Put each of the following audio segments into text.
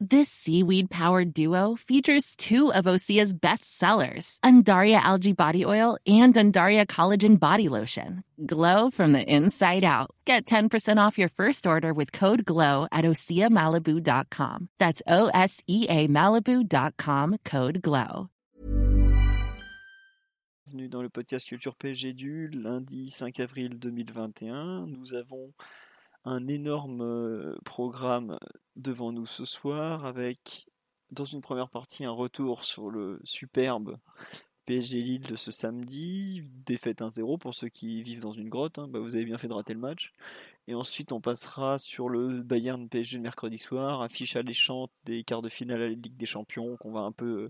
This seaweed powered duo features two of Osea's best sellers, Undaria Algae Body Oil and Undaria Collagen Body Lotion. Glow from the inside out. Get 10% off your first order with code GLOW at OseaMalibu.com. That's O S E A Malibu.com, code GLOW. Bienvenue dans le podcast Culture PSG du lundi 5 avril 2021. Nous avons un énorme programme devant nous ce soir avec, dans une première partie, un retour sur le superbe PSG Lille de ce samedi, défaite 1-0 pour ceux qui vivent dans une grotte, hein, bah, vous avez bien fait de rater le match. Et ensuite on passera sur le Bayern PSG de mercredi soir, affiche alléchante des quarts de finale à la Ligue des Champions qu'on va un peu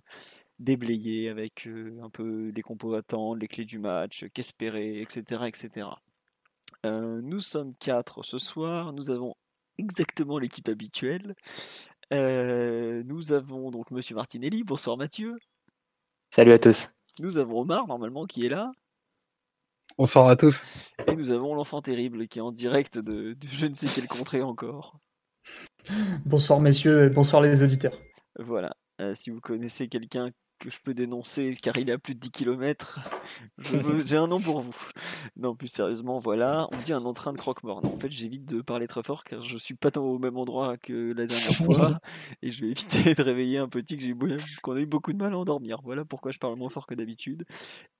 déblayer avec un peu les compos les clés du match, qu'espérer, etc. etc. Euh, nous sommes quatre ce soir, nous avons exactement l'équipe habituelle. Euh, nous avons donc Monsieur Martinelli, bonsoir Mathieu. Salut à tous. Nous avons Omar normalement qui est là. Bonsoir à tous. Et nous avons l'enfant terrible qui est en direct de, de je ne sais quelle contrée encore. Bonsoir messieurs, et bonsoir les auditeurs. Voilà. Euh, si vous connaissez quelqu'un que je peux dénoncer car il est à plus de 10 km, j'ai un nom pour vous. Non, plus sérieusement, voilà, on dit un entrain de croque-mort. En fait, j'évite de parler très fort car je suis pas au même endroit que la dernière fois et je vais éviter de réveiller un petit que j'ai qu'on a eu beaucoup de mal à endormir. Voilà pourquoi je parle moins fort que d'habitude.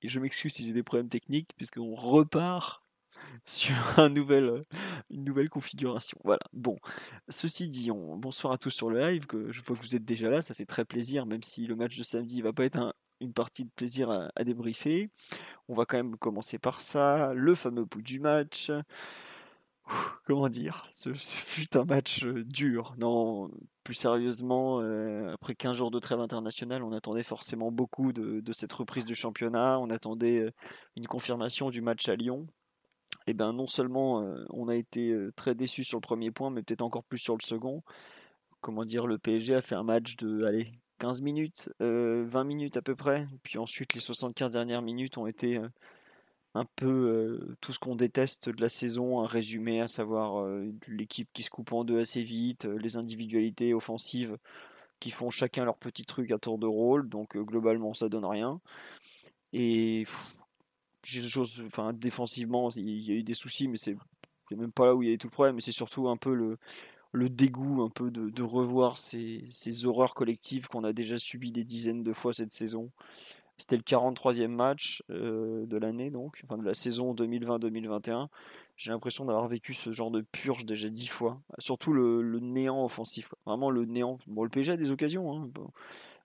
Et je m'excuse si j'ai des problèmes techniques puisqu'on repart sur nouvel, une nouvelle configuration. Voilà. Bon, ceci dit, on... bonsoir à tous sur le live. Je vois que vous êtes déjà là, ça fait très plaisir, même si le match de samedi va pas être une partie de plaisir à... débriefer. On va quand même commencer par ça. Le fameux bout du match. comment dire? Ce, fut un match dur. Non, plus sérieusement, après 15 jours de trêve internationale, on attendait forcément beaucoup de cette reprise du championnat. On attendait une confirmation du match à Lyon eh ben non seulement on a été très déçu sur le premier point, mais peut-être encore plus sur le second. Comment dire, le PSG a fait un match de allez, 15 minutes, 20 minutes à peu près. Puis ensuite, les 75 dernières minutes ont été un peu tout ce qu'on déteste de la saison, un résumé, à savoir l'équipe qui se coupe en deux assez vite, les individualités offensives qui font chacun leur petit truc à tour de rôle. Donc globalement, ça donne rien. Et choses, enfin, défensivement, il y a eu des soucis, mais c'est même pas là où il y a eu tout le problème, mais c'est surtout un peu le, dégoût un peu de, revoir ces, horreurs collectives qu'on a déjà subies des dizaines de fois cette saison. C'était le 43e match euh, de l'année, donc, enfin de la saison 2020-2021. J'ai l'impression d'avoir vécu ce genre de purge déjà dix fois. Surtout le, néant offensif. Vraiment le néant. Bon, le PSG a des occasions. Hein.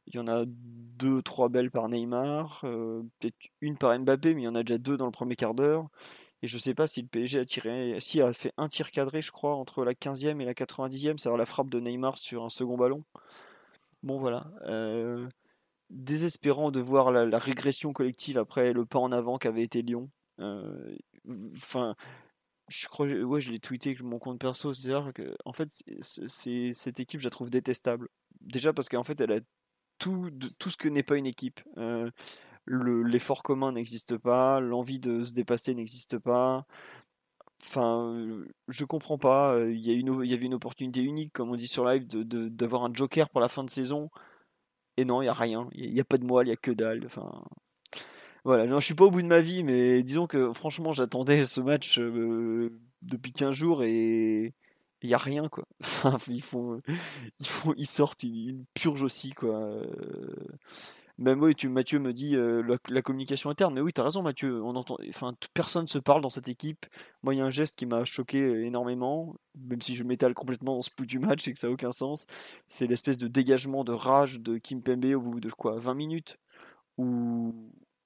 Il y en a deux, trois belles par Neymar, euh, peut-être une par Mbappé, mais il y en a déjà deux dans le premier quart d'heure. Et je ne sais pas si le PSG a tiré, si a fait un tir cadré, je crois, entre la 15e et la 90e, c'est-à-dire la frappe de Neymar sur un second ballon. Bon voilà. Euh, désespérant de voir la, régression collective après le pas en avant qu'avait été Lyon. Euh, enfin, je crois, ouais, je l'ai tweeté avec mon compte perso, c'est-à-dire que en fait, c'est, cette équipe, je la trouve détestable. Déjà parce qu'en fait, elle a tout, tout ce que n'est pas une équipe. Euh, l'effort commun n'existe pas, l'envie de se dépasser n'existe pas. Enfin, je comprends pas. Il y, a une, il y avait une opportunité unique, comme on dit sur live, d'avoir de, un joker pour la fin de saison. Et non, il n'y a rien. Il n'y a, pas de moelle, il n'y a que dalle. Enfin, voilà, non, je suis pas au bout de ma vie, mais disons que franchement, j'attendais ce match depuis 15 jours et il y a rien quoi. Ils font, ils sortent une, purge aussi quoi. Même oui, tu, Mathieu me dit la, communication interne, mais oui, tu as raison Mathieu. On entend, enfin, personne se parle dans cette équipe. Moi, il y a un geste qui m'a choqué énormément, même si je m'étale complètement dans ce bout du match et que ça n'a aucun sens. C'est l'espèce de dégagement de rage de Kim Pembe au bout de quoi 20 minutes où,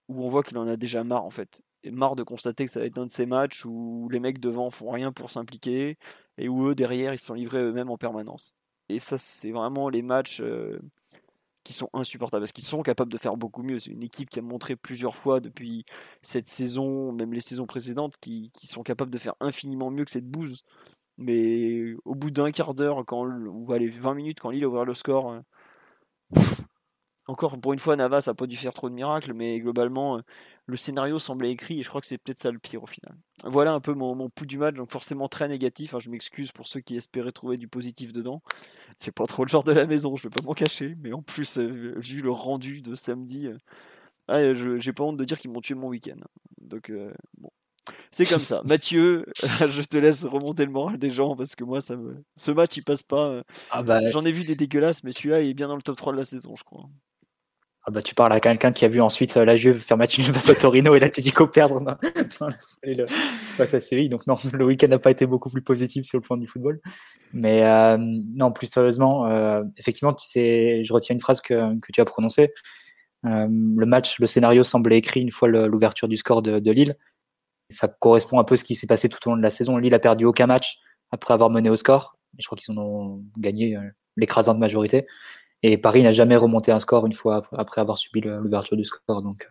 où on voit qu'il en a déjà marre en fait. Et marre de constater que ça va être un de ces matchs où les mecs devant font rien pour s'impliquer, et où eux derrière ils sont livrés eux-mêmes en permanence. Et ça, c'est vraiment les matchs euh, qui sont insupportables parce qu'ils sont capables de faire beaucoup mieux. C'est une équipe qui a montré plusieurs fois depuis cette saison, même les saisons précédentes, qui, sont capables de faire infiniment mieux que cette bouse. Mais au bout d'un quart d'heure, quand ou allez, 20 minutes, quand Lille a ouvert le score, euh, encore pour une fois, Navas n'a pas dû faire trop de miracles, mais globalement, le scénario semblait écrit et je crois que c'est peut-être ça le pire au final. Voilà un peu mon, mon pouls du match, donc forcément très négatif. je m'excuse pour ceux qui espéraient trouver du positif dedans. C'est pas trop le genre de la maison, je vais pas m'en cacher, mais en plus, vu le rendu de samedi, ah, j'ai pas honte de dire qu'ils m'ont tué mon week-end. Donc, bon. C'est comme ça. Mathieu, je te laisse remonter le moral des gens parce que moi, ça me... ce match, il passe pas. Ah bah, J'en ai vu des dégueulasses, mais celui-là, il est bien dans le top 3 de la saison, je crois. Ah bah, tu parles à quelqu'un qui a vu ensuite euh, la Juve faire match face au Torino et l'Atletico perdre dans, face à Séville. Donc non, le week-end n'a pas été beaucoup plus positif sur le plan du football. Mais euh, non, plus sérieusement, euh, effectivement, je retiens une phrase que, que tu as prononcée. le match, le scénario semblait écrit une fois l'ouverture du score de, de Lille ça correspond un peu à ce qui s'est passé tout au long de la saison. Lille a perdu aucun match après avoir mené au score. je crois qu'ils en ont gagné euh, l'écrasante majorité. Et Paris n'a jamais remonté un score une fois après avoir subi l'ouverture du score. Donc,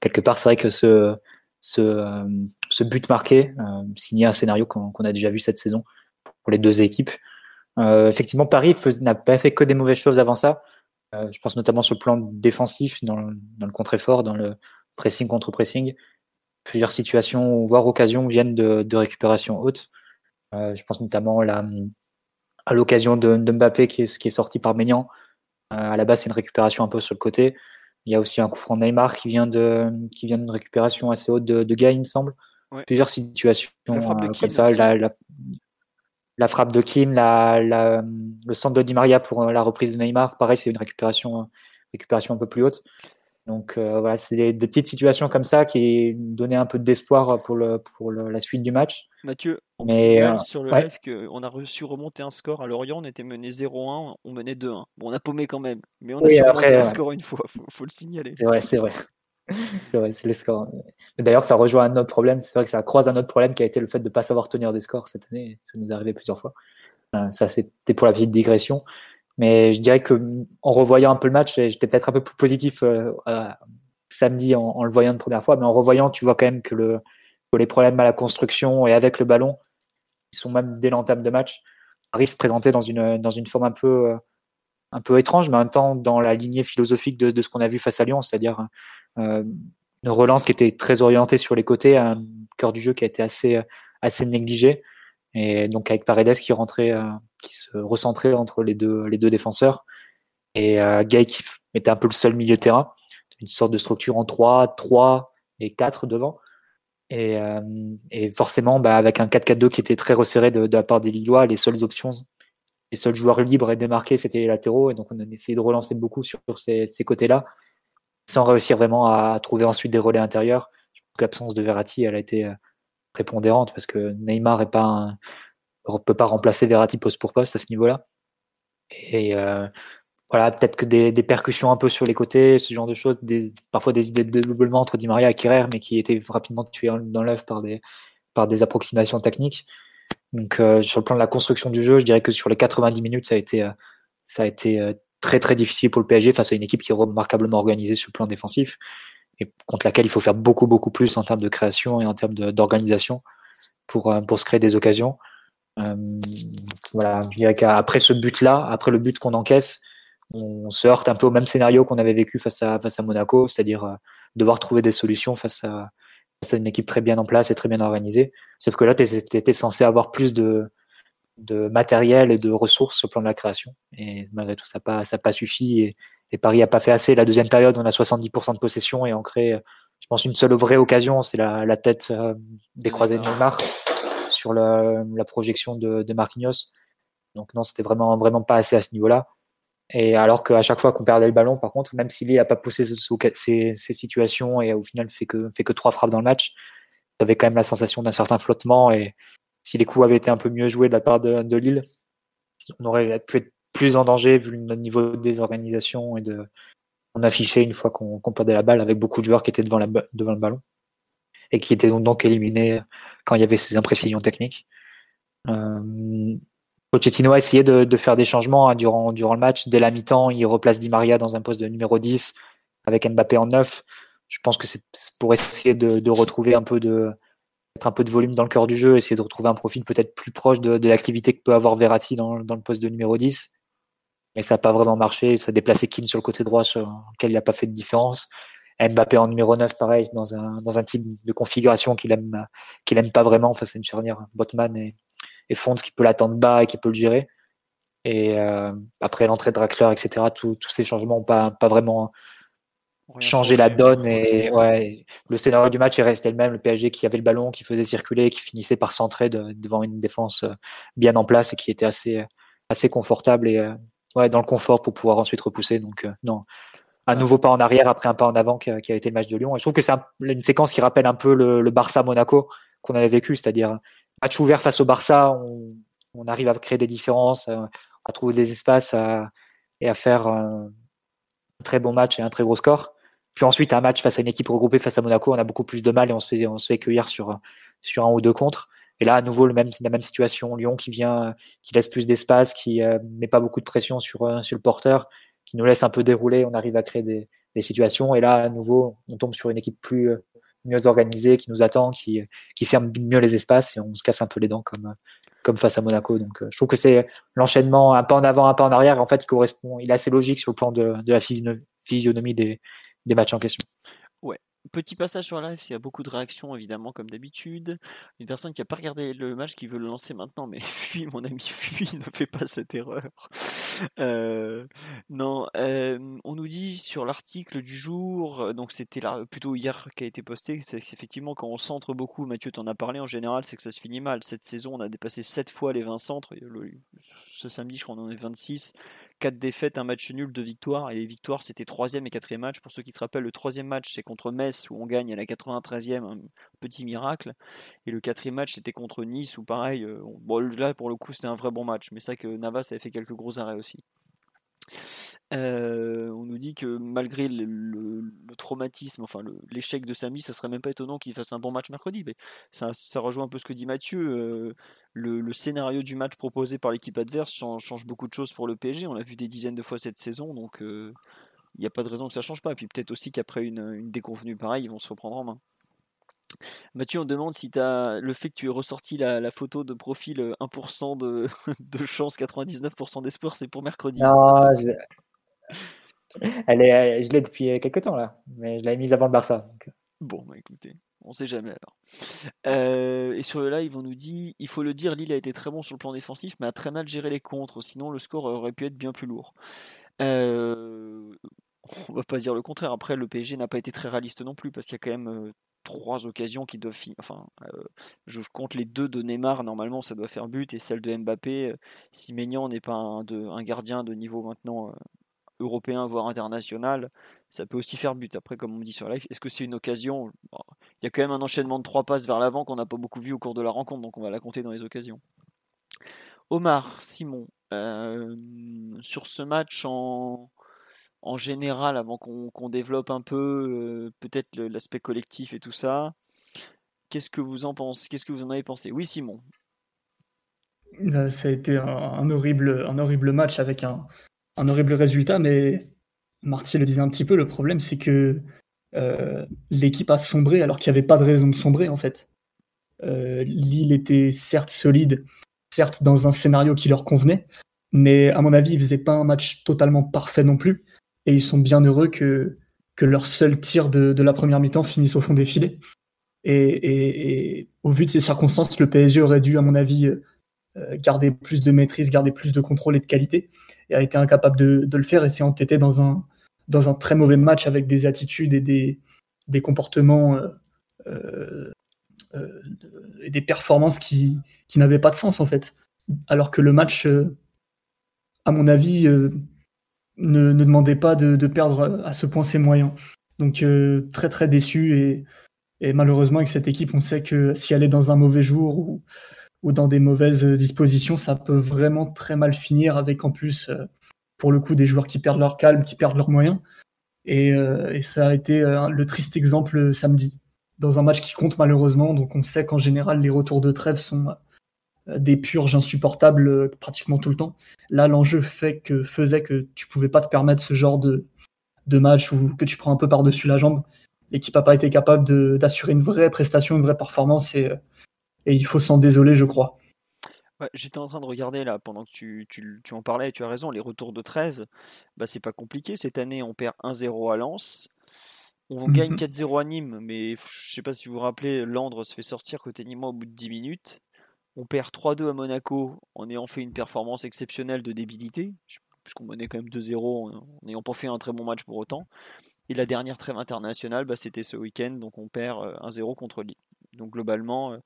quelque part, c'est vrai que ce, ce, ce but marqué euh, signait un scénario qu'on a déjà vu cette saison pour les deux équipes. Euh, effectivement, Paris n'a pas fait que des mauvaises choses avant ça. Euh, je pense notamment sur le plan défensif, dans le, dans le contre-effort, dans le pressing contre pressing plusieurs situations, voire occasions, viennent de, de récupération haute. Euh, je pense notamment à l'occasion de, de, Mbappé qui est, qui est sorti par Maignan. Euh, à la base, c'est une récupération un peu sur le côté. Il y a aussi un coup franc Neymar qui vient de qui vient d'une récupération assez haute de, de Guy, il me semble. Plusieurs situations euh, comme ça. La, la, la, frappe de Keane, la, le centre de Di Maria pour la reprise de Neymar, pareil, c'est une récupération, récupération un peu plus haute. Donc euh, voilà, c'est des, petites situations comme ça qui donnaient un peu d'espoir pour, le, pour la suite du match. Mathieu, on Mais, euh, sur le live qu'on a reçu remonter un score à Lorient, on était mené 0-1, on menait 2-1. Bon, on a paumé quand même, mais on a su remonter un score une fois, faut, faut le signaler. C'est vrai, c'est vrai. c'est vrai, c'est les scores. D'ailleurs, ça rejoint un autre problème. C'est vrai que ça croise un autre problème qui a été le fait de ne pas savoir tenir des scores cette année. Ça nous est arrivé plusieurs fois. Euh, ça, c'était pour la petite digression. Mais je dirais que en revoyant un peu le match, j'étais peut-être un peu plus positif euh, samedi en, le voyant une première fois, mais en revoyant, tu vois quand même que, le, que les problèmes à la construction et avec le ballon, sont même dès l'entame de match, Paris se présentait dans une, dans une forme un peu, un peu étrange, mais en même temps dans la lignée philosophique de, ce qu'on a vu face à Lyon, c'est-à-dire euh, une relance qui était très orientée sur les côtés, un cœur du jeu qui a été assez, assez négligé. Et donc avec Paredes qui rentrait, euh, qui se recentrait entre les deux, les deux défenseurs. Et euh, Gay qui était un peu le seul milieu terrain. Une sorte de structure en 3, 3 et 4 devant. Et, euh, et forcément, bah, avec un 4-4-2 qui était très resserré de, la part des Lillois, les seules options, les seuls joueurs libres et démarqués, c'était les latéraux. Et donc, on a essayé de relancer beaucoup sur, ces, ces côtés-là, sans réussir vraiment à trouver ensuite des relais intérieurs. L'absence de Verratti, elle a été prépondérante parce que Neymar est pas ne peut pas remplacer Verratti poste pour poste à ce niveau-là. Et euh, voilà, peut-être que des, des, percussions un peu sur les côtés, ce genre de choses, des, parfois des idées de doublement entre Di Maria et Kerrer, mais qui étaient rapidement tuées dans l'œuf par des, par des approximations techniques. Donc euh, sur le plan de la construction du jeu, je dirais que sur les 90 minutes, ça a été, euh, ça a été euh, très très difficile pour le PSG face à une équipe qui est remarquablement organisée sur le plan défensif et contre laquelle il faut faire beaucoup beaucoup plus en termes de création et en termes d'organisation pour, euh, pour se créer des occasions. Voilà, je dirais qu'après ce but-là, après le but qu'on encaisse, on se heurte un peu au même scénario qu'on avait vécu face à, face à Monaco, c'est-à-dire euh, devoir trouver des solutions face à, face à, une équipe très bien en place et très bien organisée. Sauf que là, tu étais censé avoir plus de, de matériel et de ressources au plan de la création. Et malgré tout, ça n'a pas, ça pas suffi. Et, et Paris n'a pas fait assez. La deuxième période, on a 70% de possession et on crée, je pense, une seule vraie occasion, c'est la, la, tête euh, des croisés de Neymar sur la, la projection de, de, Marquinhos. Donc non, c'était vraiment, vraiment pas assez à ce niveau-là. Et alors qu'à chaque fois qu'on perdait le ballon, par contre, même s'il n'a pas poussé ces, situations et au final fait que, fait que trois frappes dans le match, avait quand même la sensation d'un certain flottement. Et si les coups avaient été un peu mieux joués de la part de, Lille, on aurait pu être plus en danger vu notre niveau de désorganisation et de on affichait une fois qu'on perdait la balle avec beaucoup de joueurs qui étaient devant, devant le ballon et qui étaient donc éliminés quand il y avait ces imprécisions techniques. Euh, Pochettino a essayé de, faire des changements hein, durant, durant le match. Dès la mi-temps, il replace Di Maria dans un poste de numéro 10 avec Mbappé en 9. Je pense que c'est pour essayer de, retrouver un peu de un peu de volume dans le cœur du jeu, essayer de retrouver un profil peut-être plus proche de, de l'activité que peut avoir Verratti dans, dans, le poste de numéro 10. mais ça n'a pas vraiment marché. Ça a déplacé Keane sur le côté droit, sur lequel il n'a pas fait de différence. Mbappé en numéro 9, pareil, dans un, dans un type de configuration qu'il aime, qu'il aime pas vraiment. Enfin, c'est une charnière Botman et, et Fonds qui peut l'attendre bas et qui peut le gérer. Et euh, après l'entrée de Draxler, etc., tous ces changements n'ont pas, pas vraiment changé la donne. Et ouais, le scénario du match est resté le même. Le PSG qui avait le ballon, qui faisait circuler, qui finissait par centrer devant une défense euh, bien en place et qui était assez, assez confortable et euh, ouais, dans le confort pour pouvoir ensuite repousser. Donc, non, un nouveau pas en arrière après un pas en avant qui a, été le match de Lyon. Et je trouve que c'est une séquence qui rappelle un peu le, Barça-Monaco qu'on avait vécu, c'est-à-dire match ouvert face au Barça, on, arrive à créer des différences, euh, à, trouver des espaces et à faire un très bon match et un très gros score. Puis ensuite, un match face à une équipe regroupée face à Monaco, on a beaucoup plus de mal et on se fait, on se fait cueillir sur, sur un ou deux contre. Et là, à nouveau, le la même situation. Lyon qui vient, qui laisse plus d'espace, qui euh, met pas beaucoup de pression sur, euh, sur le porteur, qui nous laisse un peu dérouler, on arrive à créer des, situations. Et là, à nouveau, on tombe sur une équipe plus mieux organisée, qui nous attend, qui, qui ferme mieux les espaces et on se casse un peu les dents comme, comme face à Monaco. Donc, euh, je trouve que c'est l'enchaînement un pas en avant, un pas en arrière. En fait, il correspond, il est assez logique sur le plan de, de la physionomie des, des matchs en question. Ouais, Petit passage sur live, il y a beaucoup de réactions évidemment comme d'habitude. Une personne qui n'a pas regardé le match qui veut le lancer maintenant, mais fuis mon ami, fuis, ne fais pas cette erreur. Euh, non, on nous dit sur l'article du jour, donc c'était plutôt hier qui a été posté, c'est qu'effectivement quand on centre beaucoup, Mathieu t'en a parlé en général, c'est que ça se finit mal. Cette saison, on a dépassé 7 fois les 20 centres. Ce samedi, je crois qu'on en est 26. 4 défaites, un match nul, 2 victoires. Et les victoires, c'était troisième et quatrième match. Pour ceux qui se rappellent, le troisième match, c'est contre Metz, où on gagne à la 93e, un petit miracle. Et le quatrième match, c'était contre Nice, où pareil, euh, bon, là, pour le coup, c'était un vrai bon match. Mais c'est vrai que Navas avait fait quelques gros arrêts aussi. On nous dit que malgré le, traumatisme, enfin l'échec de Samy, ça serait même pas étonnant qu'il fasse un bon match mercredi. Mais ça, rejoint un peu ce que dit Mathieu. Le, scénario du match proposé par l'équipe adverse change, beaucoup de choses pour le PSG. On l'a vu des dizaines de fois cette saison, donc il n'y a pas de raison que ça change pas. Et puis peut-être aussi qu'après une, une déconvenue pareille, ils vont se reprendre en main. Mathieu, on demande si as le fait que tu aies ressorti la, photo de profil 1% euh, de, de, chance, 99% d'espoir, c'est pour mercredi. Non, je... Elle est, je l'ai depuis quelques temps là, mais je l'avais mise avant le Barça. Euh. Bon, bah écoutez, on sait jamais alors. Euh, et sur le live, on nous dit il faut le dire, Lille a été très bon sur le plan défensif, mais a très mal géré les contres, sinon le score aurait pu être bien plus lourd. Euh, on va pas dire le contraire. Après, le PSG n'a pas été très réaliste non plus, parce qu'il y a quand même trois occasions qui doivent finir. Enfin, euh, je compte les deux de Neymar, normalement ça doit faire but, et celle de Mbappé. Euh, si Maignan n'est pas un, de, un, gardien de niveau maintenant euh, européen, voire international, ça peut aussi faire but. Après, comme on dit sur live, est-ce que c'est une occasion? Il y a quand même un enchaînement de trois passes vers l'avant qu'on n'a pas beaucoup vu au cours de la rencontre, donc on va la compter dans les occasions. Omar, Simon, sur ce match en en général, avant qu'on développe un peu euh, peut-être l'aspect collectif et tout ça, qu'est-ce que vous en pensez Qu'est-ce que vous en avez pensé? Oui, Simon. Euh, ça a été un, horrible, un horrible match avec un, horrible résultat, mais Marty le disait un petit peu, le problème c'est que euh, l'équipe a sombré alors qu'il n'y avait pas de raison de sombrer en fait. Lille était certes solide, certes dans un scénario qui leur convenait, mais à mon avis, ils faisaient pas un match totalement parfait non plus et ils sont bien heureux que, que leur seul tir de, la première mi-temps finisse au fond des filets. Et, au vu de ces circonstances, le PSG aurait dû, à mon avis, euh, garder plus de maîtrise, garder plus de contrôle et de qualité, et a été incapable de, le faire et s'est entêté dans un, très mauvais match avec des attitudes et des, comportements euh, euh, et des performances qui n'avaient pas de sens en fait. Alors que le match, à mon avis, ne, ne demandait pas de, perdre à ce point ses moyens. Donc euh, très très déçu et, malheureusement avec cette équipe, on sait que si elle est dans un mauvais jour ou, dans des mauvaises dispositions, ça peut vraiment très mal finir avec en plus euh, pour le coup des joueurs qui perdent leur calme, qui perdent leurs moyens. Et, euh, et ça a été le triste exemple samedi dans un match qui compte malheureusement. Donc on sait qu'en général les retours de trêve sont des purges insupportables euh, pratiquement tout le temps. Là, l'enjeu fait que, faisait que tu pouvais pas te permettre ce genre de, de match où que tu prends un peu par-dessus la jambe. L'équipe n'a pas été capable d'assurer une vraie prestation, une vraie performance et, et il faut s'en désoler, je crois. j'étais en train de regarder là pendant que tu, en parlais, et tu as raison, les retours de trêve, bah, c'est pas compliqué. Cette année, on perd 1-0 à Lens. On gagne 4-0 mhm. à Nîmes, mais je sais pas si vous vous rappelez, Landre se fait sortir côté Nîmes au bout de 10 minutes. On perd 3-2 à Monaco en ayant fait une performance exceptionnelle de débilité, puisqu'on menait quand même 2-0 en n'ayant pas fait un très bon match pour autant. Et la dernière trêve internationale, bah, c'était ce week-end, donc on perd 1-0 euh, contre Lille. Donc globalement, euh,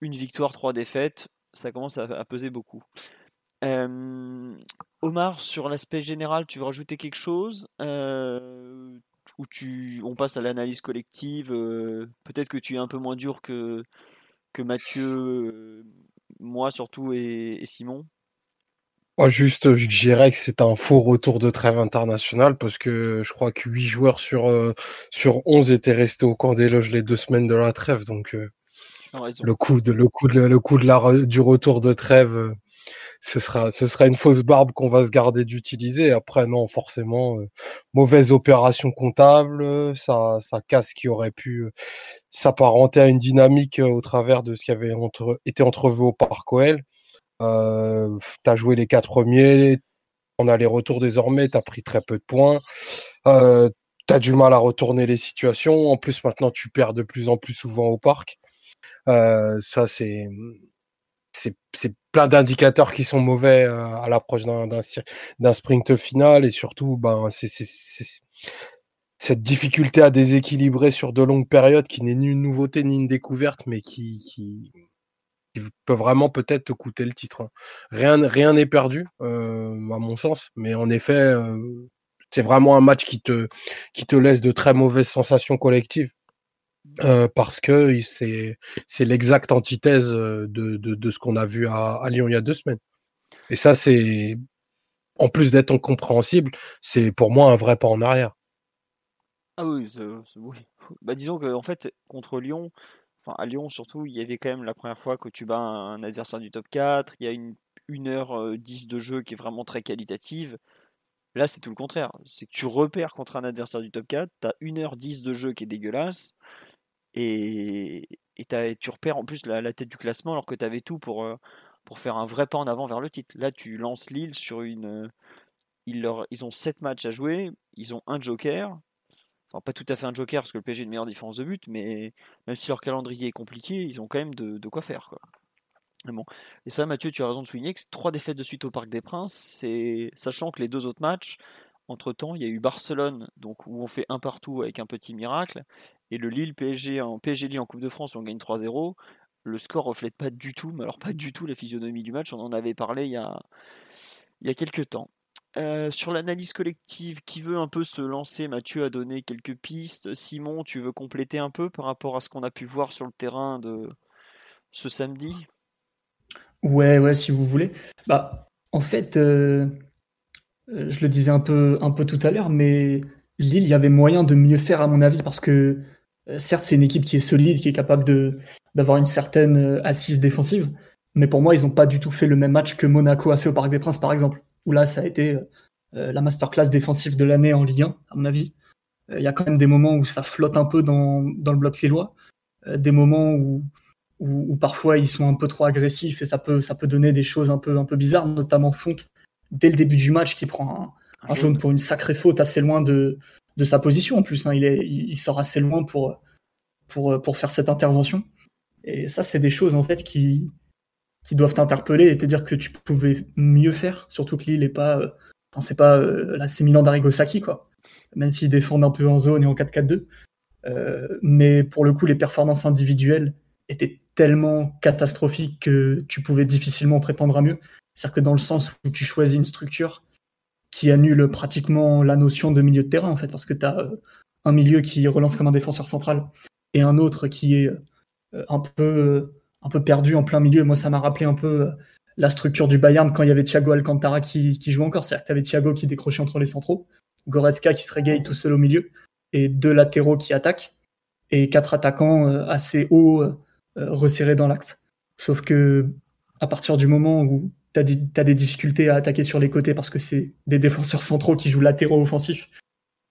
une victoire, trois défaites, ça commence à, peser beaucoup. Omar, sur l'aspect général, tu veux rajouter quelque chose euh, Ou tu, on passe à l'analyse collective Peut-être que tu es un peu moins dur que, que Mathieu, moi surtout, et, Simon juste, je dirais que c'est un faux retour de trêve international parce que je crois que 8 joueurs sur, sur 11 étaient restés au camp des loges les deux semaines de la trêve. Donc, le coup de le coup de le coup de la du retour de trêve euh, ce sera une fausse barbe qu'on va se garder d'utiliser. Après non forcément euh, mauvaise opération comptable ça ça casse qui aurait pu euh, s'apparenter à une dynamique au travers de ce qui avait été entrevu au Parc OL euh, t'as joué les quatre premiers on a les retours désormais t'as pris très peu de points. Euh, t'as du mal à retourner les situations. En plus maintenant tu perds de plus en plus souvent au parc. Euh, ça, c'est c'est plein d'indicateurs qui sont mauvais euh, à l'approche d'un sprint final et surtout ben c'est cette difficulté à déséquilibrer sur de longues périodes qui n'est ni une nouveauté ni une découverte mais qui, qui, peut vraiment peut-être te coûter le titre. Hein. Rien rien n'est perdu euh, à mon sens mais en effet c'est vraiment un match qui te qui te laisse de très mauvaises sensations collectives euh, parce que c'est l'exacte antithèse de, de, ce qu'on a vu à, Lyon il y a deux semaines. Et ça, c'est en plus d'être incompréhensible, c'est pour moi un vrai pas en arrière. Ah oui, oui. Bah, disons que en fait contre Lyon, enfin à Lyon surtout, il y avait quand même la première fois que tu bats un adversaire du top 4, il y a une 1h10 de jeu qui est vraiment très qualitative. Là, c'est tout le contraire. C'est que tu repères contre un adversaire du top 4, tu as 1h10 de jeu qui est dégueulasse. Et, tu repères en plus la, tête du classement alors que tu avais tout pour, euh, pour faire un vrai pas en avant vers le titre. Là, tu lances Lille sur une. Euh, ils, leur, ils ont 7 matchs à jouer, ils ont un joker. Enfin, pas tout à fait un joker parce que le PSG a une meilleure différence de but, mais même si leur calendrier est compliqué, ils ont quand même de, quoi faire. Bon. Et ça, Mathieu, tu as raison de souligner que trois défaites de suite au Parc des Princes, sachant que les deux autres matchs, entre-temps, il y a eu Barcelone, donc où on fait un partout avec un petit miracle, et le Lille PSG en Coupe de France, où on gagne 3-0. Le score reflète pas du tout, mais alors pas du tout la physionomie du match. On en avait parlé il y a, il quelques temps. Euh, sur l'analyse collective, qui veut un peu se lancer? Mathieu a donné quelques pistes. Simon, tu veux compléter un peu par rapport à ce qu'on a pu voir sur le terrain de ce samedi? Ouais, ouais, si vous voulez. Bah, en fait, euh, je le disais un peu, un peu tout à l'heure, mais Lille, il y avait moyen de mieux faire à mon avis parce que euh, certes c'est une équipe qui est solide, qui est capable de d'avoir une certaine euh, assise défensive, mais pour moi ils n'ont pas du tout fait le même match que Monaco a fait au Parc des Princes par exemple, où là ça a été la masterclass défensive de l'année en Ligue 1 à mon avis. Il y a quand même des moments où ça flotte un peu dans, dans le bloc lillois, des moments où, où, où, parfois ils sont un peu trop agressifs et ça peut, ça peut donner des choses un peu, un peu bizarres, notamment Fonte dès le début du match qui prend un, jaune pour une sacrée faute assez loin de, de sa position en plus. Hein. Il, est, il, sort assez loin pour, pour, pour faire cette intervention. Et ça, c'est des choses en fait qui, qui doivent t'interpeller et te dire que tu pouvais mieux faire. Surtout que Lille n'est pas, euh, enfin, c'est pas euh, la Milan d'Arigosaki, quoi. Même s'ils défendent un peu en zone et en 4-4-2. Euh, mais pour le coup, les performances individuelles étaient tellement catastrophiques que tu pouvais difficilement prétendre à mieux. C'est-à-dire que dans le sens où tu choisis une structure qui annule pratiquement la notion de milieu de terrain, en fait, parce que tu as euh, un milieu qui relance comme un défenseur central et un autre qui est euh, un peu, perdu en plein milieu. Moi, ça m'a rappelé un peu euh, la structure du Bayern quand il y avait Thiago Alcantara qui, qui joue encore. C'est-à-dire que tu avais Thiago qui décrochait entre les centraux, Goretzka qui se régaye tout seul au milieu, et deux latéraux qui attaquent, et quatre attaquants assez hauts resserrés dans l'axe. Sauf que à partir du moment où tu as, des difficultés à attaquer sur les côtés parce que c'est des défenseurs centraux qui jouent latéraux offensifs,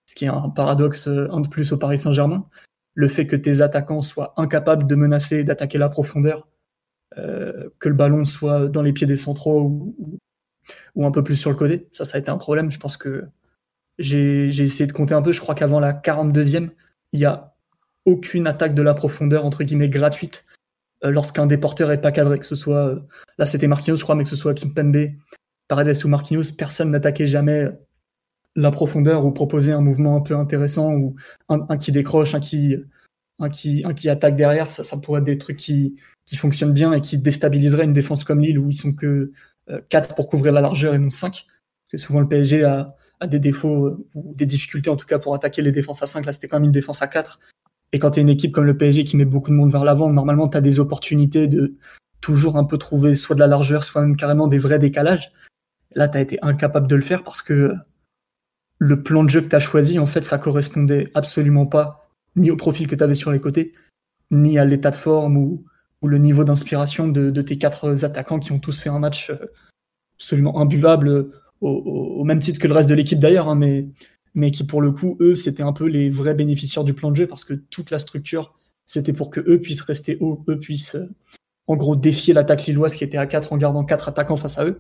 ce qui est un paradoxe euh, un de plus au Paris Saint-Germain. Le fait que tes attaquants soient incapables de menacer d'attaquer la profondeur, que le ballon soit dans les pieds des centraux ou, un peu plus sur le côté. Ça, ça a été un problème. Je pense que j'ai essayé de compter un peu. Je crois qu'avant la 42e, il y a aucune attaque de la profondeur, entre guillemets, gratuite euh, lorsqu'un des porteurs est pas cadré, que ce soit, euh, là c'était Marquinhos, je crois, mais que ce soit Kimpembe, Paredes ou Marquinhos, personne n'attaquait jamais la profondeur ou proposait un mouvement un peu intéressant ou un, qui décroche, un qui, un qui, un qui attaque derrière. Ça, ça pourrait être des trucs qui, qui fonctionnent bien et qui déstabiliseraient une défense comme Lille où ils sont que 4 euh, pour couvrir la largeur et non 5. Parce que souvent le PSG a, a des défauts ou des difficultés en tout cas pour attaquer les défenses à 5. Là, c'était quand même une défense à 4. Et quand tu es une équipe comme le PSG qui met beaucoup de monde vers l'avant, normalement, tu as des opportunités de toujours un peu trouver soit de la largeur, soit même carrément des vrais décalages. Là, tu as été incapable de le faire parce que le plan de jeu que tu as choisi, en fait, ça correspondait absolument pas ni au profil que tu avais sur les côtés, ni à l'état de forme ou, le niveau d'inspiration de, tes quatre attaquants qui ont tous fait un match euh, absolument imbuvable au, même titre que le reste de l'équipe d'ailleurs. Hein, mais mais qui pour le coup, eux, c'était un peu les vrais bénéficiaires du plan de jeu parce que toute la structure, c'était pour que eux puissent rester hauts, eux puissent euh, en gros défier l'attaque lilloise qui était à 4 en gardant 4 attaquants face à eux.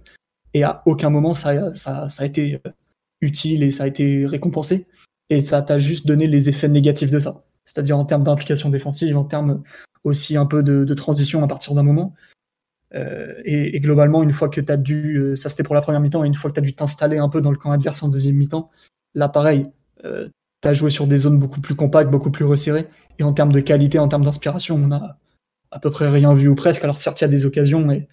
Et à aucun moment ça, ça, ça a été euh, utile et ça a été récompensé. Et ça t'a juste donné les effets négatifs de ça. C'est-à-dire en termes d'implication défensive, en termes aussi un peu de, transition à partir d'un moment. Euh, et, et, globalement, une fois que tu as dû, ça c'était pour la première mi-temps, et une fois que tu as dû t'installer un peu dans le camp adverse en deuxième mi-temps, Là, pareil, euh, tu as joué sur des zones beaucoup plus compactes, beaucoup plus resserrées. Et en termes de qualité, en termes d'inspiration, on a à peu près rien vu ou presque. Alors certes, il y a des occasions, mais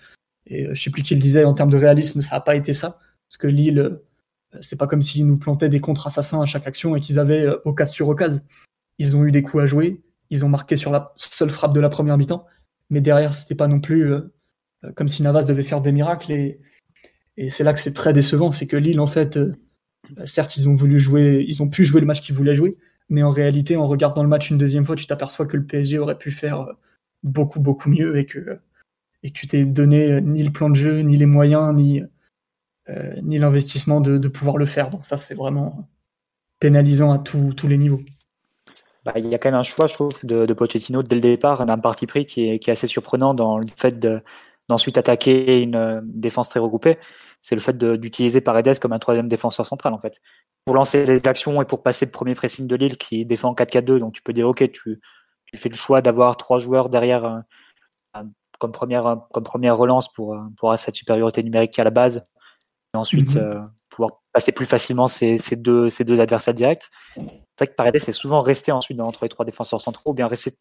et euh, je sais plus qui le disait, en termes de réalisme, ça n'a pas été ça. Parce que Lille, euh, c'est pas comme s'ils nous plantaient des contre assassins à chaque action et qu'ils avaient occasion sur occasion. Ils ont eu des coups à jouer, ils ont marqué sur la seule frappe de la première mi-temps, mais derrière, c'était pas non plus comme si Navas devait faire des miracles. Et, c'est là que c'est très décevant, c'est que Lille, en fait, certes, ils ont voulu jouer, ils ont pu jouer le match qu'ils voulaient jouer, mais en réalité, en regardant le match une deuxième fois, tu t'aperçois que le PSG aurait pu faire euh, beaucoup, beaucoup mieux et que, et tu t'es donné euh, ni le plan de jeu, ni les moyens, ni, euh, ni l'investissement de, pouvoir le faire. Donc ça, c'est vraiment pénalisant à tous les niveaux. Bah, il y a quand même un choix, je trouve, de, Pochettino dès le départ, d'un parti pris qui est, assez surprenant dans le fait d'ensuite attaquer une défense très regroupée c'est le fait d'utiliser Paredes comme un troisième défenseur central en fait. Pour lancer les actions et pour passer le premier pressing de Lille qui défend 4-4-2, donc tu peux dire ok, tu, tu fais le choix d'avoir trois joueurs derrière euh, comme, première, comme première relance pour, euh, pour avoir cette supériorité numérique qui à la base, et ensuite mhm. euh, pouvoir passer plus facilement ces, ces, deux, ces deux adversaires directs. C'est vrai que Paredes est souvent resté ensuite entre les trois défenseurs centraux, ou bien resté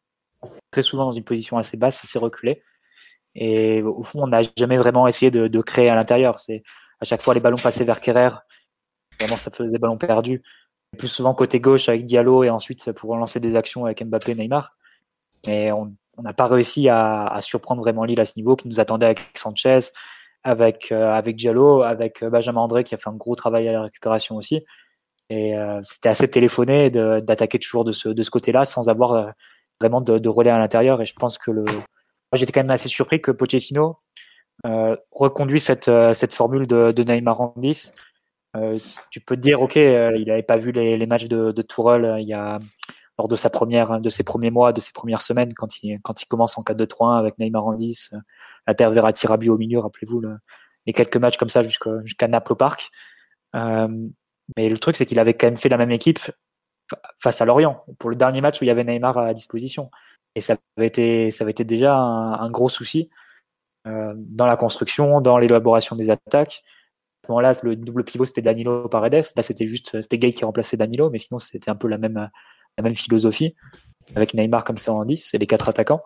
très souvent dans une position assez basse, assez reculée. Et au fond, on n'a jamais vraiment essayé de, créer à l'intérieur. C'est à chaque fois les ballons passaient vers Kerrer. Vraiment, ça faisait des ballons perdus. Plus souvent côté gauche avec Diallo et ensuite pour lancer des actions avec Mbappé, Neymar. Mais on n'a pas réussi à, surprendre vraiment Lille à ce niveau qui nous attendait avec Sanchez, avec, euh, avec Diallo, avec euh, Benjamin André qui a fait un gros travail à la récupération aussi. Et euh, c'était assez téléphoné d'attaquer toujours de ce, côté-là sans avoir vraiment de, de relais à l'intérieur. Et je pense que le, j'étais quand même assez surpris que Pochettino euh, reconduit cette, euh, cette formule de, de Neymar en 10. Euh, tu peux te dire, ok, euh, il n'avait pas vu les, les matchs de, de Tourelle il y a, lors de sa première, de ses premiers mois, de ses premières semaines, quand il, quand il commence en 4-2-3-1 avec Neymar en 10, la paire Verratti Rabiot au milieu, rappelez-vous, le, les quelques matchs comme ça jusqu'à jusqu'à Naples au Parc. Euh, mais le truc, c'est qu'il avait quand même fait la même équipe face à Lorient, pour le dernier match où il y avait Neymar à disposition. Et ça avait été, ça avait été déjà un, gros souci euh, dans la construction, dans l'élaboration des attaques. À ce moment-là, le double pivot, c'était Danilo Paredes. Là, c'était juste, c'était Gay qui remplaçait Danilo, mais sinon, c'était un peu la même, la même philosophie, avec Neymar comme ça en 10 et les quatre attaquants.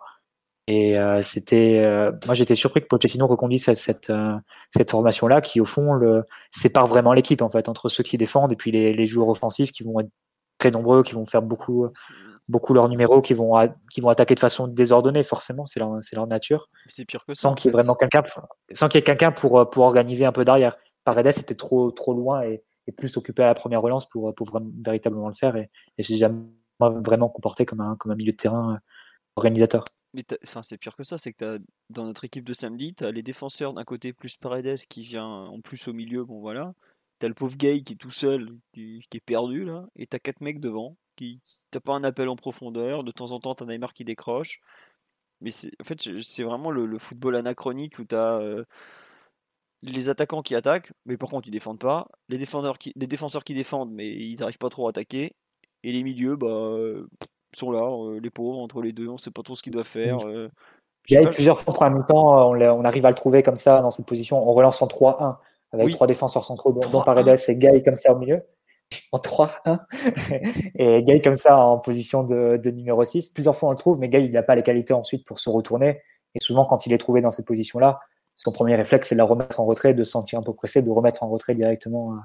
Et euh, c'était, euh, moi j'étais surpris que Pochettino reconduise cette, cette, euh, cette formation-là, qui au fond le, sépare vraiment l'équipe en fait entre ceux qui défendent et puis les, les, joueurs offensifs qui vont être très nombreux, qui vont faire beaucoup, beaucoup leurs numéros qui vont, qui vont attaquer de façon désordonnée, forcément, c'est leur, leur nature. C'est pire que ça. Sans qu'il y ait vraiment quelqu'un, sans qu'il y ait quelqu'un pour, pour organiser un peu derrière. Paredes était trop, trop loin et, et, plus occupé à la première relance pour, pour véritablement le faire et, et j'ai jamais vraiment comporté comme un, comme un milieu de terrain euh, organisateur. Mais enfin, c'est pire que ça, c'est que as, dans notre équipe de samedi, tu as les défenseurs d'un côté plus Paredes qui vient en plus au milieu, bon voilà. T'as le pauvre Gay qui est tout seul, qui, qui est perdu là, et t'as quatre mecs devant qui, t'as pas un appel en profondeur. De temps en temps, t'as Neymar qui décroche. Mais en fait, c'est vraiment le, football anachronique où tu as les attaquants qui attaquent, mais par contre ils défendent pas. Les défenseurs qui, les défenseurs qui défendent, mais ils n'arrivent pas trop à attaquer. Et les milieux, bah, sont là, les pauvres entre les deux, on sait pas trop ce qu'ils doivent faire. Il y a plusieurs fois en mi-temps, on, arrive à le trouver comme ça dans cette position. On relance en 3-1 avec trois défenseurs centraux, dont, Paredes et Gay comme ça au milieu. En 3-1. et Gay comme ça en position de, numéro 6. Plusieurs fois on le trouve, mais Gay il n'a pas les qualités ensuite pour se retourner. Et souvent, quand il est trouvé dans cette position-là, son premier réflexe, c'est de la remettre en retrait, de se sentir un peu pressé, de remettre en retrait directement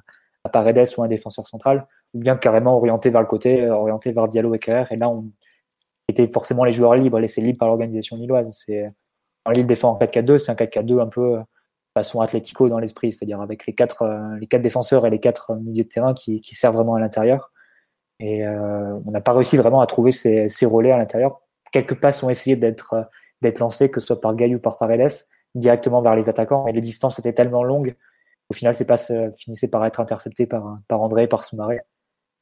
à, Paredes ou un défenseur central, ou bien carrément orienté vers le côté, euh, orienté vers Diallo et Kerr. Et là, on était forcément les joueurs libres, laissés libres par l'organisation lilloise. C'est, Lille défend en 4-4-2, c'est un 4-4-2 un peu euh, façon Atlético dans l'esprit, c'est-à-dire avec les quatre, euh, les quatre défenseurs et les quatre milieux de terrain qui, qui servent vraiment à l'intérieur. Et on n'a pas réussi vraiment à trouver ces, ces relais à l'intérieur. Quelques passes ont essayé d'être, d'être lancées, que ce soit par Gaillou ou par Paredes directement vers les attaquants. Mais les distances étaient tellement longues, au final, c'est pas finissait par être intercepté par, par André, par Soumaré.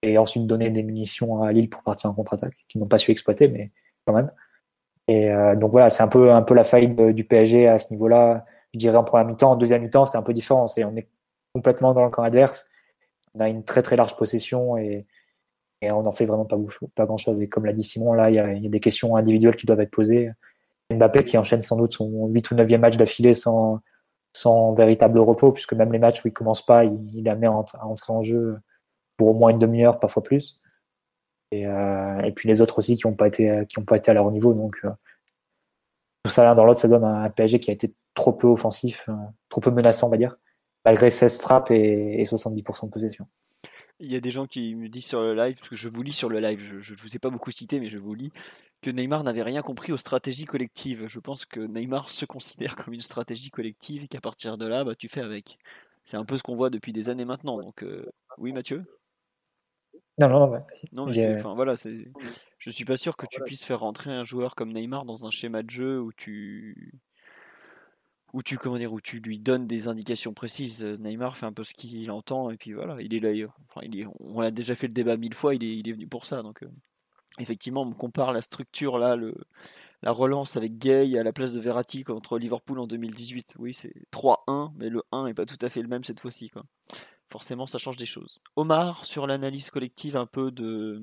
Et ensuite donner des munitions à Lille pour partir en contre-attaque, qu'ils n'ont pas su exploiter, mais quand même. Et euh, donc voilà, c'est un peu, un peu la faille du PSG à ce niveau-là. Je dirais en première mi-temps, en deuxième mi-temps, c'est un peu différent. On est complètement dans le camp adverse. On a une très très large possession et, on n'en fait vraiment pas, grand-chose. Et comme l'a dit Simon, là, il y, a, des questions individuelles qui doivent être posées. Mbappé qui enchaîne sans doute son 8 ou 9e match d'affilée sans, véritable repos, puisque même les matchs où il commence pas, il, il amené à, entrer en jeu pour au moins une demi-heure, parfois plus. Et, euh, puis les autres aussi qui n'ont pas, été, à leur niveau. Donc euh, tout ça l'un dans l'autre, ça donne un PSG qui a été trop peu offensif, euh, trop peu menaçant, on va dire, malgré 16 frappes et, et 70% de possession. Il y a des gens qui me disent sur le live, parce que je vous lis sur le live, je ne vous ai pas beaucoup cité, mais je vous lis, que Neymar n'avait rien compris aux stratégies collectives. Je pense que Neymar se considère comme une stratégie collective et qu'à partir de là, bah, tu fais avec. C'est un peu ce qu'on voit depuis des années maintenant. Donc, euh, oui, Mathieu? Non, non, non. Non, mais enfin, voilà, je suis pas sûr que tu puisses faire rentrer un joueur comme Neymar dans un schéma de jeu où tu où tu comment dire où tu lui donnes des indications précises. Neymar fait un peu ce qu'il entend et puis voilà, il est là. Enfin, on a déjà fait le débat mille fois. Il est, il est venu pour ça. Donc, euh, effectivement, on compare la structure là, la relance avec Gay à la place de Verratti contre Liverpool en 2018. Oui, c'est 3-1, mais le 1 n'est pas tout à fait le même cette fois-ci. Forcément, ça change des choses. Omar, sur l'analyse collective un peu de,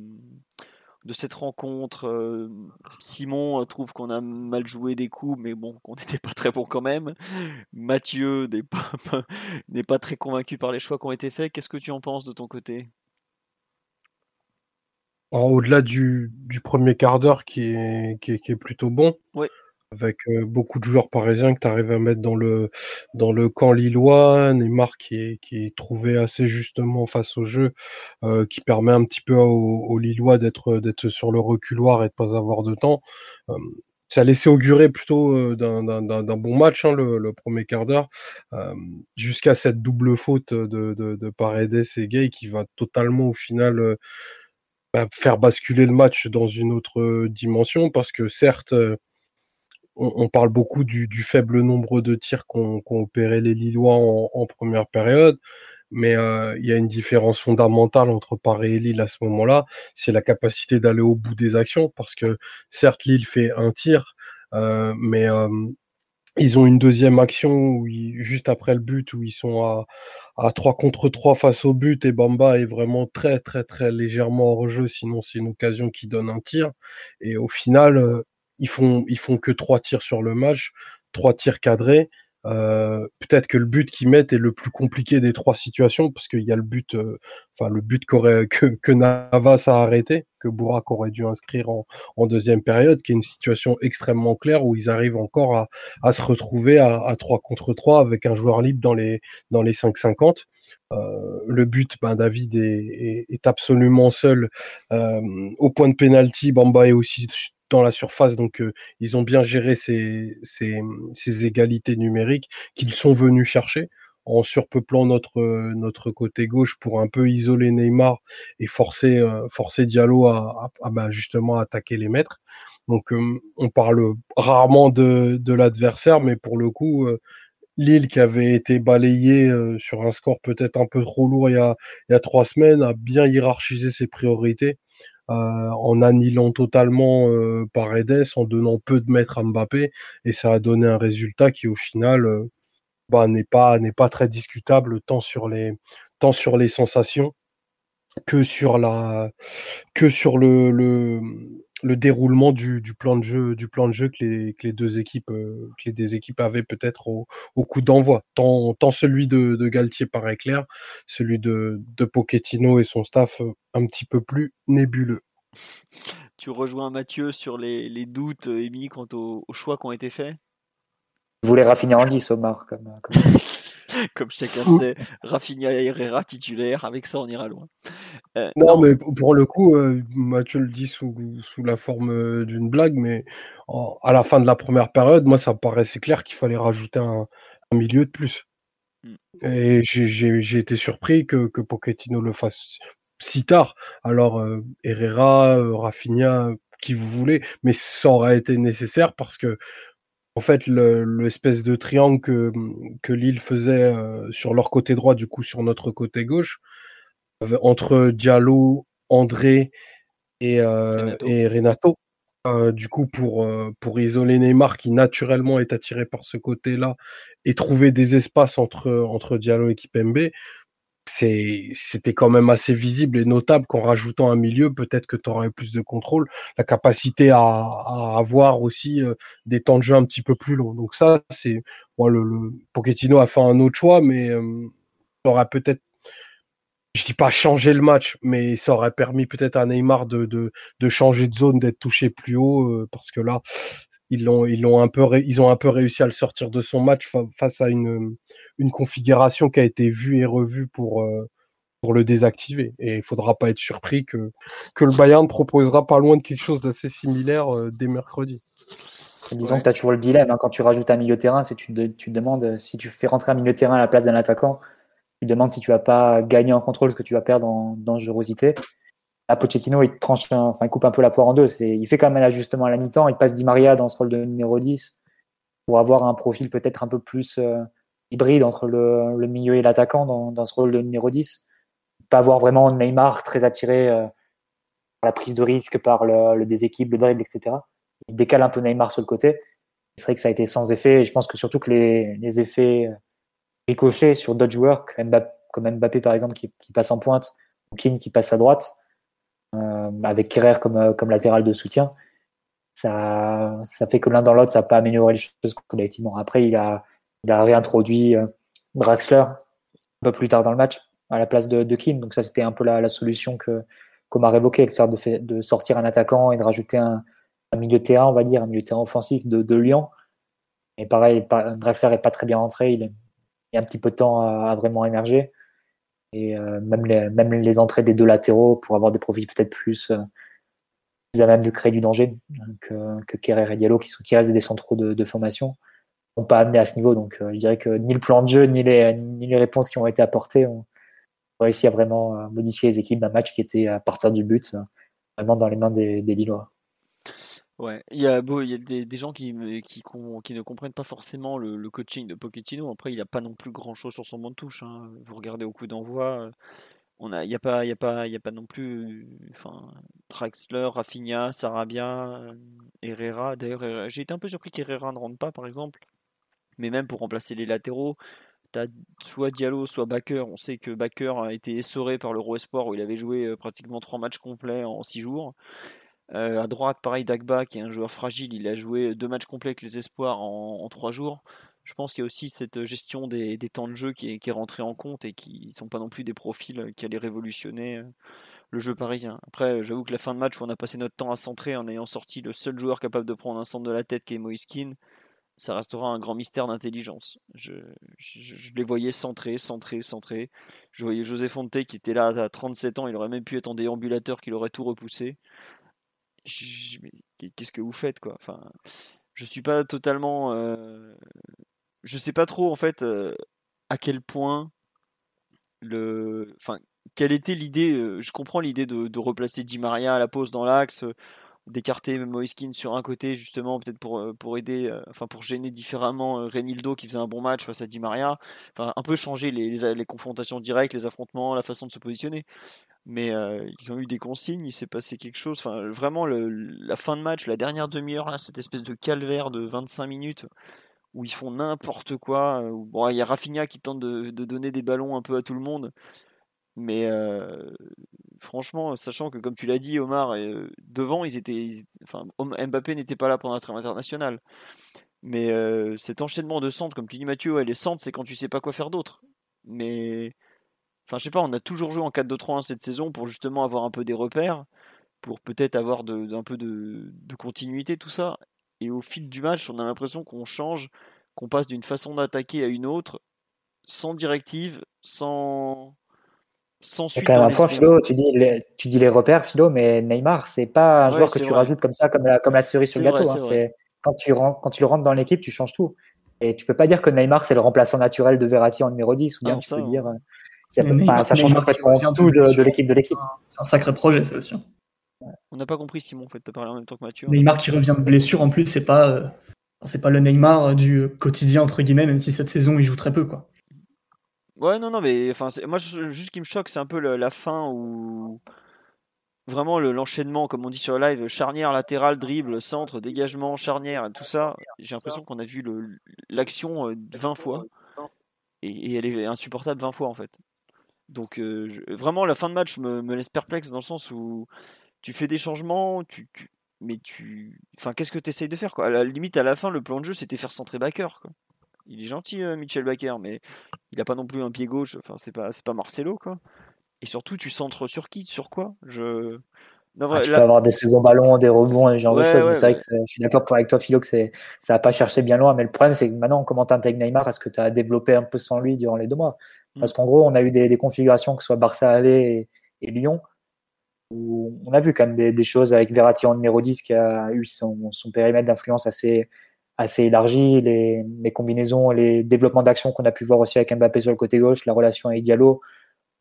de cette rencontre, euh, Simon euh, trouve qu'on a mal joué des coups, mais bon, qu'on n'était pas très bon quand même. Mathieu n'est pas, pas très convaincu par les choix qui ont été faits. Qu'est-ce que tu en penses de ton côté? Au-delà du, premier quart d'heure qui est, qui, est, plutôt bon, avec euh, beaucoup de joueurs parisiens que tu arrives à mettre dans le, dans le camp lillois, Neymar qui est, qui est trouvé assez justement face au jeu, euh, qui permet un petit peu aux, Lillois d'être, d'être sur le reculoir et de pas avoir de temps. Euh, ça a laissé augurer plutôt d'un, bon match, hein, le, premier quart d'heure, jusqu'à cette double faute de, de, de Paredes et Gay qui va totalement au final bah, faire basculer le match dans une autre dimension parce que certes, on, parle beaucoup du, faible nombre de tirs qu'ont opéré les Lillois en, première période, mais il y a une différence fondamentale entre Paris et Lille à ce moment-là, c'est la capacité d'aller au bout des actions parce que certes Lille fait un tir, mais ils ont une deuxième action où juste après le but où ils sont à, à 3 contre 3 face au but et Bamba est vraiment très très très légèrement hors jeu sinon c'est une occasion qui donne un tir et au final euh, ils font ils font que trois tirs sur le match trois tirs cadrés euh, peut-être que le but qu'ils mettent est le plus compliqué des trois situations parce qu'il y a le but, euh, enfin le but que, que Navas a arrêté, que Bourak aurait dû inscrire en, en, deuxième période, qui est une situation extrêmement claire où ils arrivent encore à, à se retrouver à, à 3 contre 3 avec un joueur libre dans les dans les 5-50. Euh, le but, ben, David est, est, absolument seul euh, au point de pénalty. Bamba est aussi dans la surface. Donc, ils ont bien géré ces, ces, égalités numériques qu'ils sont venus chercher en surpeuplant notre, côté gauche pour un peu isoler Neymar et forcer, forcer Diallo à, bah, justement attaquer les maîtres. Donc, on parle rarement de, l'adversaire, mais pour le coup, Lille qui avait été balayé sur un score peut-être un peu trop lourd il y a trois semaines a bien hiérarchisé ses priorités en annihilant totalement Paredes, en donnant peu de mètres à Mbappé, et ça a donné un résultat qui au final bah, n'est pas n'est pas très discutable tant sur les tant sur les sensations que sur la que sur le, le, le déroulement du, du, plan de jeu du plan de jeu que les, que les deux équipes euh, que les deux équipes avaient peut-être au, au, coup d'envoi. Tant, tant celui de, de Galtier paraît clair celui de, de Pochettino et son staff euh, un petit peu plus nébuleux. Tu rejoins Mathieu sur les, les doutes euh, émis quant aux, aux choix qui ont été faits? Vous voulez raffiner en 10 Omar comme, comme... Comme chacun sait, Rafinha et Herrera titulaire, avec ça on ira loin. Euh, non, mais pour le coup, euh, Mathieu le dit sous, sous la forme euh, d'une blague, mais à la fin de la première période, moi ça me paraissait clair qu'il fallait rajouter un, milieu de plus. Mm. Et j'ai été surpris que, que Pochettino le fasse si tard. Alors Herrera, Rafinha, qui vous voulez, mais ça aurait été nécessaire parce que en fait, l'espèce de triangle que, que Lille faisait euh, sur leur côté droit, du coup sur notre côté gauche, entre Diallo, André et, euh, Renato. Euh, du coup, pour, pour isoler Neymar, qui naturellement est attiré par ce côté-là, et trouver des espaces entre, entre Diallo et Kipembe, c'était quand même assez visible et notable qu'en rajoutant un milieu, peut-être que tu aurais plus de contrôle, la capacité à, à avoir aussi des temps de jeu un petit peu plus longs. Donc ça, c'est bon, le, le, Pochettino a fait un autre choix, mais euh, ça aurait peut-être, je dis pas changer le match, mais ça aurait permis peut-être à Neymar de, de, de changer de zone, d'être touché plus haut, euh, parce que là, ils l'ont ils l'ont un peu ils ont un peu réussi à le sortir de son match face à une une configuration qui a été vue et revue pour euh, pour le désactiver et il faudra pas être surpris que que le Bayern proposera pas loin de quelque chose d'assez similaire euh, dès mercredi. Disons que tu as toujours le dilemme hein, quand tu rajoutes un milieu de terrain, c'est tu, tu te demandes si tu fais rentrer un milieu de terrain à la place d'un attaquant, tu te demandes si tu vas pas gagner en contrôle ce que tu vas perdre en dangerosité à Pochettino, il tranche, enfin, il coupe un peu la poire en deux. Il fait quand même un ajustement à la mi-temps. Il passe Di Maria dans ce rôle de numéro 10 pour avoir un profil peut-être un peu plus euh, hybride entre le, milieu et l'attaquant dans, ce rôle de numéro 10. Pas avoir vraiment Neymar très attiré euh, par la prise de risque, par le, le déséquilibre, le dribble, etc. Il décale un peu Neymar sur le côté. C'est vrai que ça a été sans effet. Et je pense que surtout que les, les effets euh, ricochés sur d'autres joueurs, comme Mbappé par exemple, qui, passe en pointe, ou Keane qui passe à droite, euh, avec Kerrer comme, comme latéral de soutien, ça, ça fait que l'un dans l'autre, ça n'a pas amélioré les choses collectivement. Après, il a, il a réintroduit euh, Draxler un peu plus tard dans le match à la place de, de Keane. Donc ça, c'était un peu la, solution que qu'on a évoqué, de faire de, sortir un attaquant et de rajouter un, milieu de terrain, on va dire, un milieu de terrain offensif de, Lyon. Et pareil, Draxler n'est pas très bien rentré, il, a un petit peu de temps à, vraiment émerger et euh, même, les, entrées des deux latéraux pour avoir des profils peut-être plus, euh, à même de créer du danger que, que Kerrer et Diallo qui, sont, restent des centraux de formation n'ont pas amené à ce niveau. Donc euh, je dirais que ni le plan de jeu ni les, ni les réponses qui ont été apportées ont réussi à vraiment modifier les équipes d'un match qui était à partir du but vraiment dans les mains des, des Lillois. Ouais, il y a, beau, il y a des, gens qui, qui, ne comprennent pas forcément le, le coaching de Pochettino. Après, il n'a pas non plus grand chose sur son banc de touche. Hein. Vous regardez au coup d'envoi, on a, il n'y a, pas, il y a, pas, il y a pas non plus enfin, Traxler, Rafinha, Sarabia, Herrera. D'ailleurs, j'ai été un peu surpris qu'Herrera ne rentre pas, par exemple. Mais même pour remplacer les latéraux, tu as soit Diallo, soit Baker. On sait que Baker a été essoré par l'Euro Espoir où il avait joué pratiquement trois matchs complets en six jours. Euh, à droite, pareil, Dagba, qui est un joueur fragile, il a joué deux matchs complets avec les espoirs en, trois jours. Je pense qu'il y a aussi cette gestion des, temps de jeu qui est, rentrée en compte et qui ne sont pas non plus des profils qui allaient révolutionner euh, le jeu parisien. Après, j'avoue que la fin de match où on a passé notre temps à centrer en ayant sorti le seul joueur capable de prendre un centre de la tête qui est Moiskin, ça restera un grand mystère d'intelligence. Je, les voyais centrer, centrer, centrer. Je voyais José Fonte qui était là à 37 ans, il aurait même pu être en déambulateur, qu'il aurait tout repoussé qu'est-ce que vous faites quoi? Enfin, je suis pas totalement, euh, je sais pas trop en fait euh, à quel point le, enfin, quelle était l'idée euh, Je comprends l'idée de, replacer Di Maria à la pause dans l'axe. D'écarter Moiskin sur un côté justement peut-être pour, euh, pour aider, euh, enfin pour gêner différemment euh, Renildo qui faisait un bon match face à Di Maria, enfin un peu changer les, les, confrontations directes, les affrontements, la façon de se positionner. Mais ils ont eu des consignes, il s'est passé quelque chose, enfin vraiment la fin de match, la dernière demi-heure là, cette espèce de calvaire de 25 minutes où ils font n'importe quoi. Bon, il y a Rafinha qui tente de, de, donner des ballons un peu à tout le monde. Mais franchement, sachant que comme tu l'as dit, Omar, devant, ils étaient, enfin, Mbappé n'était pas là pendant internationale. Mais cet enchaînement de centres, comme tu dis Mathieu, les centres, c'est quand tu sais pas quoi faire d'autre. Mais enfin, je sais pas, on a toujours joué en 4-2-3-1 cette saison pour justement avoir un peu des repères, pour peut-être avoir un peu de continuité, tout ça. Et au fil du match, on a l'impression qu'on change, qu'on passe d'une façon d'attaquer à une autre, sans directive, sans sans suite. Quand même un point, Philo, tu dis, les, tu dis les repères, Philo, mais Neymar, c'est pas un joueur que tu rajoutes comme ça, comme la, comme la cerise sur le gâteau. Hein, quand, tu rentres, quand tu le rentres dans l'équipe, tu changes tout. Et tu peux pas dire que Neymar, c'est le remplaçant naturel de Verratti en numéro 10, ou bien ah, tu peux dire. Euh, ça change complètement tout de, l'équipe de l'équipe. C'est un sacré projet, ça aussi. Hein. On n'a pas compris, Simon, en fait, tu as parlé en même temps que Mathieu. Neymar qui revient de blessure, en plus, c'est pas, euh, c'est pas le Neymar du quotidien, entre guillemets, même si cette saison, il joue très peu, quoi. Ouais, non, non, mais enfin, moi, juste ce qui me choque, c'est un peu la fin où vraiment l'enchaînement, comme on dit sur le live, charnière, latéral, dribble, centre, dégagement, charnière, tout ça. J'ai l'impression qu'on a vu l'action 20 euh, fois et, elle est insupportable 20 fois en fait. Donc euh, vraiment, la fin de match me, laisse perplexe dans le sens où tu fais des changements, tu, mais tu. Enfin, qu'est-ce que tu essayes de faire quoi? À la limite, à la fin, le plan de jeu, c'était faire centrer Backer. Il est gentil, euh, Michel Baker, mais il n'a pas non plus un pied gauche. Enfin, c'est pas, c'est pas Marcelo, quoi. Et surtout, tu centres sur qui? Sur quoi? Je. Ah, tu peux avoir des seconds ballons, des rebonds et genre de choses. c'est vrai que je suis d'accord avec toi, Philo, que ça n'a pas cherché bien loin. Mais le problème, c'est que maintenant, comment tu intègres Neymar Est-ce que tu as développé un peu sans lui durant les deux mois mm. Parce qu'en gros, on a eu des, configurations, que ce soit Barça aller et, Lyon, où on a vu quand même des, choses avec Verratti en numéro 10 qui a eu son, son périmètre d'influence assez, assez élargi, les, les combinaisons, les développements d'action qu'on a pu voir aussi avec Mbappé sur le côté gauche, la relation avec Diallo,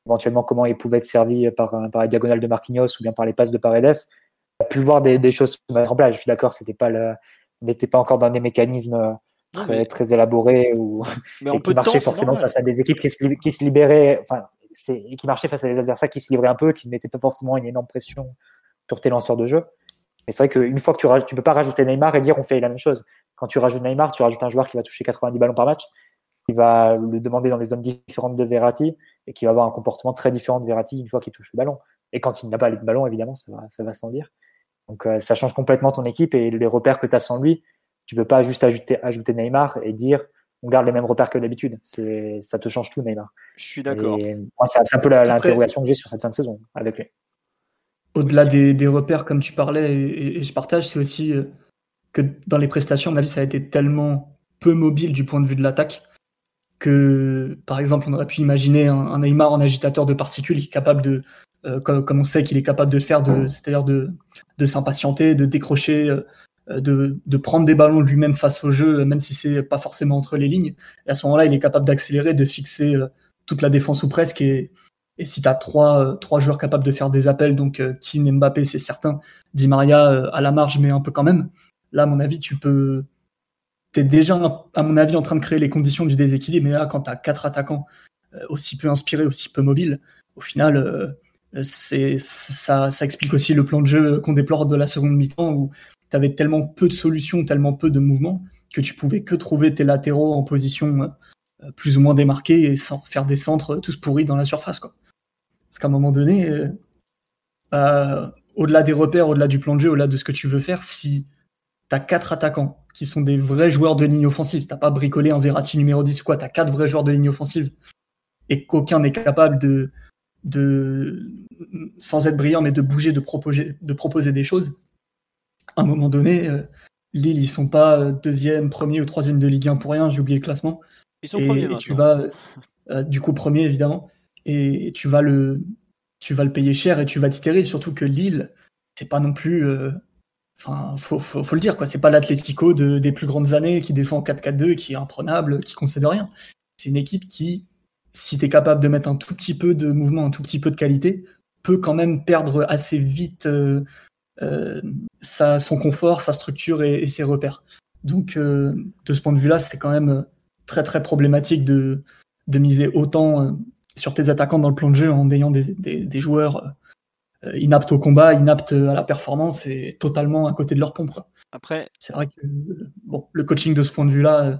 éventuellement comment il pouvait être servi par, par la diagonale de Marquinhos ou bien par les passes de Paredes. On a pu voir des, des choses se mettre en place. Je suis d'accord, c'était pas le, n'était pas encore dans des mécanismes très, très élaborés ou qui marchaient forcément face à des équipes qui se, qui se libéraient, enfin, qui marchaient face à des adversaires qui se livraient un peu, qui ne mettaient pas forcément une énorme pression sur tes lanceurs de jeu. Mais c'est vrai qu'une fois que tu ne peux pas rajouter Neymar et dire on fait la même chose. Quand tu rajoutes Neymar, tu rajoutes un joueur qui va toucher 90 ballons par match, qui va le demander dans les zones différentes de Verratti et qui va avoir un comportement très différent de Verratti une fois qu'il touche le ballon. Et quand il n'a pas le ballon, évidemment, ça va, ça va sans dire. Donc euh, ça change complètement ton équipe et les repères que tu as sans lui, tu peux pas juste ajouter, ajouter Neymar et dire on garde les mêmes repères que d'habitude. Ça te change tout, Neymar. Je suis d'accord. C'est un peu l'interrogation que j'ai sur cette fin de saison avec lui. Au-delà des, repères, comme tu parlais, et, je partage, c'est aussi euh, que dans les prestations, ma vie, ça a été tellement peu mobile du point de vue de l'attaque que, par exemple, on aurait pu imaginer un, Neymar en agitateur de particules qui est capable de, euh, comme, on sait qu'il est capable de faire, c'est-à-dire de, de s'impatienter, de décrocher, euh, de, de, prendre des ballons lui-même face au jeu, même si c'est pas forcément entre les lignes. Et à ce moment-là, il est capable d'accélérer, de fixer toute la défense ou presque et, et si tu as trois, euh, trois joueurs capables de faire des appels, donc euh, Kim, Mbappé, c'est certain, Di Maria euh, à la marge, mais un peu quand même, là, à mon avis, tu peux. Tu es déjà, à mon avis, en train de créer les conditions du déséquilibre. Mais là, quand tu as quatre attaquants aussi peu inspirés, aussi peu mobiles, au final, c'est ça, ça explique aussi le plan de jeu qu'on déplore de la seconde mi-temps où tu avais tellement peu de solutions, tellement peu de mouvements que tu pouvais que trouver tes latéraux en position plus ou moins démarquée et sans faire des centres tous pourris dans la surface. Parce qu'à un moment donné, euh, bah, au-delà des repères, au-delà du plan de jeu, au-delà de ce que tu veux faire, si tu as quatre attaquants qui sont des vrais joueurs de ligne offensive, t'as pas bricolé un Verratti numéro 10 ou quoi, tu as quatre vrais joueurs de ligne offensive, et qu'aucun n'est capable de, de, sans être brillant, mais de bouger, de proposer, de proposer des choses, à un moment donné, euh, Lille, ils sont pas euh, deuxième, premier ou troisième de Ligue 1 pour rien, j'ai oublié le classement. Ils sont premiers. Et tu vas, du coup, premier évidemment et tu vas le, tu vas le payer cher et tu vas être stérile. Surtout que Lille, c'est pas non plus. Euh, enfin, faut, faut, le dire, quoi. C'est pas l'Atlético de, des plus grandes années qui défend 4-4-2, qui est imprenable, qui concède rien. C'est une équipe qui, si tu es capable de mettre un tout petit peu de mouvement, un tout petit peu de qualité, peut quand même perdre assez vite euh, son confort, sa structure et, ses repères. Donc, de ce point de vue-là, c'est quand même très très problématique de, miser autant sur tes attaquants dans le plan de jeu en ayant des, joueurs euh, inaptes au combat, inaptes à la performance et totalement à côté de leur pompe. Après, c'est vrai que bon, le coaching de ce point de vue-là euh,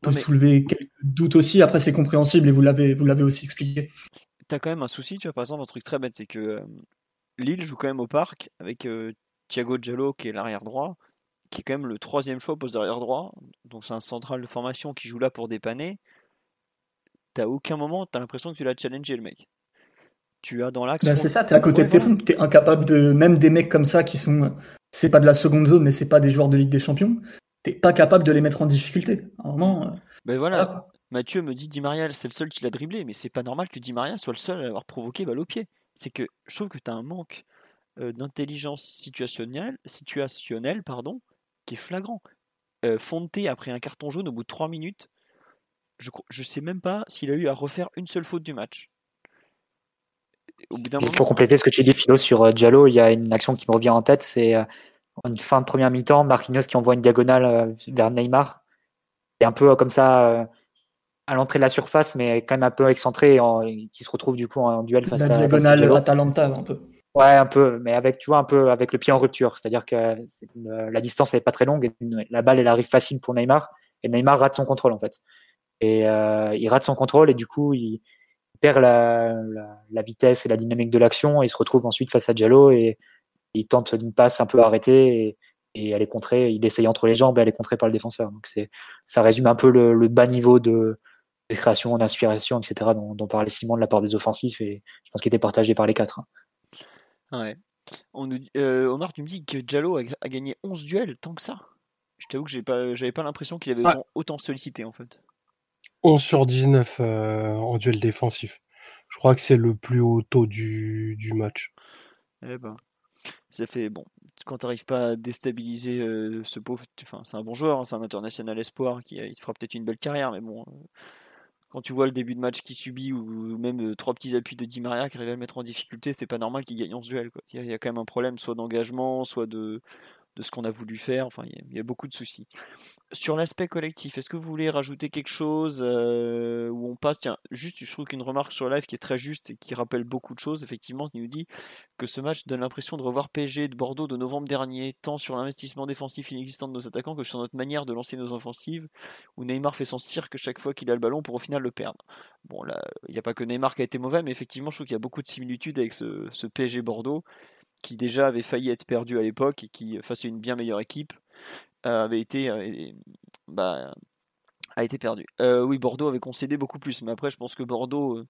peut soulever quelques doutes aussi. Après, c'est compréhensible et vous l'avez, vous l'avez aussi expliqué. Tu as quand même un souci, tu vois, par exemple, un truc très bête, c'est que euh, Lille joue quand même au parc avec Thiago Giallo qui est l'arrière droit, qui est quand même le troisième choix au poste d'arrière droit. Donc c'est un central de formation qui joue là pour dépanner. T'as aucun moment, t'as l'impression que tu l'as challengé le mec tu as dans l'axe. Bah, c'est ça, tu es à côté de tes pompes, tu es incapable de. Même des mecs comme ça qui sont. C'est pas de la seconde zone, mais c'est pas des joueurs de Ligue des Champions. T'es pas capable de les mettre en difficulté. Vraiment. Euh, ben voilà. Mathieu me dit Di Maria, c'est le seul qui l'a dribblé, mais c'est pas normal que Di Maria soit le seul à avoir provoqué balle au pied. C'est que je trouve que tu as un manque euh, d'intelligence situationnelle, situationnelle pardon, qui est flagrant. Euh, Fonte a pris un carton jaune au bout de 3 minutes. Je, je sais même pas s'il a eu à refaire une seule faute du match. Pour compléter ce que tu dis, Philo, sur euh, Diallo, il y a une action qui me revient en tête. C'est euh, une fin de première mi-temps, Marquinhos qui envoie une diagonale euh, vers Neymar. Et un peu comme ça, à l'entrée de la surface, mais quand même un peu excentré, qui se retrouve du coup en duel face à. La diagonale Atalanta, un peu. Ouais, un peu, mais avec, tu vois, un peu avec le pied en rupture. C'est-à-dire que la distance n'est pas très longue. la balle, elle arrive facile pour Neymar. Et Neymar rate son contrôle, en fait. Et il rate son contrôle, et du coup, il, perd la, vitesse et la dynamique de l'action et il se retrouve ensuite face à Diallo et il tente une passe un peu arrêtée et, elle est contrée. Il essaye entre les jambes et elle est contrée par le défenseur. Donc c'est, ça résume un peu le, bas niveau de, création, d'inspiration, etc. dont, dont, parlait Simon de la part des offensifs et je pense qu'il était partagé par les quatre. Hein. Ouais. On nous euh, Omar, tu me dis que Diallo a, gagné 11 duels, tant que ça? Je t'avoue que j'ai pas, j'avais pas l'impression qu'il avait autant sollicité en fait. 11 sur 19 euh, en duel défensif. Je crois que c'est le plus haut taux du, match. Eh ben, ça fait bon. Quand tu n'arrives pas à déstabiliser euh, ce pauvre, enfin, c'est un bon joueur, hein, c'est un international espoir qui il fera peut-être une belle carrière, mais bon, euh, quand tu vois le début de match qu'il subit ou même trois petits appuis de Di Maria qui arrive à le mettre en difficulté, c'est pas normal qu'il gagne en ce duel. Il y, a quand même un problème, soit d'engagement, soit de, de ce qu'on a voulu faire. Enfin, il y, a beaucoup de soucis. Sur l'aspect collectif, est-ce que vous voulez rajouter quelque chose euh, où on passe Tiens, juste, je trouve qu'une remarque sur live qui est très juste et qui rappelle beaucoup de choses. Effectivement, il nous dit que ce match donne l'impression de revoir PSG de Bordeaux de novembre dernier, tant sur l'investissement défensif inexistant de nos attaquants que sur notre manière de lancer nos offensives, où Neymar fait son cirque chaque fois qu'il a le ballon pour au final le perdre. Bon, là, il n'y a pas que Neymar qui a été mauvais, mais effectivement, je trouve qu'il y a beaucoup de similitudes avec ce, ce PSG Bordeaux qui déjà avait failli être perdu à l'époque et qui, face à une bien meilleure équipe, euh, avait été, euh, bah, a été perdu. Euh, oui, Bordeaux avait concédé beaucoup plus, mais après, je pense que Bordeaux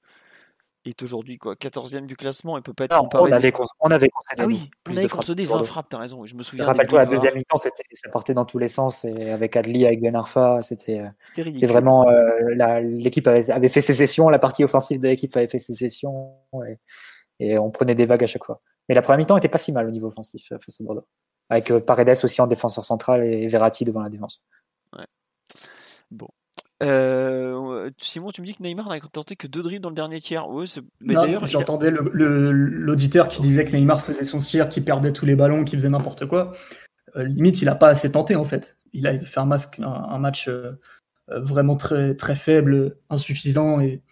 est aujourd'hui quoi 14e du classement et peut pas être comparé. On avait, on avait concédé. Ah oui, on avait concédé 20 frappes, t'as raison. Je me souviens. Rappelle-toi, la deuxième mi-temps, ça partait dans tous les sens et avec Adli, avec Ben Arfa, c'était vraiment l'équipe avait, avait, fait sécession, la partie offensive de l'équipe avait fait sécession et, et on prenait des vagues à chaque fois. Mais la première mi-temps n'était pas si mal au niveau offensif euh, face à Bordeaux. Avec euh, Paredes aussi en défenseur central et Verratti devant la défense. Ouais. Bon. Euh, Simon, tu me dis que Neymar n'a tenté que deux dribbles dans le dernier tiers. Ouais, d'ailleurs, j'entendais l'auditeur qui disait que Neymar faisait son cirque, qu'il perdait tous les ballons, qu'il faisait n'importe quoi. limite, il n'a pas assez tenté en fait. Il a fait un, masque, un, match vraiment très, très faible, insuffisant et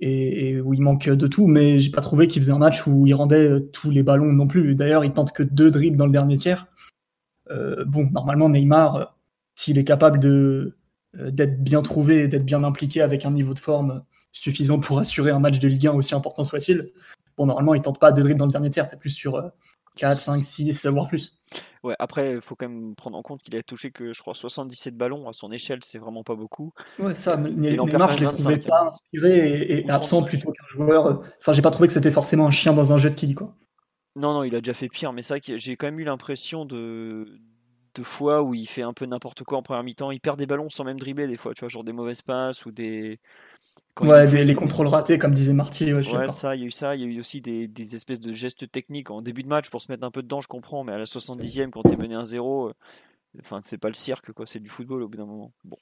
et, où il manque de tout, mais j'ai pas trouvé qu'il faisait un match où il rendait euh, tous les ballons non plus. D'ailleurs, il tente que deux dribbles dans le dernier tiers. Euh, bon, normalement, Neymar, euh, s'il est capable de d'être bien trouvé, d'être bien impliqué avec un niveau de forme suffisant pour assurer un match de Ligue 1 aussi important soit-il, bon, normalement, il tente pas deux dribbles dans le dernier tiers, t'es plus sur 4, 5, 6, voire plus. Ouais, après, il faut quand même prendre en compte qu'il a touché que, je crois, 77 ballons à son échelle, c'est vraiment pas beaucoup. Ouais, ça, mais Neymar, je l'ai trouvé pas inspiré et, absent plutôt qu'un joueur. Euh, enfin, j'ai pas trouvé que c'était forcément un chien dans un jeu de kill, quoi. Non, non, il a déjà fait pire, mais ça, j'ai quand même eu l'impression de, de fois où il fait un peu n'importe quoi en première mi-temps. Il perd des ballons sans même dribbler, des fois, tu vois, genre des mauvaises passes ou des ouais, les contrôles ratés, comme disait Marty. Ouais, ça, il y a eu ça. Il y a eu aussi des, des, espèces de gestes techniques en début de match pour se mettre un peu dedans, je comprends, mais à la 70e, quand tu es mené 1-0, euh, enfin, c'est pas le cirque, quoi, c'est du football au bout d'un moment. Bon,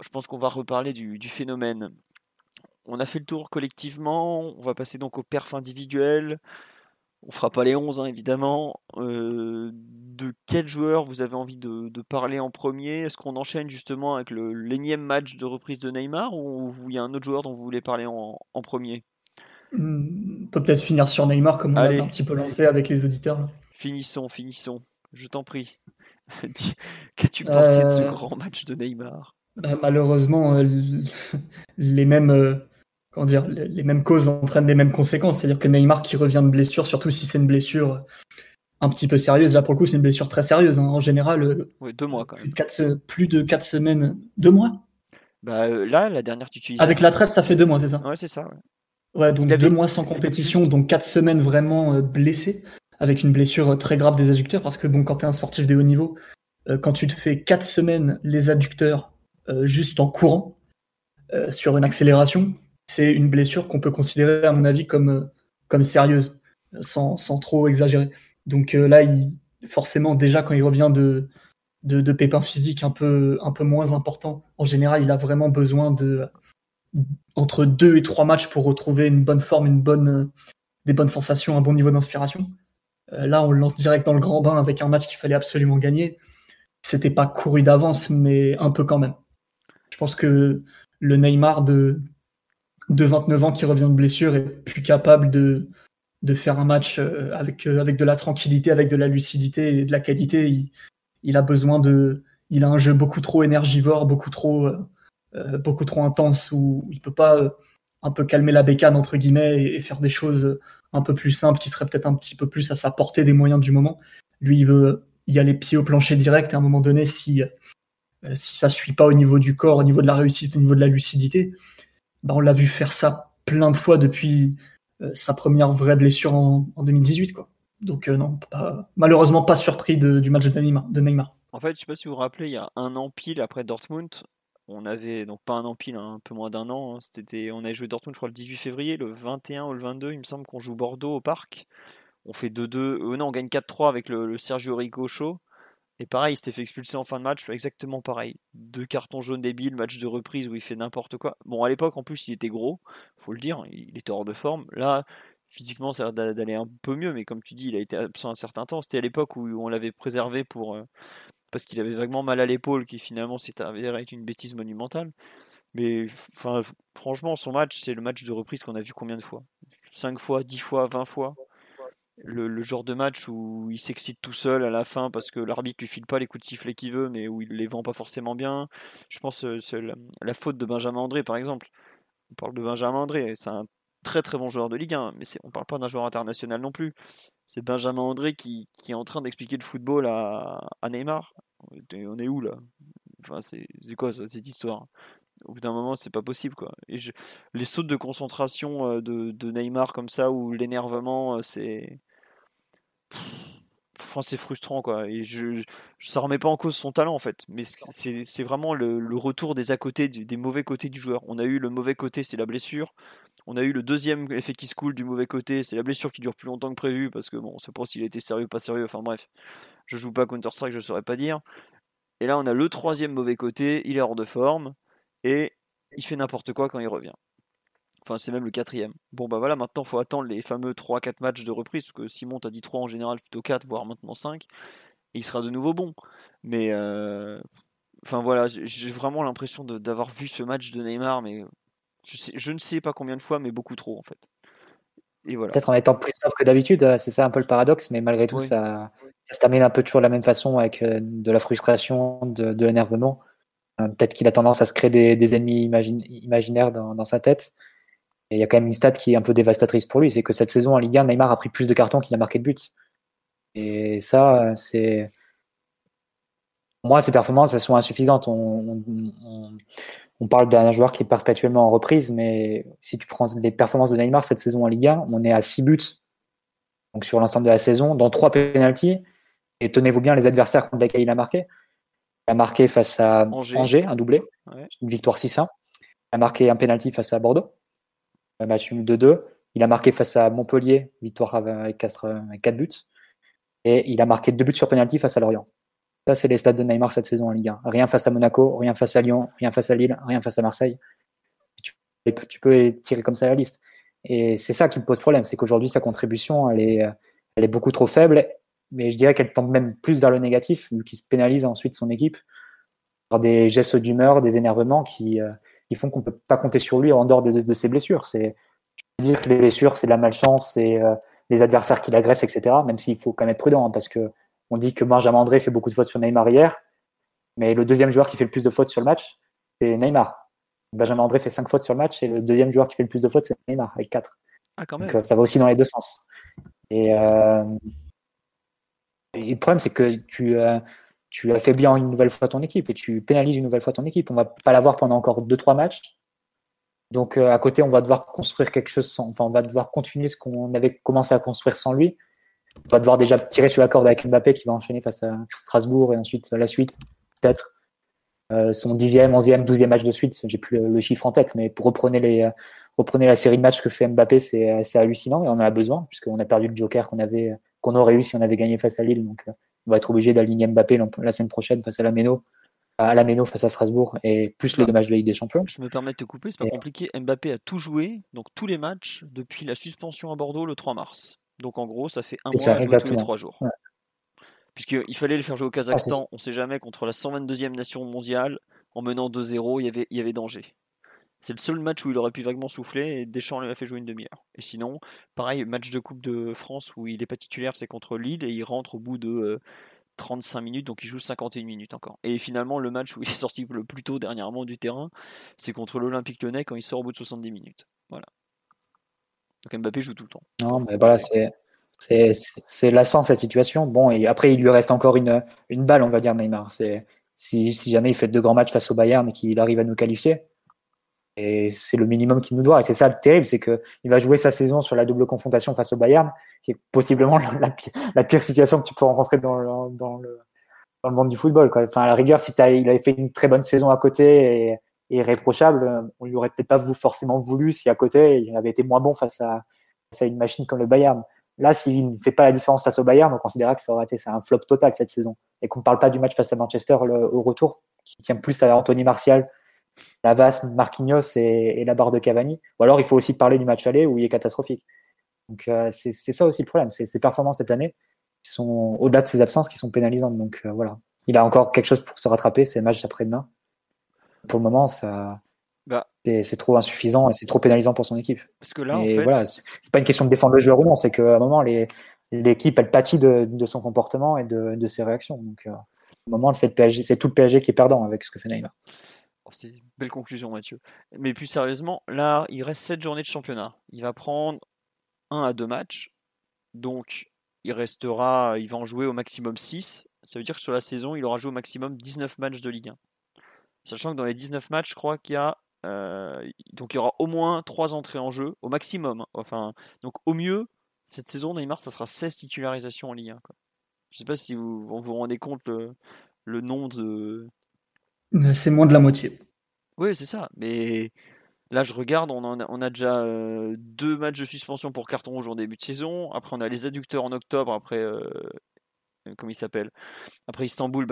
je pense qu'on va reparler du, du, phénomène. On a fait le tour collectivement, on va passer donc au perf individuel. On fera pas les 11, hein, évidemment. Euh, de quel joueur vous avez envie de, parler en premier? Est-ce qu'on enchaîne justement avec le l'énième match de reprise de Neymar ou il y a un autre joueur dont vous voulez parler en, premier? Hmm, On peut peut-être finir sur Neymar comme on l'a un petit peu lancé avec les auditeurs. Finissons, finissons. Je t'en prie. Qu'as-tu pensé de ce euh, grand match de Neymar? Bah, Malheureusement, euh, les mêmes dire, les mêmes causes entraînent les mêmes conséquences. C'est-à-dire que Neymar qui revient de blessure, surtout si c'est une blessure un petit peu sérieuse, là pour le coup c'est une blessure très sérieuse. Hein. En général, euh, deux mois quand même. Plus de, quatre, semaines, deux mois? Bah, euh, Là, la dernière tu utilises. Avec la trêve, ça fait deux mois, c'est ça? Ouais, c'est ça. Ouais, donc deux mois sans compétition, donc quatre semaines vraiment euh, blessé, avec une blessure très grave des adducteurs, parce que bon, quand tu es un sportif de haut niveau, quand tu te fais quatre semaines les adducteurs juste en courant sur une accélération, c'est une blessure qu'on peut considérer, à mon avis, comme, euh, comme sérieuse, sans, sans trop exagérer. Donc euh, là, il, forcément, déjà, quand il revient de, de, pépins physiques un peu, un peu moins importants, en général, il a vraiment besoin de entre deux et trois matchs pour retrouver une bonne forme, une bonne, des bonnes sensations, un bon niveau d'inspiration. Euh, là, on le lance direct dans le grand bain avec un match qu'il fallait absolument gagner. C'était pas couru d'avance, mais un peu quand même. Je pense que le Neymar de, de 29 ans qui revient de blessure est plus capable de, de faire un match euh, avec, euh, avec de la tranquillité, avec de la lucidité et de la qualité. Il, a besoin de. Il a un jeu beaucoup trop énergivore, beaucoup trop, euh, beaucoup trop intense où il peut pas un peu calmer la bécane entre guillemets et, faire des choses un peu plus simples qui seraient peut-être un petit peu plus à sa portée des moyens du moment. Lui, il veut y a les pieds au plancher direct et à un moment donné, si, si ça suit pas au niveau du corps, au niveau de la réussite, au niveau de la lucidité, bah, on l'a vu faire ça plein de fois depuis euh, sa première vraie blessure en, 2018. Quoi. Donc euh, non, malheureusement pas surpris du match de Neymar. En fait, je sais pas si vous vous rappelez, il y a un an pile après Dortmund, on avait donc pas un an pile, hein, un peu moins d'un an. Hein, on avait joué Dortmund, je crois, le 18 février, le 21 ou le 22, il me semble qu'on joue Bordeaux au parc. On fait 2-2, euh, non, on gagne 4-3 avec le, Sergio Rico. Et pareil, il s'était fait expulser en fin de match, exactement pareil. Deux cartons jaunes débiles, match de reprise où il fait n'importe quoi. Bon, à l'époque, en plus, il était gros, faut le dire, il était hors de forme. Là, physiquement, ça a l'air d'aller un peu mieux, mais comme tu dis, il a été absent un certain temps. C'était à l'époque où on l'avait préservé pour euh, parce qu'il avait vaguement mal à l'épaule, qui finalement s'est avéré être une bêtise monumentale. Mais franchement, son match, c'est le match de reprise qu'on a vu combien de fois? 5 fois, 10 fois, 20 fois? Le, genre de match où il s'excite tout seul à la fin parce que l'arbitre lui file pas les coups de sifflet qu'il veut, mais où il les vend pas forcément bien. Je pense euh, c'est la, faute de Benjamin André, par exemple. On parle de Benjamin André, c'est un très très bon joueur de Ligue 1, mais on parle pas d'un joueur international non plus. C'est Benjamin André qui, est en train d'expliquer le football à, Neymar. On est où là? Enfin, c'est quoi cette histoire? Au bout d'un moment, c'est pas possible quoi. Et les sautes de concentration de, de, Neymar comme ça ou l'énervement, c'est enfin, c'est frustrant quoi. Et je, je, ça remet pas en cause son talent en fait, mais c'est vraiment le, retour des à côté, des mauvais côtés du joueur. On a eu le mauvais côté, c'est la blessure. On a eu le deuxième effet qui se coule du mauvais côté, c'est la blessure qui dure plus longtemps que prévu parce que bon, on sait pas s'il était sérieux ou pas sérieux. Enfin bref, je joue pas Counter Strike, je saurais pas dire. Et là, on a le troisième mauvais côté, il est hors de forme et il fait n'importe quoi quand il revient. Enfin, c'est même le quatrième. Bon, bah voilà, maintenant, il faut attendre les fameux 3-4 matchs de reprise, parce que Simon t'a dit 3 en général, plutôt 4, voire maintenant 5, et il sera de nouveau bon. Mais, euh, enfin voilà, j'ai vraiment l'impression d'avoir vu ce match de Neymar, mais je, ne sais pas combien de fois, mais beaucoup trop, en fait. Et voilà. Peut-être en étant plus fort que d'habitude, euh, c'est ça un peu le paradoxe, mais malgré tout, ça, se termine un peu toujours de la même façon, avec euh, de la frustration, de l'énervement. Euh, peut-être qu'il a tendance à se créer des, ennemis imaginaires dans, sa tête. Et il y a quand même une stat qui est un peu dévastatrice pour lui, c'est que cette saison en Ligue 1, Neymar a pris plus de cartons qu'il a marqué de buts. Et ça, c'est. Moi, ces performances, elles sont insuffisantes. On, parle d'un joueur qui est perpétuellement en reprise, mais si tu prends les performances de Neymar cette saison en Ligue 1, on est à 6 buts donc sur l'ensemble de la saison, dans 3 pénalties. Et tenez-vous bien les adversaires contre lesquels il a marqué. Il a marqué face à Angers, un doublé, une victoire 6-1. Il a marqué un penalty face à Bordeaux, un match 2-2. Il a marqué face à Montpellier, victoire avec 4, buts. Et il a marqué deux buts sur penalty face à Lorient. Ça, c'est les stats de Neymar cette saison en Ligue 1. Rien face à Monaco, rien face à Lyon, rien face à Lille, rien face à Marseille. Tu, tu peux tirer comme ça la liste. Et c'est ça qui me pose problème, c'est qu'aujourd'hui, sa contribution, elle est, elle est beaucoup trop faible, mais je dirais qu'elle tend même plus vers le négatif, vu qu'il se pénalise ensuite son équipe par des gestes d'humeur, des énervements qui, euh, qui font qu'on ne peut pas compter sur lui en dehors de, de, ses blessures. C'est dire que les blessures, c'est de la malchance, c'est euh, les adversaires qui l'agressent, etc. Même s'il faut quand même être prudent, hein, parce que on dit que Benjamin André fait beaucoup de fautes sur Neymar hier, mais le deuxième joueur qui fait le plus de fautes sur le match, c'est Neymar. Benjamin André fait 5 fautes sur le match, et le deuxième joueur qui fait le plus de fautes, c'est Neymar, avec 4. Ah, quand même. Donc, ça va aussi dans les deux sens. Et, euh, le problème, c'est que tu, euh, tu affaiblis une nouvelle fois ton équipe et tu pénalises une nouvelle fois ton équipe. On va pas l'avoir pendant encore 2-3 matchs. Donc euh, à côté, on va devoir construire quelque chose enfin, on va devoir continuer ce qu'on avait commencé à construire sans lui. On va devoir déjà tirer sur la corde avec Mbappé qui va enchaîner face à Strasbourg et ensuite la suite, peut-être. Euh, son dixième, onzième, douzième match de suite, j'ai plus le, chiffre en tête, mais pour reprenez reprenez la série de matchs que fait Mbappé, c'est hallucinant et on en a besoin puisqu'on a perdu le joker qu'on avait, qu'on aurait eu si on avait gagné face à Lille. Donc, euh, on va être obligé d'aligner Mbappé la semaine prochaine face à la Méno, à la Méno face à Strasbourg et plus le match de Ligue des Champions. Je me permets de te couper, c'est pas compliqué. Mbappé a tout joué, donc tous les matchs depuis la suspension à Bordeaux le 3 mars. Donc en gros, ça fait un mois ça, jouer tous les 3 jours. Puisqu'il fallait le faire jouer au Kazakhstan, ah, on sait jamais, contre la 122e nation mondiale, en menant 2-0, il y avait, il y avait danger. C'est le seul match où il aurait pu vaguement souffler et Deschamps lui a fait jouer une demi-heure. Et sinon, pareil, match de Coupe de France où il n'est pas titulaire, c'est contre Lille et il rentre au bout de 35 euh, minutes, donc il joue 51 minutes encore. Et finalement, le match où il est sorti le plus tôt dernièrement du terrain, c'est contre l'Olympique Lyonnais quand il sort au bout de 70 minutes. Voilà. Donc Mbappé joue tout le temps. Non, mais voilà, c'est. C'est lassant cette situation. Bon, et après, il lui reste encore une, une balle, on va dire, Neymar. Si, si jamais il fait deux grands matchs face au Bayern et qu'il arrive à nous qualifier, et c'est le minimum qu'il nous doit. Et c'est ça le terrible, c'est qu'il va jouer sa saison sur la double confrontation face au Bayern, qui est possiblement la pire, situation que tu peux rencontrer dans le, monde du football. Enfin, à la rigueur, si il avait fait une très bonne saison à côté et, irréprochable, on lui aurait peut-être pas forcément voulu si à côté il avait été moins bon face à, face à une machine comme le Bayern. Là, s'il ne fait pas la différence face au Bayern, on considérera que ça aurait été un flop total cette saison. Et qu'on ne parle pas du match face à Manchester au retour, qui tient plus à Anthony Martial Navas, Marquinhos et, la barre de Cavani. Ou alors il faut aussi parler du match aller où il est catastrophique. Donc euh, c'est ça aussi le problème, c'est ses performances cette année qui sont au-delà de ses absences qui sont pénalisantes. Donc euh, voilà, il a encore quelque chose pour se rattraper, c'est le match d'après-demain. Pour le moment, ça, bah. c'est trop insuffisant et c'est trop pénalisant pour son équipe. Parce que là, en fait... voilà, c'est pas une question de défendre le joueur ou non, c'est qu'à un moment, l'équipe, elle pâtit de, son comportement et de, ses réactions. Donc, euh, au moment, c'est tout le PSG qui est perdant avec ce que fait Neymar. Oh, c'est une belle conclusion, Mathieu. Mais plus sérieusement, là, il reste 7 journées de championnat. Il va prendre 1 à 2 matchs. Donc, il restera, il va en jouer au maximum 6. Ça veut dire que sur la saison, il aura joué au maximum 19 matchs de Ligue 1. Sachant que dans les 19 matchs, je crois qu'il y a. Euh, donc il y aura au moins 3 entrées en jeu, au maximum. Enfin, donc au mieux, cette saison, Neymar, ça sera 16 titularisations en Ligue 1. Je ne sais pas si vous vous, rendez compte le, le nom de, c'est moins de la moitié. Oui, c'est ça. Mais là, je regarde, on, a, on a déjà euh, deux matchs de suspension pour carton rouge en début de saison. Après, on a les adducteurs en octobre. Après, euh, euh, comment il s'appelle? Après Istanbul.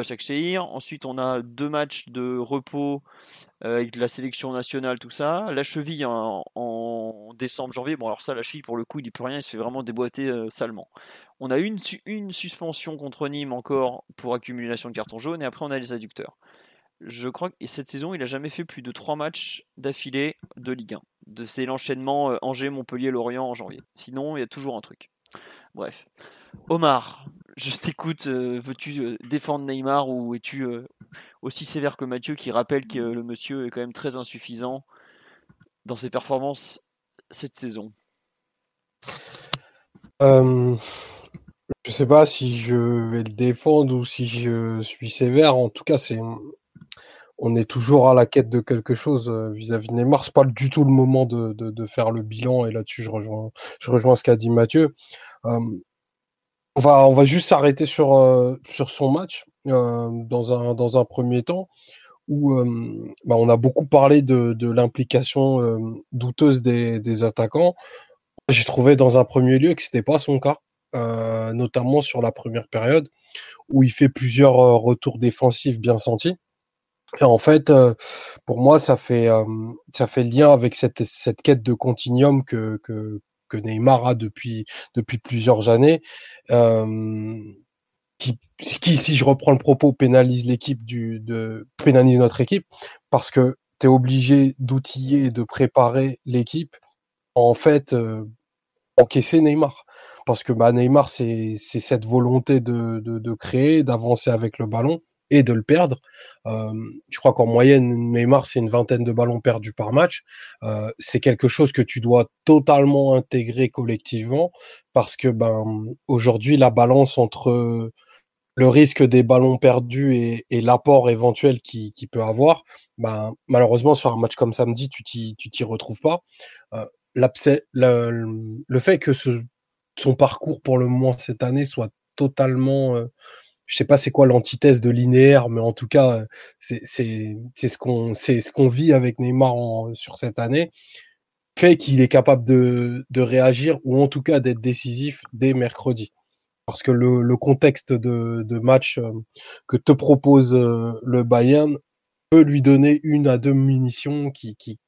Ensuite, on a deux matchs de repos avec la sélection nationale, tout ça. La cheville en, décembre, janvier. Bon, alors ça, la cheville, pour le coup, il dit plus rien. Il se fait vraiment déboîter salement. On a une, une suspension contre Nîmes encore pour accumulation de carton jaune. Et après, on a les adducteurs je crois que cette saison, il n'a jamais fait plus de 3 matchs d'affilée de Ligue 1. De, c'est l'enchaînement euh, Angers, Montpellier, Lorient en janvier. Sinon, il y a toujours un truc. Bref. Omar, je t'écoute. Euh, veux-tu euh, défendre Neymar ou es-tu aussi sévère que Mathieu qui rappelle que le monsieur est quand même très insuffisant dans ses performances cette saison? Je ne sais pas si je vais le défendre ou si je suis sévère. En tout cas, c'est on est toujours à la quête de quelque chose euh, vis-à-vis de Neymar. C'est pas du tout le moment de, faire le bilan. Et là-dessus, je rejoins, ce qu'a dit Mathieu. Euh, on va, juste s'arrêter sur, euh, son match dans, un, dans un premier temps où bah, on a beaucoup parlé de, l'implication douteuse des, attaquants. J'ai trouvé dans un premier lieu que c'était pas son cas, notamment sur la première période où il fait plusieurs retours défensifs bien sentis. Et en fait, euh, pour moi, ça fait, ça fait lien avec cette, cette quête de continuum que, que, Neymar a depuis, depuis plusieurs années, qui, qui, si je reprends le propos, pénalise l'équipe du, de, pénalise notre équipe, parce que tu es obligé d'outiller et de préparer l'équipe, en fait, encaisser Neymar. Parce que bah, Neymar, c'est cette volonté de, de créer, d'avancer avec le ballon et de le perdre. Euh, je crois qu'en moyenne, Neymar, c'est une vingtaine de ballons perdus par match. Euh, c'est quelque chose que tu dois totalement intégrer collectivement parce que ben aujourd'hui, la balance entre le risque des ballons perdus et, l'apport éventuel qu'il qui peut avoir, ben, malheureusement, sur un match comme samedi, tu t'y retrouves pas. Euh, le, le, fait que ce, son parcours pour le moment cette année soit totalement euh, je sais pas c'est quoi l'antithèse de linéaire, mais en tout cas, c'est ce qu'on ce qu'on vit avec Neymar sur cette année, fait qu'il est capable de, de réagir ou en tout cas d'être décisif dès mercredi. Parce que le, le contexte de, de match euh, que te propose euh, le Bayern peut lui donner une à deux munitions qui, qui,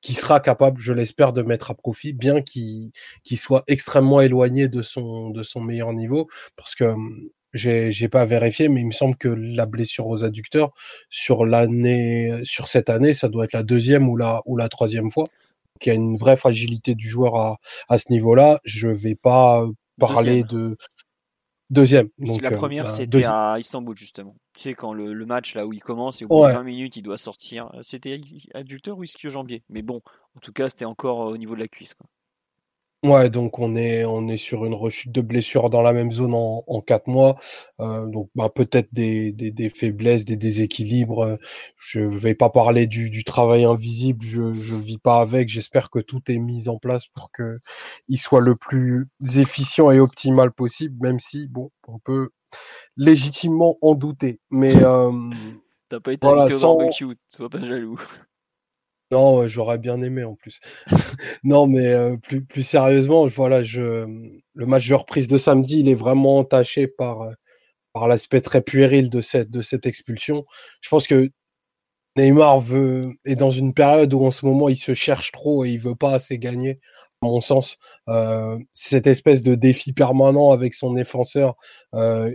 qui sera capable, je l'espère, de mettre à profit, bien qu'il qu'il soit extrêmement éloigné de son, de son meilleur niveau. Parce que j'ai, pas vérifié, mais il me semble que la blessure aux adducteurs sur l'année, sur cette année, ça doit être la deuxième ou la, ou la troisième fois. Qu'il y a une vraie fragilité du joueur à, à ce niveau-là. Je vais pas parler de deuxième. Donc, la euh, première, c'était à Istanbul justement. Tu sais quand le, le, match là où il commence et au bout de 20 minutes il doit sortir. C'était adducteur ou ischio-jambier? Mais bon, en tout cas, c'était encore au niveau de la cuisse. Quoi. Ouais, donc on est on est sur une rechute de blessures dans la même zone en, en quatre mois. Euh, donc bah, peut-être des, des, des, faiblesses, des déséquilibres. Je vais pas parler du, du travail invisible. Je je vis pas avec. J'espère que tout est mis en place pour que il soit le plus efficient et optimal possible. Même si bon, on peut légitimement en douter. Mais euh, t'as pas été voilà, sans... barbecue, sois pas jaloux. Non, j'aurais bien aimé en plus. non, mais euh, plus, sérieusement, voilà, le match de reprise de samedi, il est vraiment entaché par, euh, l'aspect très puéril de cette, expulsion. Je pense que Neymar est dans une période où en ce moment il se cherche trop et il veut pas assez gagner. À mon sens, euh, cette espèce de défi permanent avec son défenseur,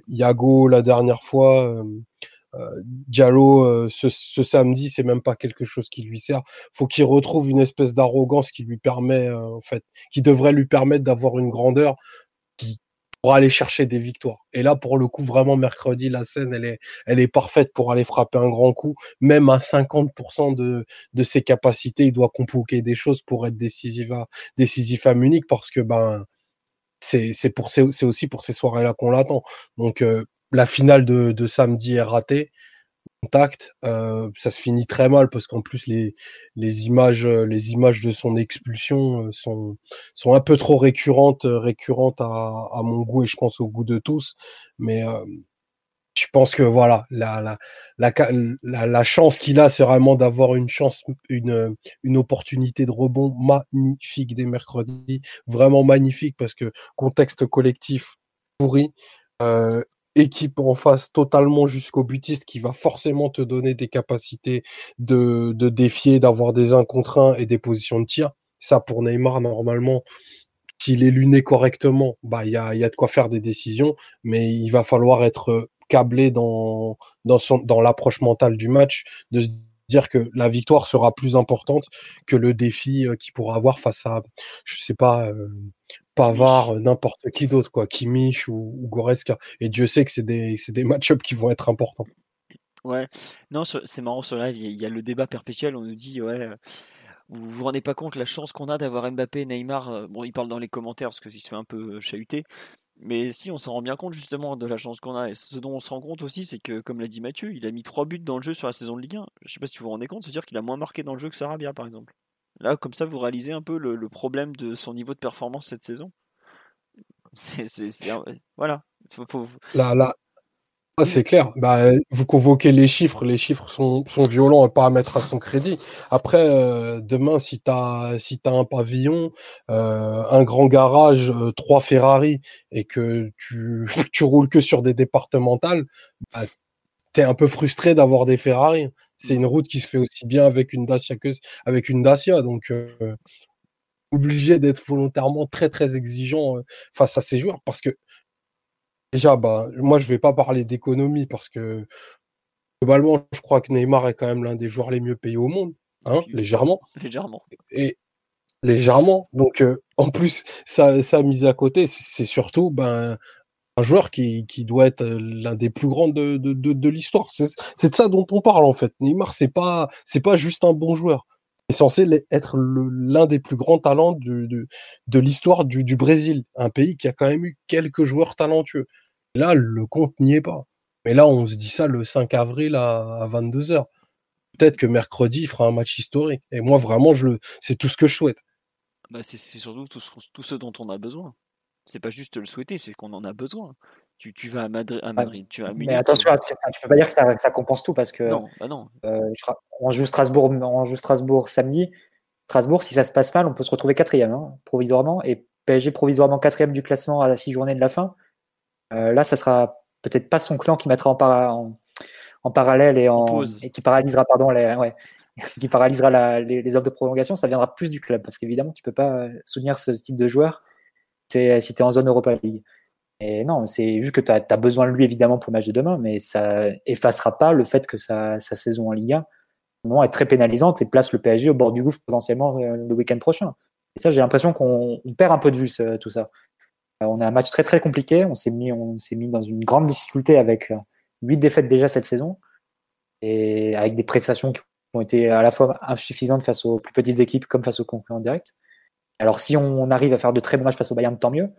Iago la dernière fois, Diallo euh, ce, ce, samedi, c'est même pas quelque chose qui lui sert. Faut qu'il retrouve une espèce d'arrogance qui lui permet, euh, en fait, qui devrait lui permettre d'avoir une grandeur qui pour aller chercher des victoires. Et là, pour le coup, vraiment mercredi, la scène, elle est, elle est parfaite pour aller frapper un grand coup. Même à 50% de, de ses capacités, il doit convoquer des choses pour être décisif à, décisif à Munich parce que ben c'est c'est pour c'est aussi pour ces soirées-là qu'on l'attend. Donc la finale de, samedi est ratée. Contact, euh, ça se finit très mal parce qu'en plus les, images les images de son expulsion euh, sont sont un peu trop récurrentes récurrentes à, mon goût et je pense au goût de tous. Mais euh, je pense que voilà la chance qu'il a c'est vraiment d'avoir une chance une opportunité de rebond magnifique dès mercredi vraiment magnifique parce que contexte collectif pourri euh, équipe en face totalement jusqu'au butiste qui va forcément te donner des capacités de, de défier, d'avoir des 1 contre 1 et des positions de tir. Ça, pour Neymar, normalement, s'il est luné correctement, bah, il y a, y a de quoi faire des décisions, mais il va falloir être câblé dans, dans, dans l'approche mentale du match, de se dire que la victoire sera plus importante que le défi euh, qu'il pourra avoir face à, je sais pas, euh, Pavard, n'importe qui d'autre, quoi, Kimmich ou, ou, Goretzka. Et Dieu sait que c'est des, des match-ups qui vont être importants. Ouais, non, c'est marrant sur live, il y a le débat perpétuel, on nous dit, ouais, vous vous rendez pas compte la chance qu'on a d'avoir Mbappé, Neymar, bon, il parle dans les commentaires parce qu'il se fait un peu chahuter, mais si, on s'en rend bien compte justement de la chance qu'on a. Et ce dont on se rend compte aussi, c'est que, comme l'a dit Mathieu, il a mis 3 buts dans le jeu sur la saison de Ligue 1. Je sais pas si vous vous rendez compte, c'est-à-dire qu'il a moins marqué dans le jeu que Sarabia, par exemple. Là, comme ça, vous réalisez un peu le, problème de son niveau de performance cette saison? Voilà. Là, c'est clair. Bah, vous convoquez les chiffres. Les chiffres sont, violents à pas à son crédit. Après, euh, demain, si tu as, un pavillon, euh, un grand garage, euh, trois Ferrari et que tu, tu roules que sur des départementales, bah, tu es un peu frustré d'avoir des Ferrari. C'est une route qui se fait aussi bien avec une Dacia que avec une Dacia. Donc, obligé d'être volontairement très très exigeant face à ces joueurs parce que déjà, bah, moi je vais pas parler d'économie parce que globalement, je crois que Neymar est quand même l'un des joueurs les mieux payés au monde, hein, légèrement. Légèrement. Et légèrement. Donc euh, en plus, ça, ça mise à côté, c'est surtout ben un joueur qui, qui doit être euh, l'un des plus grands de, de, de, l'histoire. C'est de ça dont on parle en fait. Neymar, c'est pas c'est pas juste un bon joueur est censé être l'un des plus grands talents de, de l'histoire du, du, Brésil, un pays qui a quand même eu quelques joueurs talentueux. Là, le compte n'y est pas. Mais là, on se dit ça le 5 avril à, 22h. Peut-être que mercredi, il fera un match historique. Et moi, vraiment, je le, c'est tout ce que je souhaite. Bah, c'est surtout tout ce, tout ce dont on a besoin. C'est pas juste le souhaiter, c'est qu'on en a besoin. Tu, tu, vas à Madrid, à Madrid tu vas Mais attention, tu, peux pas dire que ça, ça, compense tout parce que non, bah non. Euh, on joue Strasbourg, on joue Strasbourg samedi. Strasbourg, si ça se passe mal, on peut se retrouver quatrième hein, provisoirement et PSG provisoirement quatrième du classement à la six journées de la fin. Euh, là, ça sera peut-être pas son clan qui mettra en, en, parallèle et, en, et qui paralysera pardon les, ouais, qui paralysera la, les, les, offres de prolongation. Ça viendra plus du club parce qu'évidemment, tu peux pas soutenir ce type de joueur tu es en zone Europa League. Et non, c'est juste que tu as, besoin de lui évidemment pour le match de demain, mais ça effacera pas le fait que sa, saison en Liga est très pénalisante et place le PSG au bord du gouffre potentiellement euh, le week-end prochain. Et ça, j'ai l'impression qu'on perd un peu de vue tout ça. Euh, on a un match très très compliqué, on s'est mis, mis dans une grande difficulté avec euh, huit défaites déjà cette saison et avec des prestations qui ont été à la fois insuffisantes face aux plus petites équipes comme face aux concurrents directs. Alors si on arrive à faire de très bons matchs face au Bayern, tant mieux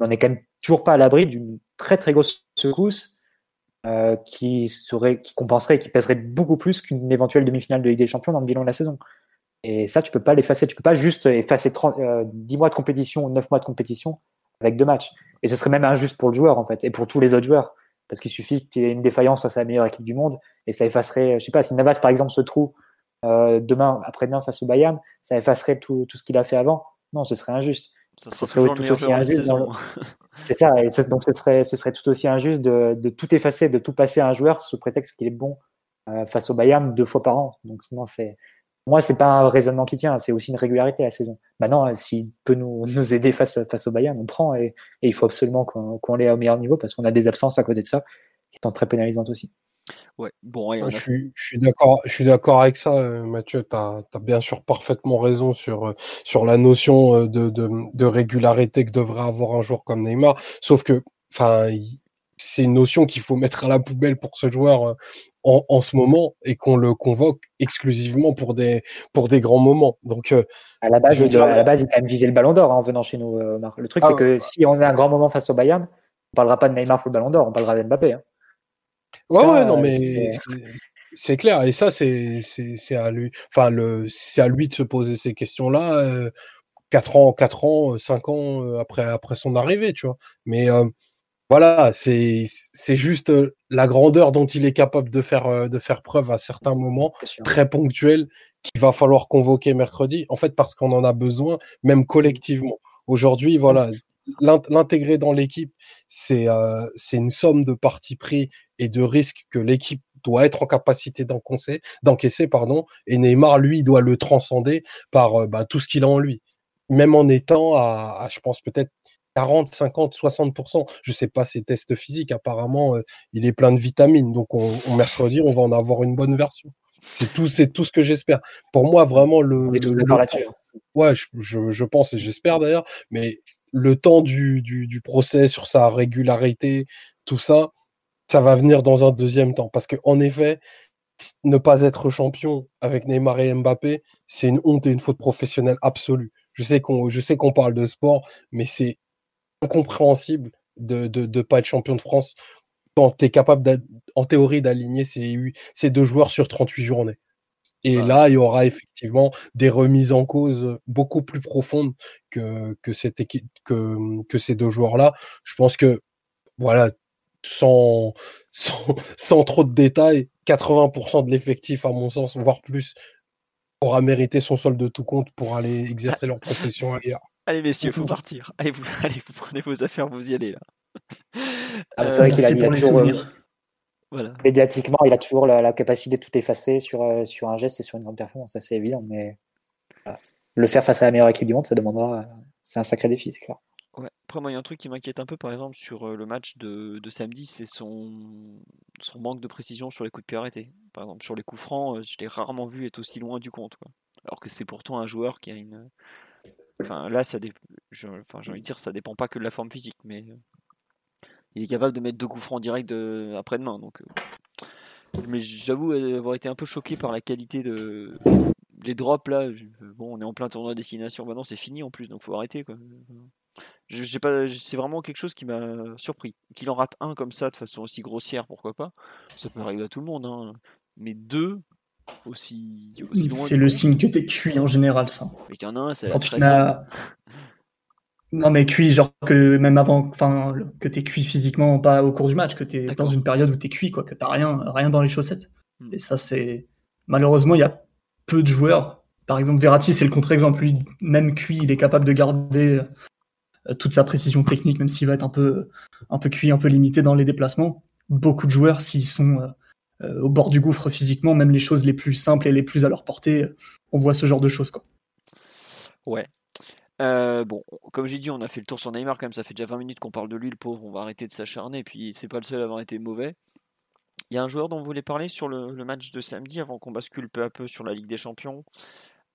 on n'est quand même toujours pas à l'abri d'une très très grosse secousse euh, qui serait, qui compenserait, qui pèserait beaucoup plus qu'une éventuelle demi-finale de Ligue des Champions dans le bilan de la saison. Et ça, tu peux pas l'effacer. Tu peux pas juste effacer 10 euh, mois de compétition ou 9 mois de compétition avec deux matchs. Et ce serait même injuste pour le joueur, en fait, et pour tous les autres joueurs. Parce qu'il suffit qu'il y ait une défaillance face à la meilleure équipe du monde, et ça effacerait, je sais pas, si Navas, par exemple, se trouve euh, demain, après-demain, face au Bayern, ça effacerait tout ce qu'il a fait avant. Non, ce serait injuste. Ça serait tout aussi injuste. C'est ça, et donc ce serait, ce serait tout aussi injuste de, de, tout effacer, de tout passer à un joueur sous prétexte qu'il est bon euh, face au Bayern deux fois par an. Donc sinon, c'est moi, c'est pas un raisonnement qui tient, c'est aussi une régularité à la saison. Maintenant, s'il peut nous, nous aider face, face au Bayern, on prend et, et il faut absolument qu'on qu l'ait au meilleur niveau parce qu'on a des absences à côté de ça qui sont très pénalisantes aussi. Ouais, bon, je, suis, je suis d'accord, je suis d'accord avec ça, euh, Mathieu. Tu as, bien sûr parfaitement raison sur, euh, sur la notion euh, de, de, de, régularité que devrait avoir un joueur comme Neymar. Sauf que, enfin, c'est une notion qu'il faut mettre à la poubelle pour ce joueur en, en ce moment et qu'on le convoque exclusivement pour des, pour des grands moments. Donc, à la base, dire, à la base, il a quand même visé le Ballon d'Or hein, en venant chez nous. Le truc, c'est ah, que si on a un grand moment face au Bayern, on parlera pas de Neymar pour le Ballon d'Or, on parlera de Mbappé. Hein. Ouais, ouais, non, mais c'est clair. Et ça, c'est à lui. Enfin, le, c'est à lui de se poser ces questions-là. Euh, 4 ans, 4 ans, 5 ans euh, après, après son arrivée, tu vois. Mais euh, voilà, c'est juste la grandeur dont il est capable de faire, de faire preuve à certains moments, très ponctuels, qu'il va falloir convoquer mercredi, en fait, parce qu'on en a besoin, même collectivement. Aujourd'hui, voilà, l'intégrer dans l'équipe, c'est euh, une somme de parti pris et de risques que l'équipe doit être en capacité d'encaisser, pardon, et Neymar, lui, doit le transcender par euh, bah, tout ce qu'il a en lui. Même en étant à, je pense, peut-être 40, 50, 60%. Je sais pas ses tests physiques. Apparemment, euh, il est plein de vitamines. Donc, on, on, mercredi, on va en avoir une bonne version. C'est tout, c'est tout ce que j'espère. Pour moi, vraiment, le. ouais, je, je, je pense et j'espère d'ailleurs. Mais le temps du, du, procès sur sa régularité, tout ça, ça va venir dans un deuxième temps. Parce qu'en effet, ne pas être champion avec Neymar et Mbappé, c'est une honte et une faute professionnelle absolue. Je sais qu'on, parle de sport, mais c'est incompréhensible de ne de pas être champion de France quand tu es capable, en théorie, d'aligner ces, ces deux joueurs sur 38 journées. Et là, il y aura effectivement des remises en cause beaucoup plus profondes que, que, cette équipe, que, que ces deux joueurs-là. Je pense que, voilà, sans, sans, sans trop de détails, 80% de l'effectif, à mon sens, voire plus, aura mérité son solde de tout compte pour aller exercer leur profession ailleurs. Allez, messieurs, il faut partir. Allez vous, allez, vous prenez vos affaires, vous y allez là. Ah, c'est vrai qu'il a, Médiatiquement, il a toujours la, capacité de tout effacer sur, euh, sur un geste et sur une grande performance, ça c'est évident. Mais le faire face à la meilleure équipe du monde, ça demandera. C'est un sacré défi, c'est clair. Ouais. Après, moi, il y a un truc qui m'inquiète un peu, par exemple, sur le match de, de samedi, c'est son, son manque de précision sur les coups de pied arrêtés. Par exemple, sur les coups francs, je l'ai rarement vu être aussi loin du compte. Quoi. Alors que c'est pourtant un joueur qui a une. Enfin, là, ça dé... enfin, j'ai envie de dire, ça dépend pas que de la forme physique, mais il est capable de mettre deux coups francs direct de... après-demain. Donc, mais j'avoue avoir été un peu choqué par la qualité de les drops là. Bon, on est en plein tournoi destination. Maintenant, c'est fini en plus, donc faut arrêter. Quoi. J'ai pas, c'est vraiment quelque chose qui m'a surpris. Qu'il en rate un comme ça de façon aussi grossière, pourquoi pas Ça peut arriver à tout le monde. Hein. Mais deux aussi, aussi loin. C'est le signe que t'es cuit en général, ça. Mais qu'il y en a un, c'est Non, mais cuit, genre que même avant, enfin, que t'es cuit physiquement, pas au cours du match, que t'es dans une période où t'es cuit, quoi, que t'as rien, rien dans les chaussettes. Hmm. Et ça, c'est. Malheureusement, il y a peu de joueurs. Par exemple, Verratti, c'est le contre-exemple. Lui, même cuit, il est capable de garder euh, toute sa précision technique, même s'il va être un peu, un peu cuit, un peu limité dans les déplacements. Beaucoup de joueurs, s'ils sont euh, euh, au bord du gouffre physiquement, même les choses les plus simples et les plus à leur portée, on voit ce genre de choses. Quoi. Ouais. Bon, comme j'ai dit, on a fait le tour sur Neymar quand même. Ça fait déjà 20 minutes qu'on parle de lui, le pauvre. On va arrêter de s'acharner. Puis c'est pas le seul à avoir été mauvais. Il y a un joueur dont vous voulez parler sur le, match de samedi avant qu'on bascule peu à peu sur la Ligue des Champions?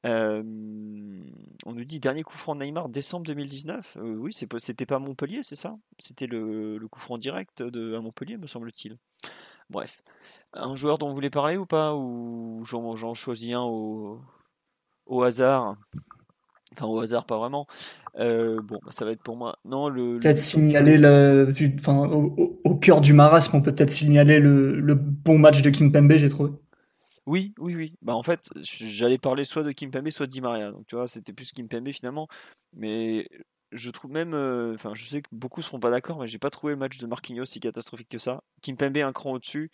On nous dit dernier coup franc de Neymar décembre 2019. Euh, oui, c'était pas Montpellier, c'est ça? C'était le, coup franc direct de, à Montpellier, me semble-t-il. Bref. Un joueur dont vous voulez parler ou pas? Ou j'en choisis un au hasard? Enfin, au hasard, pas vraiment. Euh, bon, bah, ça va être pour moi. Non, le. Peut-être signaler le, enfin, au, cœur du marasme, on peut peut-être signaler le, le, bon match de Kim Pembe, j'ai trouvé. Oui, oui, oui. Bah, en fait, j'allais parler soit de Kimpembe, soit de Di Maria. Donc, tu vois, c'était plus Kimpembe finalement. Mais je trouve même, euh, enfin, je sais que beaucoup seront pas d'accord, mais j'ai pas trouvé le match de Marquinhos si catastrophique que ça. Kimpembe un cran au-dessus,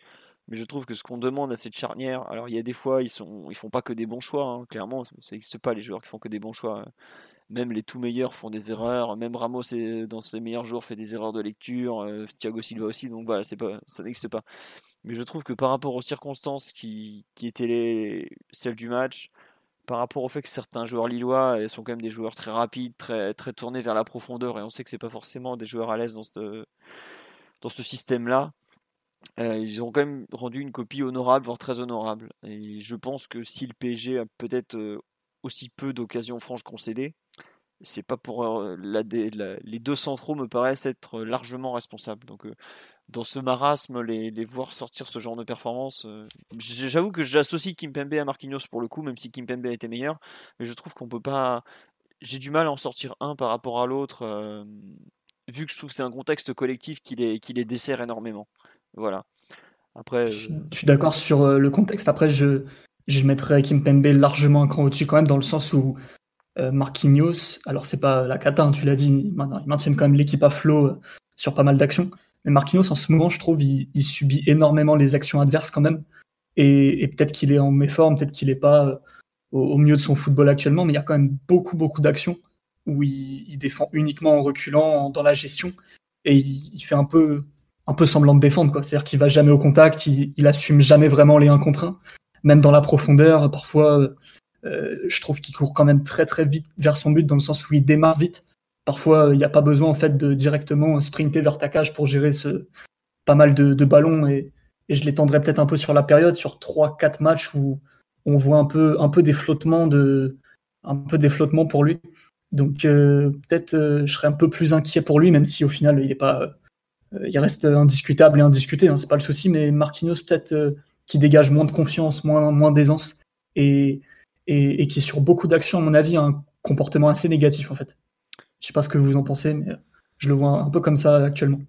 mais je trouve que ce qu'on demande à cette charnière, alors il y a des fois ils sont, ils font pas que des bons choix, hein, clairement, ça n'existe pas les joueurs qui font que des bons choix. Même les tout meilleurs font des erreurs. Même Ramos, dans ses meilleurs jours, fait des erreurs de lecture. Euh, Thiago Silva aussi. Donc voilà, pas, ça n'existe pas. Mais je trouve que par rapport aux circonstances qui, qui étaient les, celles du match, par rapport au fait que certains joueurs lillois euh, sont quand même des joueurs très rapides, très, très tournés vers la profondeur, et on sait que c'est pas forcément des joueurs à l'aise dans dans ce système-là, euh, ils ont quand même rendu une copie honorable, voire très honorable. Et je pense que si le PSG a peut-être aussi peu d'occasions franches concédées, c'est pas pour la, les deux centraux me paraissent être largement responsables. Donc dans ce marasme, les, voir sortir ce genre de performance, j'avoue que j'associe Kimpembe à Marquinhos pour le coup, même si Kimpembe a été meilleur, mais je trouve qu'on peut pas. J'ai du mal à en sortir un par rapport à l'autre, vu que je trouve que c'est un contexte collectif qui les dessert énormément. Voilà. Après. Je, suis d'accord sur le contexte. Après, je, je mettrais Kimpembe largement un cran au-dessus quand même, dans le sens où euh, Marquinhos, alors c'est pas la cata, hein, tu l'as dit, ils maintiennent quand même l'équipe à flot euh, sur pas mal d'actions. Mais Marquinhos, en ce moment, je trouve, il, subit énormément les actions adverses quand même. Et, peut-être qu'il est en méforme, peut-être qu'il n'est pas euh, au, mieux de son football actuellement, mais il y a quand même beaucoup, beaucoup d'actions où il, défend uniquement en reculant dans la gestion. Et il, fait un peu, un peu semblant de défendre. C'est-à-dire qu'il va jamais au contact, il, assume jamais vraiment les 1 contre 1. Même dans la profondeur, parfois, euh, je trouve qu'il court quand même très très vite vers son but dans le sens où il démarre vite. Parfois, il n'y a pas besoin en fait de directement sprinter vers ta pour gérer ce pas mal de, ballons et, je l'étendrai peut-être un peu sur la période, sur 3-4 matchs où on voit un peu, un peu des flottements de, un peu des flottements pour lui. Donc euh, peut-être euh, je serais un peu plus inquiet pour lui, même si au final il est pas, il reste indiscutable et indiscuté, hein, c'est pas le souci. Mais Marquinhos peut-être qui dégage moins de confiance, moins, moins d'aisance et, et, qui sur beaucoup d'actions, à mon avis, a un comportement assez négatif en fait. Je sais pas ce que vous en pensez, mais je le vois un peu comme ça actuellement.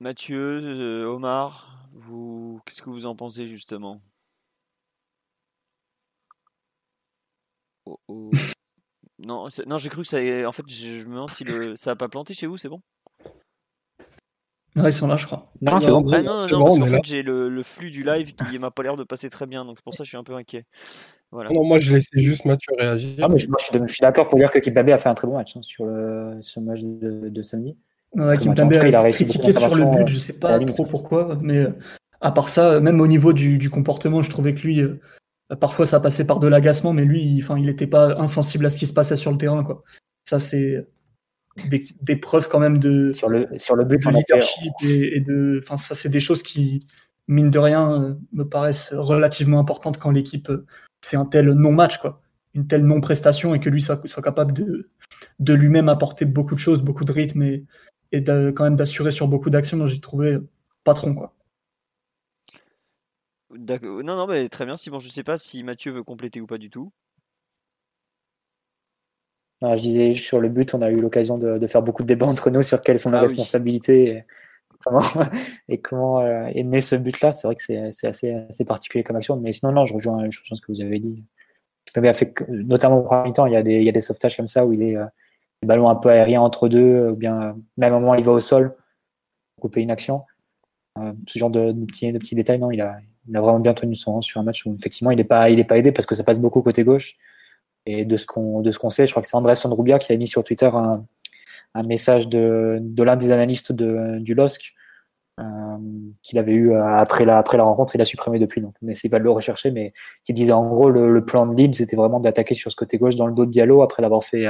Mathieu, euh, Omar, vous, qu'est-ce que vous en pensez justement? Oh, oh. Non, non j'ai cru que ça. En fait, je, me demande si le, ça a pas planté chez vous, c'est bon? Non, ils sont là, je crois. Non, c'est bon. Ah, non, non, parce qu'en fait, j'ai le, le, flux du live qui m'a pas l'air de passer très bien, donc c'est pour ça que je suis un peu inquiet. Non, moi, je laissais juste Mathieu réagir. Ah, mais je, suis d'accord pour dire que Kimpembe a fait un très bon match hein, sur le, ce match de, de samedi. Ouais, Kimpembe a, critiqué sur le but, je sais pas trop pourquoi, mais euh, à part ça, même au niveau du, du comportement, je trouvais que lui, euh, parfois ça passait par de l'agacement, mais lui, enfin, il n'était pas insensible à ce qui se passait sur le terrain, quoi. Ça, c'est des, preuves quand même de sur le sur le but de leadership et, de, enfin, ça, c'est des choses qui, mine de rien, me paraissent relativement importantes quand l'équipe fait un tel non-match, quoi, une telle non-prestation et que lui soit, soit capable de de lui-même apporter beaucoup de choses, beaucoup de rythme et, et quand même d'assurer sur beaucoup d'actions. dont j'ai trouvé patron, quoi. Non, non, mais très bien, Simon. Je sais pas si Mathieu veut compléter ou pas du tout. Je disais, sur le but, on a eu l'occasion de, faire beaucoup de débats entre nous sur quelles sont les ah responsabilités et comment, et comment euh, est né ce but-là. C'est vrai que c'est assez, assez, particulier comme action. Mais sinon, non, je rejoins, je ce que vous avez dit. notamment au premier temps, il y, a des, il y a des sauvetages comme ça où il est euh, le ballon un peu aérien entre deux, ou bien même à un moment il va au sol pour couper une action. Euh, ce genre de, petits, de petits détails, non, il a, il a vraiment bien tenu son rang sur un match où effectivement il n'est pas, il est pas aidé parce que ça passe beaucoup côté gauche. Et de ce qu'on de ce qu'on sait, je crois que c'est André Sandrubia qui a mis sur Twitter un, un message de, de l'un des analystes de, du LOSC euh, qu'il avait eu après la, après la rencontre. Il a supprimé depuis, donc on essaie pas de le rechercher, mais qui disait en gros le, le plan de Leeds c'était vraiment d'attaquer sur ce côté gauche dans le dos de Diallo après l'avoir fait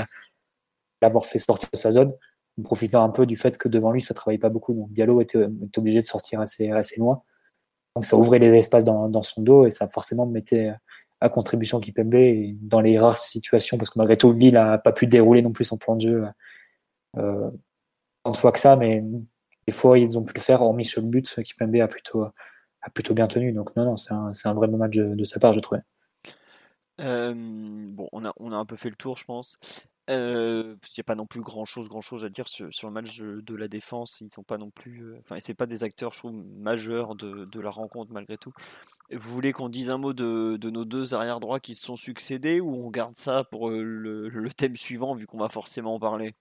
l'avoir fait sortir de sa zone, en profitant un peu du fait que devant lui ça travaillait pas beaucoup. Donc Diallo était, obligé de sortir assez assez loin. Donc ça ouvrait les espaces dans, son dos et ça forcément mettait à contribution Kipembe dans les rares situations, parce que malgré tout, Lille n'a pas pu dérouler non plus son plan de jeu euh, tant de fois que ça, mais des fois ils ont pu le faire, hormis sur le but, Kipembe a plutôt, a plutôt bien tenu. Donc non, non, c'est un, un, vrai bon match de, sa part, je trouvais. Euh, bon, on a, on a un peu fait le tour, je pense. Euh, parce qu'il n'y a pas non plus grand chose, grand chose à dire sur, le match de, la défense. Ils sont pas non plus, euh, enfin, c'est pas des acteurs, je trouve, majeurs de, la rencontre malgré tout. Vous voulez qu'on dise un mot de, nos deux arrière droits qui se sont succédés ou on garde ça pour euh, le, thème suivant vu qu'on va forcément en parler?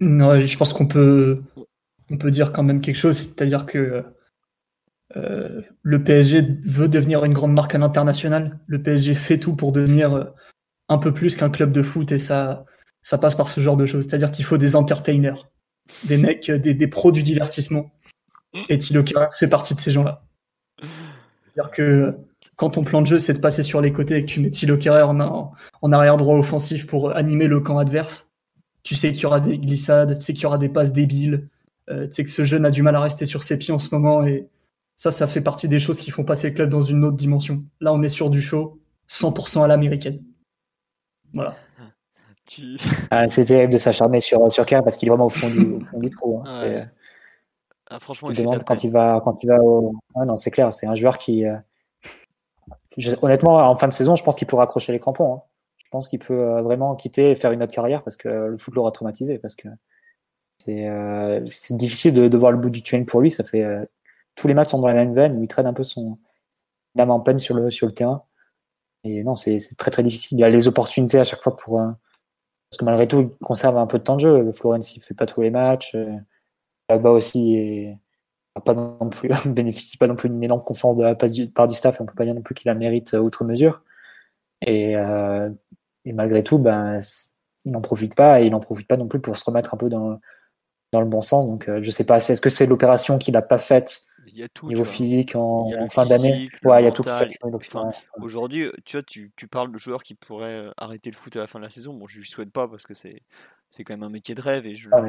Non, je pense qu'on peut, on peut dire quand même quelque chose, c'est-à-dire que le PSG veut devenir une grande marque à l'international. Le PSG fait tout pour devenir un peu plus qu'un club de foot et ça, ça passe par ce genre de choses. C'est-à-dire qu'il faut des entertainers, des mecs, des, des pros du divertissement. Et Thilo Kerrer fait partie de ces gens-là. C'est-à-dire que quand ton plan de jeu c'est de passer sur les côtés et que tu mets Thilo en, arrière droit offensif pour animer le camp adverse, tu sais qu'il y aura des glissades, tu sais qu'il y aura des passes débiles, euh, tu sais que ce jeune a du mal à rester sur ses pieds en ce moment et ça, ça fait partie des choses qui font passer le club dans une autre dimension. Là, on est sur du show 100% à l'américaine. Voilà. Ah, c'est terrible de s'acharner sur, sur Kerr parce qu'il est vraiment au fond du, fond du trou. Hein. Ah, franchement, il quand il va quand il va au... non, c'est clair, c'est un joueur qui euh, honnêtement en fin de saison, je pense qu'il pourra accrocher les crampons. Hein. Je pense qu'il peut euh, vraiment quitter et faire une autre carrière parce que le foot l'aura traumatisé parce que c'est euh, difficile de, de, voir le bout du tunnel pour lui. Ça fait tous les matchs sont dans la même veine où il traîne un peu son âme en peine sur le sur le terrain. Et non, c'est très très difficile. Il y a les opportunités à chaque fois pour. Euh, parce que malgré tout, il conserve un peu de temps de jeu. Florence, il fait pas tous les matchs. Là-bas euh, aussi, et pas bénéficie pas non plus d'une énorme confiance de la part du staff. Et on peut pas dire non plus qu'il la mérite outre mesure. Et, euh, malgré tout, ben, il n'en profite pas et il n'en profite pas non plus pour se remettre un peu dans, le bon sens. Donc, je sais pas, est-ce que c'est l'opération qu'il n'a pas faite il y a tout. Niveau physique en, fin d'année. Ouais, il y a tout Aujourd'hui, tu vois, tu, tu, parles de joueurs qui pourraient euh, arrêter le foot à la fin de la saison. Bon, je lui souhaite pas parce que c'est c'est quand même un métier de rêve et je, ah,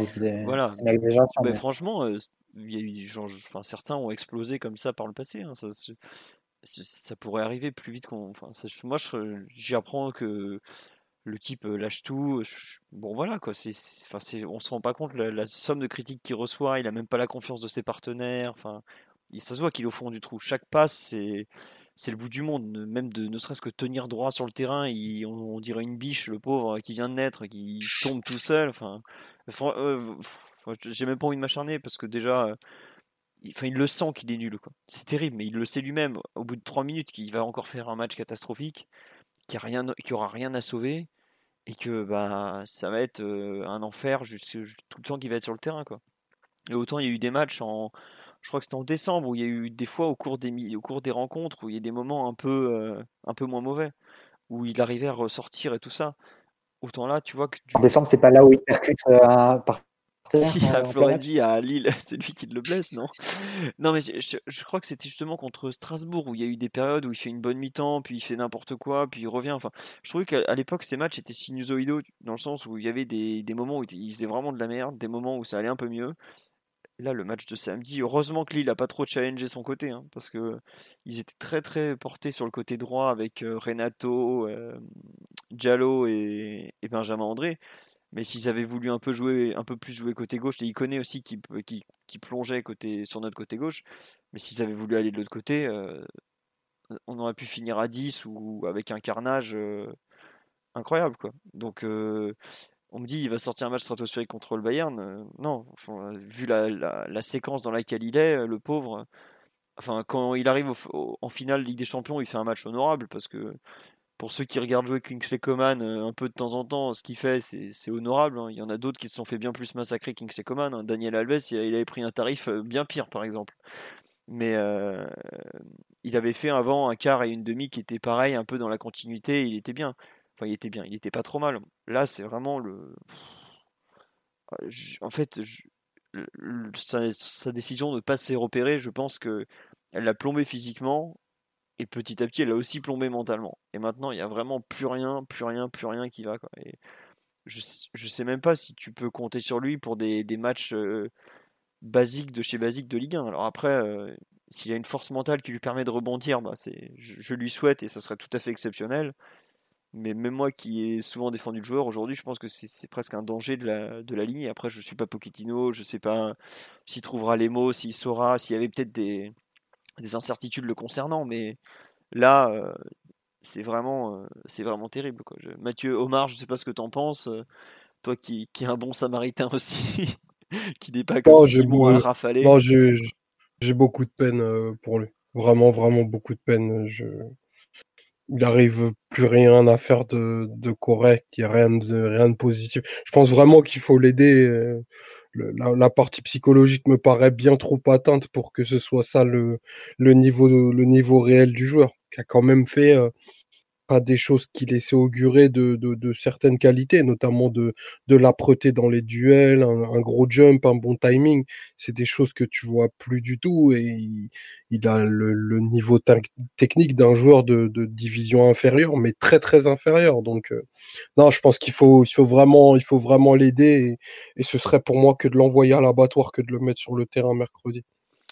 voilà. Mais, franchement, euh, il y a eu, genre, enfin, certains ont explosé comme ça par le passé. Hein, ça, ça, pourrait arriver plus vite qu'on. Enfin, moi, j'y apprends que le type euh, lâche tout. Bon voilà quoi, c'est, enfin, on se rend pas compte la, la somme de critiques qu'il reçoit. Il a même pas la confiance de ses partenaires. Enfin, ça se voit qu'il est au fond du trou. Chaque passe, c'est, le bout du monde. Même de ne serait-ce que tenir droit sur le terrain, on, dirait une biche, le pauvre qui vient de naître, qui tombe tout seul. Enfin, euh, j'ai même pas envie de m'acharner parce que déjà, euh, il, enfin, il le sent qu'il est nul. C'est terrible, mais il le sait lui-même. Au bout de 3 minutes, qu'il va encore faire un match catastrophique, qu'il n'y rien, aura rien à sauver et que bah ça va être euh, un enfer tout le temps qu'il va être sur le terrain quoi. Et autant il y a eu des matchs en je crois que c'était en décembre où il y a eu des fois au cours des, au cours des rencontres où il y a des moments un peu, euh, un peu moins mauvais, où il arrivait à ressortir et tout ça. Autant là, tu vois que. En décembre, c'est pas là où il percute euh, Si, à Florenzi, à Lille, c'est lui qui le blesse, non? Non, mais je, je- je crois que c'était justement contre Strasbourg où il y a eu des périodes où il fait une bonne mi-temps, puis il fait n'importe quoi, puis il revient. Enfin, je trouvais qu'à l'époque, ces matchs étaient sinusoïdaux, dans le sens où il y avait des, des moments où il faisait vraiment de la merde, des moments où ça allait un peu mieux. Là, le match de samedi, heureusement que Lille n'a pas trop challengé son côté, hein, parce que ils étaient très très portés sur le côté droit avec euh, Renato, euh, et, Benjamin André. Mais s'ils avaient voulu un peu jouer, un peu plus jouer côté gauche, et il connaît aussi qui, qui, qui plongeait côté, sur notre côté gauche, mais s'ils avaient voulu aller de l'autre côté, euh, on aurait pu finir à 10 ou avec un carnage euh, incroyable, quoi. Donc, on me dit il va sortir un match stratosphérique contre le Bayern. euh, non, vu la, séquence dans laquelle il est, le pauvre. Enfin, quand il arrive en finale Ligue des Champions, il fait un match honorable parce que pour ceux qui regardent jouer Kingsley Coman euh, un peu de temps en temps, ce qu'il fait, c'est honorable. hein. Il y en a d'autres qui se sont fait bien plus massacrer Kingsley Coman. hein. Daniel Alves, il, avait pris un tarif euh, bien pire, par exemple. Mais euh, il avait fait avant un quart et une demi qui était pareil, un peu dans la continuité. Il était bien. Il était bien. Il était pas trop mal. Là, c'est vraiment le. En fait, sa, décision de ne pas se faire opérer, je pense que elle l'a plombé physiquement et petit à petit, elle a aussi plombé mentalement. Et maintenant, il y a vraiment plus rien, plus rien, plus rien qui va. Je, je sais même pas si tu peux compter sur lui pour des, matchs euh, basiques de chez basique de Ligue 1. Alors après, euh, s'il a une force mentale qui lui permet de rebondir, bah je, je lui souhaite et ça serait tout à fait exceptionnel. Mais même moi qui ai souvent défendu le joueur, aujourd'hui, je pense que c'est c'est presque un danger de la, de la ligne. Après, je suis pas Pochettino, je sais pas s'il trouvera les mots, s'il saura, s'il y avait peut-être des, des incertitudes le concernant. Mais là, euh, c'est vraiment, euh, c'est vraiment terrible. Quoi. Je- Mathieu Omar, je sais pas ce que tu en penses. euh, toi qui, qui es un bon samaritain aussi, qui n'est pas comme Non, j'ai Simon rafaler. Non, j'ai beaucoup de peine pour lui. Vraiment, vraiment beaucoup de peine. Je... Il arrive plus rien à faire de, correct, il n'y a rien de, rien de positif. Je pense vraiment qu'il faut l'aider. euh, la, partie psychologique me paraît bien trop atteinte pour que ce soit ça le, le, niveau, le niveau réel du joueur, qui a quand même fait euh, des choses qui laissaient augurer de, certaines qualités, notamment de, de l'âpreté dans les duels, un, gros jump, un bon timing. C'est des choses que tu vois plus du tout et il, a le, niveau tec- technique d'un joueur de, division inférieure, mais très très inférieur. Donc euh, non, je pense qu'il faut, il faut vraiment, il faut vraiment l'aider et, ce serait pour moi que de l'envoyer à l'abattoir que de le mettre sur le terrain mercredi.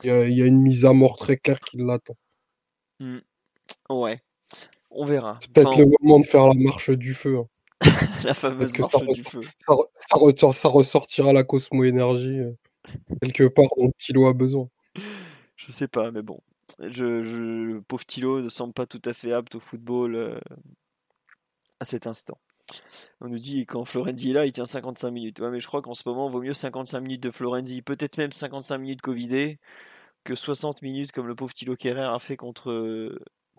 Il y a, une mise à mort très claire qui l'attend. Hmm. Ouais, on verra. C'est peut-être Enfin, le moment de faire la marche du feu. hein. la fameuse marche ça du feu. ça, re- ça ressort- ça ressortira la Cosmo Énergie euh, quelque part dont Thilo a besoin. Je sais pas, mais bon. Je, je, le pauvre Thilo ne semble pas tout à fait apte au football euh, à cet instant. On nous dit quand Florenzi est là, il tient 55 minutes. Ouais, mais je crois qu'en ce moment, il vaut mieux 55 minutes de Florenzi, peut-être même 55 minutes Covidé, que 60 minutes comme le pauvre Thilo Kerrer a fait contre,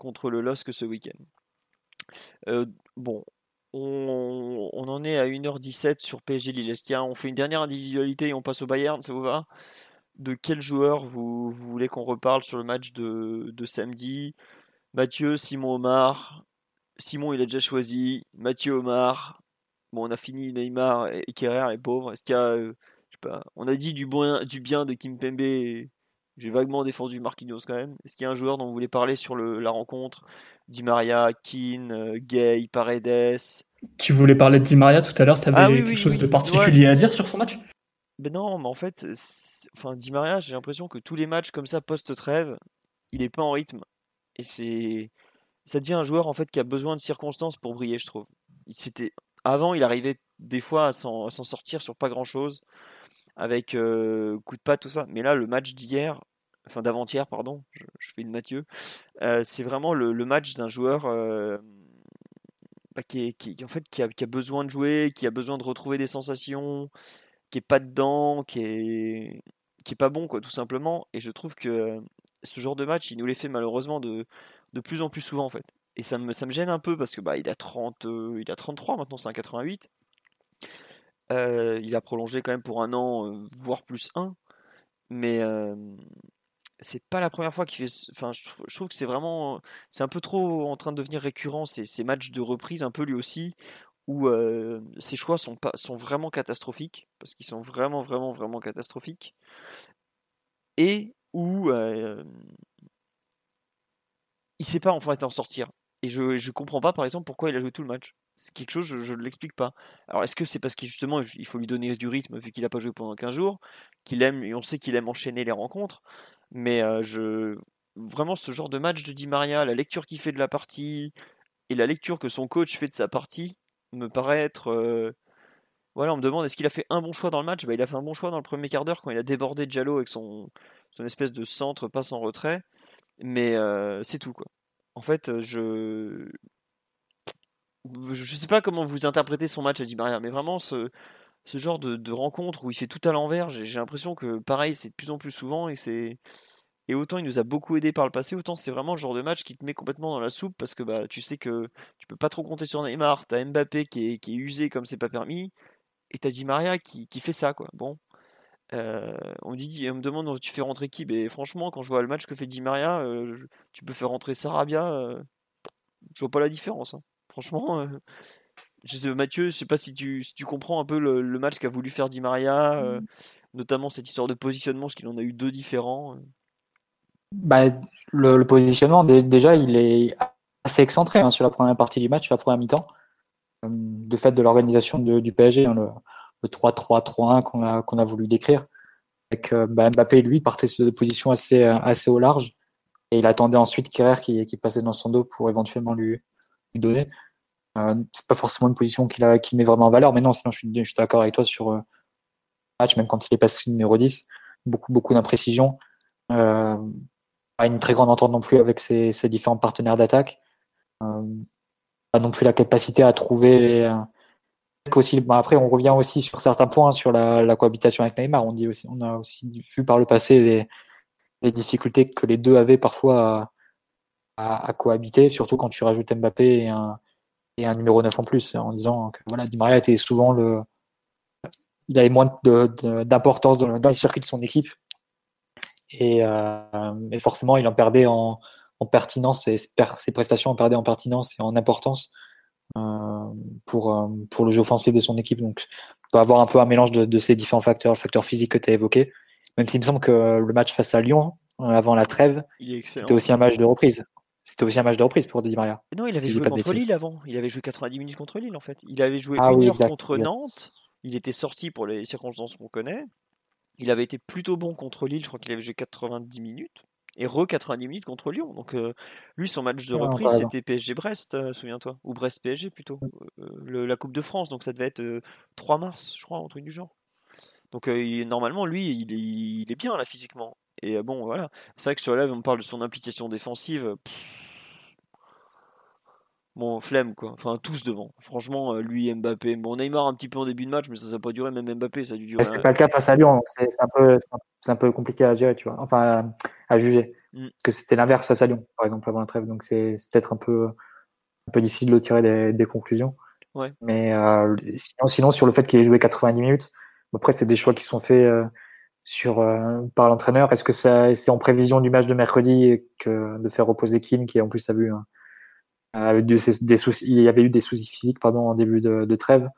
contre le LOSC ce week-end. Euh, bon, on, en est à 1h17 sur PSG Lille. Est-ce qu'il y a- on fait une dernière individualité et on passe au Bayern, ça vous va? De quel joueur vous, voulez qu'on reparle sur le match de, samedi? Mathieu, Simon Omar. Simon, il a déjà choisi. Mathieu Omar. Bon, on a fini Neymar et Kerrer, les pauvres. Est-ce qu'il y a, euh, je sais pas, on a dit du bien, du bien de Kimpembe. et J'ai vaguement défendu Marquinhos quand même. Est-ce qu'il y a un joueur dont vous voulez parler sur le, la rencontre? Di Maria, Keane, euh, Gay, Paredes? Tu voulais parler de Di Maria tout à l'heure, tu avais Ah oui, quelque oui, chose oui, de ouais. particulier à dire sur son match? Ben non, mais en fait, enfin, Di Maria, j'ai l'impression que tous les matchs comme ça post-trêve, il est pas en rythme. Et c'est, ça devient un joueur en fait qui a besoin de circonstances pour briller, je trouve. Il s'était, avant, il arrivait des fois à s'en, sortir sur pas grand-chose, avec euh, coup de patte tout ça. Mais là, le match d'hier, enfin d'avant-hier, pardon, je, fais une Mathieu, euh, c'est vraiment le, match d'un joueur euh, bah, qui, en fait qui a, besoin de jouer, qui a besoin de retrouver des sensations qui est pas dedans, qui est qui est pas bon quoi tout simplement. Et je trouve que euh, ce genre de match il nous les fait malheureusement de, de plus en plus souvent en fait. Et ça me, ça me gêne un peu parce que bah il a 30 euh, il a 33 maintenant c'est un 88 Euh, il a prolongé quand même pour un an voire plus un. Mais c'est pas la première fois qu'il fait enfin je, trouve- je que c'est vraiment c'est un peu trop en train de devenir récurrent ces, matchs de reprise un peu lui aussi où ses choix sont, pas, sont vraiment catastrophiques, parce qu'ils sont vraiment, vraiment, vraiment catastrophiques, et où il il sait pas en fait en sortir. Et je ne comprends pas, par exemple, pourquoi il a joué tout le match. C'est quelque chose, je ne l'explique pas. Alors, est-ce que c'est parce qu'il justement, il faut lui donner du rythme vu qu'il n'a pas joué pendant 15 jours, qu'il aime, et on sait qu'il aime enchaîner les rencontres, mais je vraiment ce genre de match de Di Maria, la lecture qu'il fait de la partie et la lecture que son coach fait de sa partie me paraît être voilà, on me demande est-ce qu'il a fait un bon choix dans le match? Bah, Il a fait un bon choix dans le premier quart d'heure quand il a débordé Diallo avec son, son espèce de centre passe en retrait. Mais c'est tout. quoi. En fait, je. Je sais pas comment vous interprétez son match à Di Maria, mais vraiment ce, ce genre de, rencontre où il fait tout à l'envers, j'ai l'impression que pareil, c'est de plus en plus souvent et c'est. Et autant il nous a beaucoup aidé par le passé, autant c'est vraiment le genre de match qui te met complètement dans la soupe parce que bah, tu sais que tu peux pas trop compter sur Neymar, t'as Mbappé qui est, qui est usé comme c'est pas permis, et t'as Di Maria qui, qui, fait ça quoi. Bon, euh, on, dit, on me demande tu fais rentrer qui? Et franchement, quand je vois le match que fait Di Maria, euh, tu peux faire rentrer Sarabia, euh, je vois pas la différence. Hein. Franchement, je sais, Mathieu, je sais pas si tu, tu comprends un peu le, match qu'a voulu faire Di Maria, mmh. notamment cette histoire de positionnement, parce qu'il en a eu deux différents. Bah, le, positionnement, déjà, il est assez excentré hein, sur la première partie du match, sur la première mi-temps, de fait de l'organisation du PSG. Hein, le, le 3-3-3-1 qu'on a, qu'on a voulu décrire. Avec euh, bah, Mbappé, lui, partait sur des positions assez, euh, assez au large. Et il attendait ensuite Kerrer qui, qui passait dans son dos pour éventuellement lui, lui donner. Euh, c'est pas forcément une position qu'il met vraiment en valeur, mais non, sinon je suis, d'accord avec toi sur euh, match, même quand il est passé numéro 10. Beaucoup, beaucoup d'imprécision. Euh, pas une très grande entente non plus avec ses, différents partenaires d'attaque. Euh, pas non plus la capacité à trouver aussi, après, on revient aussi sur certains points sur la, cohabitation avec Neymar. On, a aussi vu par le passé les, difficultés que les deux avaient parfois à, cohabiter, surtout quand tu rajoutes Mbappé et un, et un numéro 9 en plus, en disant que voilà, Di Maria était souvent le. Il avait moins d'importance dans, dans, le circuit de son équipe. Et, euh, forcément, il en perdait en, en pertinence, ses, ses prestations en perdaient en pertinence et en importance. Euh, pour, euh, pour le jeu offensif de son équipe. Donc, on peut avoir un peu un mélange de, ces différents facteurs, le facteur physique que tu as évoqué. Même s'il me semble que le match face à Lyon, avant la trêve, c'était aussi un match de reprise. C'était aussi un match de reprise pour Di Maria. Non, il avait joué contre Lille avant. Il avait joué 90 minutes contre Lille en fait. Il avait joué ah une heure contre Nantes. Il était sorti pour les circonstances qu'on connaît. Il avait été plutôt bon contre Lille. Je crois qu'il avait joué 90 minutes et re 90 minutes contre Lyon. Donc euh, lui, son match de reprise, c'était PSG-Brest, euh, souviens-toi, ou Brest-PSG plutôt, euh, la Coupe de France. Donc ça devait être 3 mars, je crois, un truc du genre. Donc normalement, lui, il est, bien là physiquement. Et bon, voilà. C'est vrai que sur la on parle de son implication défensive. Bon, flemme quoi. Enfin, tous devant. Franchement, lui, Mbappé. Bon, Neymar un petit peu en début de match, mais ça n'a pas duré. Même Mbappé, ça a dû durer. C'est pas le cas face à Lyon. C'est un, peu, un peu compliqué à gérer, tu vois. Enfin, à juger. Mm. Que c'était l'inverse face à Lyon, par exemple, avant la trêve. Donc c'est peut-être un peu, un peu difficile de tirer des, conclusions. Ouais. Mais euh, sinon, sinon, sur le fait qu'il ait joué 90 minutes, après, c'est des choix qui sont faits euh, sur, euh, par l'entraîneur. Est-ce que c'est en prévision du match de mercredi que de faire reposer Keane, qui en plus a vu des soucis, il y avait eu des soucis physiques pardon, en début de, de trêve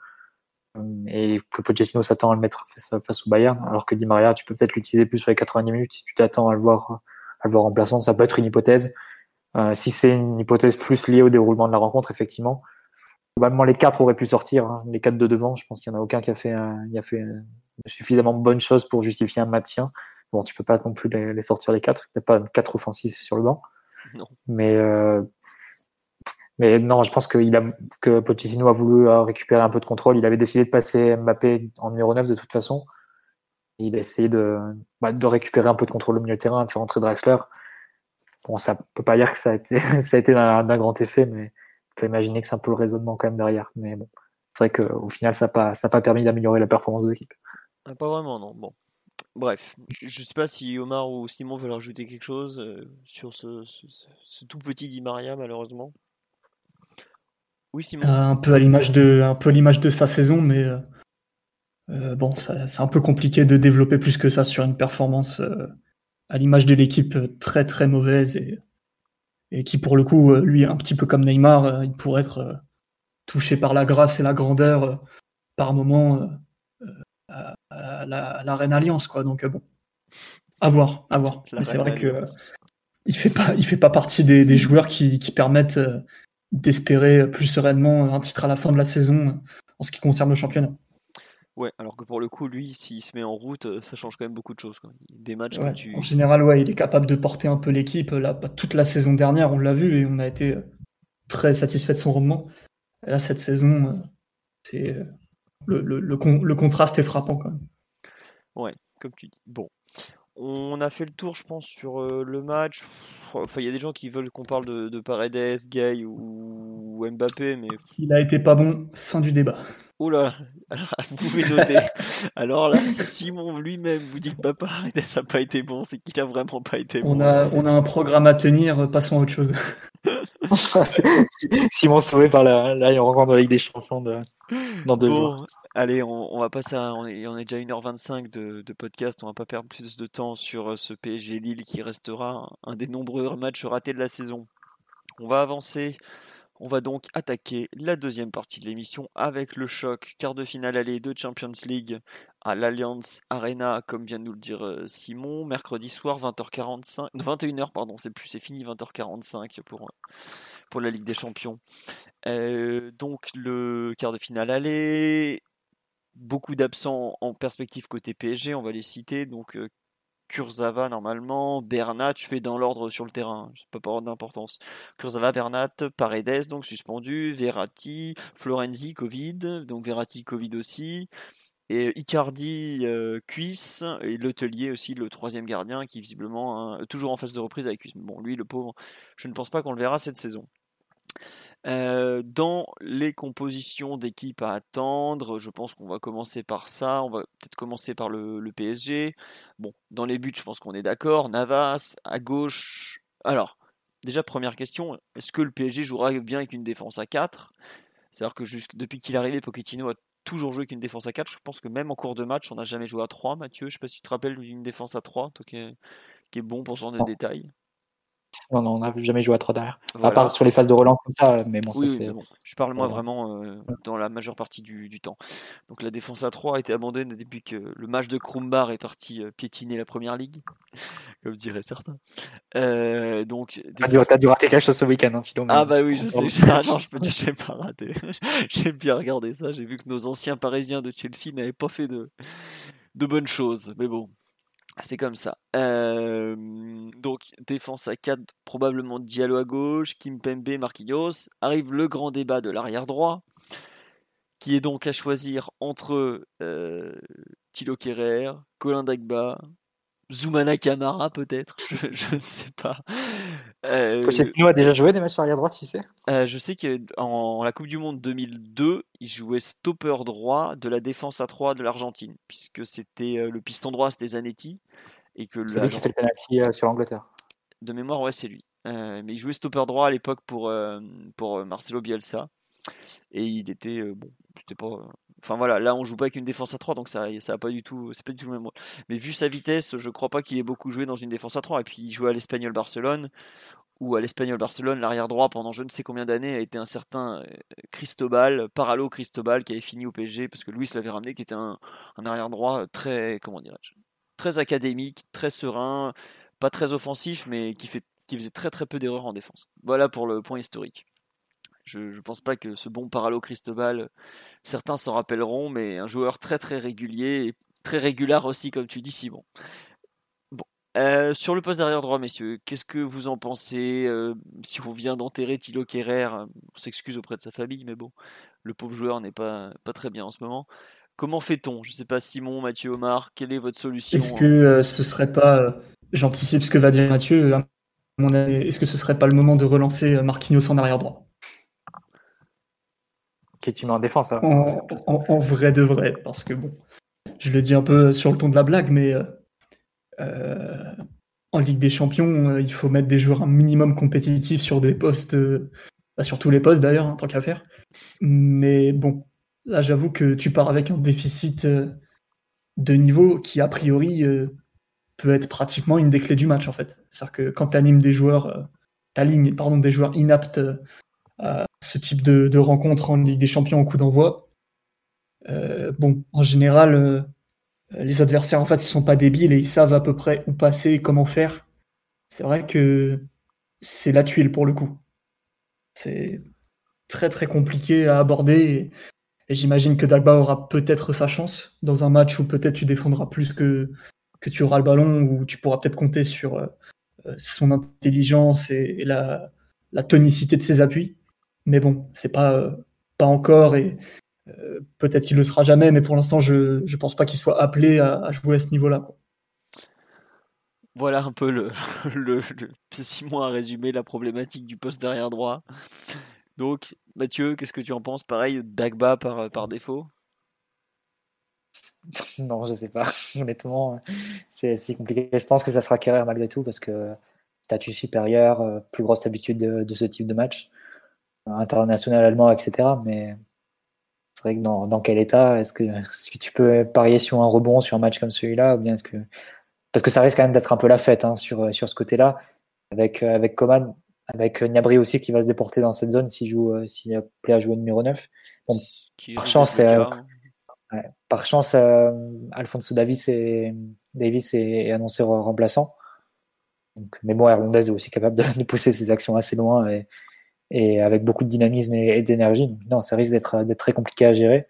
et que Pochettino s'attend à le mettre face, au Bayern, alors que Di Maria, tu peux peut-être l'utiliser plus sur les 90 minutes si tu t'attends à le voir à le voir remplaçant, ça peut être une hypothèse. Euh, si c'est une hypothèse plus liée au déroulement de la rencontre, effectivement, globalement les quatre auraient pu sortir, hein. les quatre de devant. Je pense qu'il n'y en a aucun qui a fait, il a fait suffisamment de bonnes choses pour justifier un maintien. Bon, tu peux pas non plus les, sortir les quatre, a pas quatre offensifs sur le banc. Non. Mais euh, mais non, je pense qu'il a, que Pochettino a voulu euh, récupérer un peu de contrôle. Il avait décidé de passer Mbappé en numéro 9 de toute façon. Il a essayé de, bah, de récupérer un peu de contrôle au milieu de terrain, de faire entrer Draxler. Bon, ça peut pas dire que ça a été, ça a été d'un grand effet, mais on peut imaginer que c'est un peu le raisonnement quand même derrière. Mais bon, c'est vrai qu'au final, ça n'a pas, ça pas permis d'améliorer la performance de l'équipe. Ah, pas vraiment, non. Bon. Bref, je sais pas si Omar ou Simon veulent rajouter quelque chose euh, sur ce, tout petit Di Maria, malheureusement. Oui, Simon. Euh, un peu à l'image de, sa saison, mais euh, bon, c'est un peu compliqué de développer plus que ça sur une performance à l'image de l'équipe très très mauvaise et, et qui pour le coup, lui, un petit peu comme Neymar, il pourrait être touché par la grâce et la grandeur par moment la, Reine Alliance. Quoi. Donc bon, à voir, à voir. Mais c'est vrai que il fait pas, il fait pas partie des, joueurs qui, permettent d'espérer plus sereinement un titre à la fin de la saison en ce qui concerne le championnat. Ouais, alors que pour le coup, lui, s'il se met en route, euh, ça change quand même beaucoup de choses. Des matchs En général, ouais, il est capable de porter un peu l'équipe. Là, toute la saison dernière, on l'a vu et on a été euh, très satisfait de son rendement. là, cette saison, euh, c'est le, le, contraste est frappant quand même. Ouais, comme tu dis. Bon, on a fait le tour, je pense, sur le match. Enfin, il y a des gens qui veulent qu'on parle de, de Paredes, Gay ou Mbappé, mais il a été pas bon. Fin du débat. Oula, alors, vous pouvez noter. Alors là, si Simon lui-même vous dit que Papa ça n'a pas été bon, c'est qu'il a vraiment pas été bon. On a, on a un programme à tenir, passons à autre chose. Simon sauvé par la, là, on rencontre la Ligue des Champions de, dans deux jours. Allez, on, va passer à. On est, on est déjà 1h25 de, de, podcast, on va pas perdre plus de temps sur euh, ce PSG Lille qui restera un des nombreux matchs ratés de la saison. On va avancer on va donc attaquer la deuxième partie de l'émission avec le choc quart de finale aller de Champions League à l'Alliance Arena, comme vient de nous le dire euh, Simon, mercredi soir 20h45, 21h pardon, c'est plus, c'est fini 20h45 pour pour la Ligue des Champions. Euh, donc le quart de finale aller, beaucoup d'absents en perspective côté PSG, on va les citer. Donc euh, Kurzawa normalement, Bernat, je fais dans l'ordre sur le terrain, je pas par ordre d'importance. Kurzawa, Bernat, Paredes donc suspendu, Verratti, Florenzi Covid, donc Verratti Covid aussi, et Icardi euh, cuisse et Letelier aussi le troisième gardien qui visiblement hein, toujours en phase de reprise avec cuisse. Bon lui le pauvre, je ne pense pas qu'on le verra cette saison. Euh, dans les compositions d'équipe à attendre, je pense qu'on va commencer par ça. On va peut-être commencer par le, PSG. Bon, dans les buts, je pense qu'on est d'accord. Navas, à gauche. Alors, déjà, première question est-ce que le PSG jouera bien avec une défense à 4 C'est-à-dire que depuis qu'il est arrivé, Pochettino a toujours joué avec une défense à 4. Je pense que même en cours de match, on n'a jamais joué à 3. Mathieu, je ne sais pas si tu te rappelles d'une défense à 3, toi qui est, bon pour ce genre de détails. On n'a jamais joué à 3 derrière. À part sur les phases de relance comme ça, mais bon, ça c'est. Je parle moi vraiment euh, dans la majeure partie du, temps. Donc la défense à 3 a été abandonnée depuis que le match de Krumbar est parti euh, piétiner la première ligue, comme diraient certains. Euh, donc. T'as dû, rater quelque chose ce week-end, hein, Philo, Ah bah oui, je sais. Ah non, je peux dire, j'ai pas raté. j'ai bien regardé ça. J'ai vu que nos anciens Parisiens de Chelsea n'avaient pas fait de de bonnes choses. Mais bon, c'est comme ça. donc, défense à 4, probablement Diallo à gauche, Kimpembe, Marquinhos. Arrive le grand débat de l'arrière droit, qui est donc à choisir entre euh, Thilo Kerrer, Colin Dagba, Zoumana Kamara peut-être, je, ne sais pas. Euh, Pochettino a déjà joué des matchs sur arrière droite, tu sais euh, Je sais qu'en la Coupe du Monde 2002, il jouait stopper droit de la défense à 3 de l'Argentine, puisque c'était euh, le piston droit, c'était Zanetti. Et que c'est lui qui fait le penalty sur l'Angleterre. De mémoire, ouais, c'est lui. mais il jouait stopper droit à l'époque pour, pour Marcelo Bielsa. Et il était, bon, c'était pas Enfin voilà, là on joue pas avec une défense à 3, donc ça, ça pas du tout, c'est pas du tout le même. Mais vu sa vitesse, je crois pas qu'il ait beaucoup joué dans une défense à 3. Et puis il jouait à l'Espagnol Barcelone, ou à l'Espagnol Barcelone, l'arrière droit pendant je ne sais combien d'années a été un certain euh, Cristobal, Paralo Cristobal, qui avait fini au PSG parce que Luis l'avait ramené, qui était un, arrière droit très, comment dirais-je, très académique, très serein, pas très offensif, mais qui, faisait très peu d'erreurs en défense. Voilà pour le point historique. Je ne pense pas que ce bon Paralo Cristobal certains s'en rappelleront, mais un joueur très très régulier et très régulier aussi, comme tu dis, Simon. Bon. Euh, sur le poste derrière droit, messieurs, qu'est-ce que vous en pensez euh, Si on vient d'enterrer Thilo Kerrer, on s'excuse auprès de sa famille, mais bon, le pauvre joueur n'est pas, pas très bien en ce moment. Comment fait-on? Je ne sais pas, Simon, Mathieu, Omar, quelle est votre solution Est-ce que euh, ce serait pas, j'anticipe ce que va dire Mathieu, est-ce que ce serait pas le moment de relancer Marquinhos en arrière droit? Qui en défense. En, vrai de vrai, parce que bon, je le dis un peu sur le ton de la blague, mais euh, euh, en Ligue des Champions, euh, il faut mettre des joueurs un minimum compétitifs sur des postes, bah, sur tous les postes d'ailleurs, en hein, tant qu'à faire. Mais bon, là j'avoue que tu pars avec un déficit de niveau qui a priori peut être pratiquement une des clés du match en fait. C'est-à-dire que quand tu animes des joueurs, t'alignes pardon des joueurs inaptes à ce type de, rencontre en Ligue des Champions au coup d'envoi. bon, en général, les adversaires en face, ils sont pas débiles et ils savent à peu près où passer et comment faire. C'est vrai que c'est la tuile pour le coup. C'est très très compliqué à aborder et, j'imagine que Dagba aura peut-être sa chance dans un match où peut-être tu défendras plus que, que tu auras le ballon, où tu pourras peut-être compter sur euh, son intelligence et, la, tonicité de ses appuis. Mais bon, c'est pas, euh, pas encore et euh, peut-être qu'il le sera jamais, mais pour l'instant, je ne pense pas qu'il soit appelé à, jouer à ce niveau-là. Voilà un peu le, le, Simon a résumé la problématique du poste derrière droit. Donc, Mathieu, qu'est-ce que tu en penses? Pareil, Dagba par, par défaut? Non, je sais pas. Honnêtement, c'est compliqué. Je pense que ça sera Kerrer malgré tout parce que statut supérieur, euh, plus grosse habitude de, ce type de match, international allemand, etc. Mais c'est vrai que dans, dans quel état Est-ce que, est que tu peux parier sur un rebond sur un match comme celui-là ou bien est-ce que parce que ça risque quand même d'être un peu la fête hein, sur, sur ce côté-là avec avec Coman avec Niabri aussi qui va se déporter dans cette zone s'il joue euh, s'il plaît à jouer numéro 9. par, chance, euh, par chance, euh, Alfonso Davis est, Davis est, annoncé remplaçant. Donc, mais bon, Hernandez est aussi capable de, pousser ses actions assez loin et, et avec beaucoup de dynamisme et, d'énergie. Non, ça risque d'être très compliqué à gérer.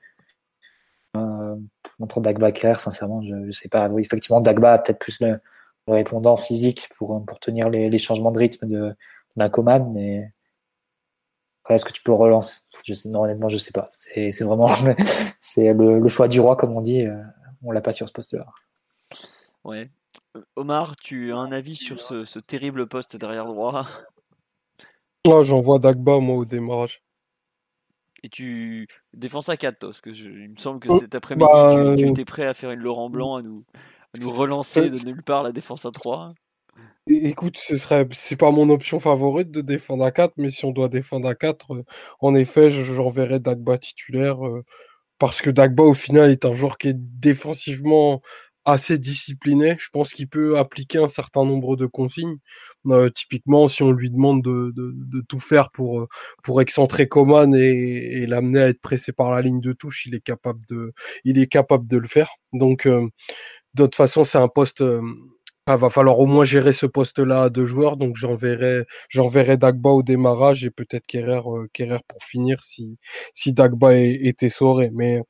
entre Dagba et Kerr, sincèrement, je ne sais pas. Effectivement, Dagba a peut-être plus le, répondant physique pour, tenir les, changements de rythme de, d'un command, mais après, est-ce que tu peux relancer? Je Non, honnêtement, je sais pas. C'est, vraiment c'est le, choix du roi, comme on dit. Euh, on l'a pas sur ce poste-là. Ouais. Euh, Omar, tu as un avis sur ce, terrible poste derrière droit Moi, j'envoie Dagba, moi, au démarrage. Et tu défenses à 4, parce que il me semble que euh, cet après-midi, bah, tu, étais prêt à faire une Laurent Blanc, à nous, à nous relancer de nulle part la défense à 3. Écoute, ce serait c'est pas mon option favorite de défendre à 4, mais si on doit défendre à 4, euh, en effet, j'enverrai Dagba titulaire, euh, parce que Dagba, au final, est un joueur qui est défensivement assez discipliné. Je pense qu'il peut appliquer un certain nombre de consignes. Euh, typiquement, si on lui demande de, tout faire pour, pour excentrer Coman et, l'amener à être pressé par la ligne de touche, il est capable de, il est capable de le faire. Donc, de toute façon, c'est un poste il va falloir au moins gérer ce poste-là à deux joueurs, donc j'enverrai j'enverrai Dagba au démarrage et peut-être Kerrer, euh, pour finir si, si Dagba était essoré. Mais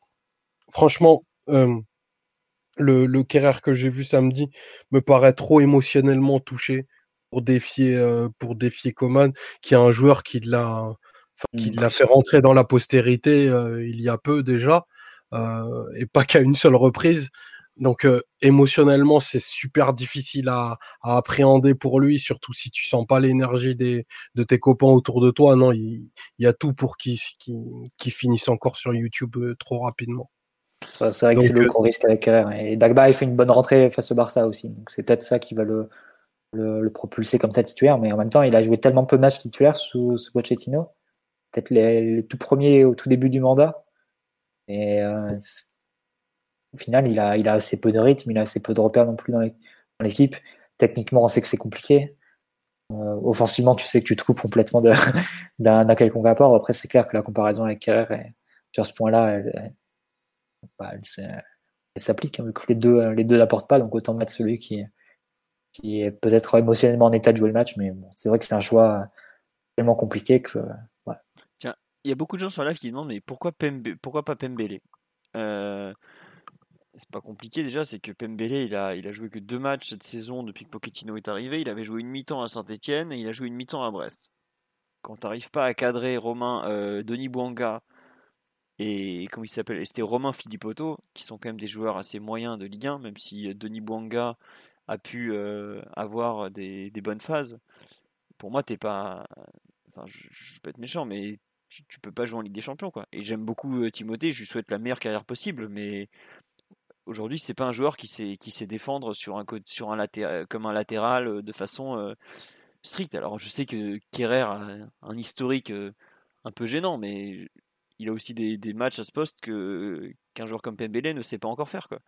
franchement, euh, le, le Kerrer que j'ai vu samedi me paraît trop émotionnellement touché pour défier euh, pour défier Coman, qui est un joueur qui l'a qui mmh, l'a fait rentrer dans la postérité il y a peu déjà, et pas qu'à une seule reprise. Donc euh, émotionnellement, c'est super difficile à, appréhender pour lui, surtout si tu sens pas l'énergie des, de tes copains autour de toi. Non, il, y a tout pour qu'il finisse encore sur YouTube euh, trop rapidement. C'est vrai que c'est le euh, gros risque avec Kerrer. Et Dagba, il fait une bonne rentrée face au Barça aussi. Donc c'est peut-être ça qui va le, le, propulser comme ça titulaire. Mais en même temps, il a joué tellement peu de matchs titulaires sous, sous Pochettino. Peut-être les, tout premiers au tout début du mandat. Et au final, il a, assez peu de rythme, il a assez peu de repères non plus dans l'équipe. Techniquement, on sait que c'est compliqué. Euh, offensivement, tu sais que tu te coupes complètement d'un quelconque apport. Après, c'est clair que la comparaison avec Kerrer, sur ce point-là, elle, bah, s'applique. Hein, les deux les deux n'apportent pas, donc autant mettre celui qui, qui est peut-être émotionnellement en état de jouer le match. Mais c'est vrai que c'est un choix tellement compliqué que. Tiens, il y a beaucoup de gens sur live qui demandent mais pourquoi, pourquoi pas Pembele? Euh, c'est pas compliqué déjà, c'est que Pembele, il a, il a joué que deux matchs cette saison depuis que Pochettino est arrivé. Il avait joué une mi-temps à Saint-Etienne et il a joué une mi-temps à Brest. Quand tu n'arrives pas à cadrer Romain, euh, Denis Bouanga et comment il s'appelle? C'était Romain Philippotto, qui sont quand même des joueurs assez moyens de Ligue 1, même si euh, Denis Bouanga a pu avoir des, bonnes phases. Pour moi, t'es pas. Enfin, je, peux être méchant, mais tu, tu, peux pas jouer en Ligue des Champions, quoi. Et j'aime beaucoup Timothée, je lui souhaite la meilleure carrière possible, mais Aujourd'hui, c'est pas un joueur qui sait, qui sait défendre sur un, sur un comme un latéral de façon stricte. Alors, je sais que Kerrer a un historique un peu gênant, mais il a aussi des, matchs à ce poste que qu'un joueur comme Pembele ne sait pas encore faire. Quoi.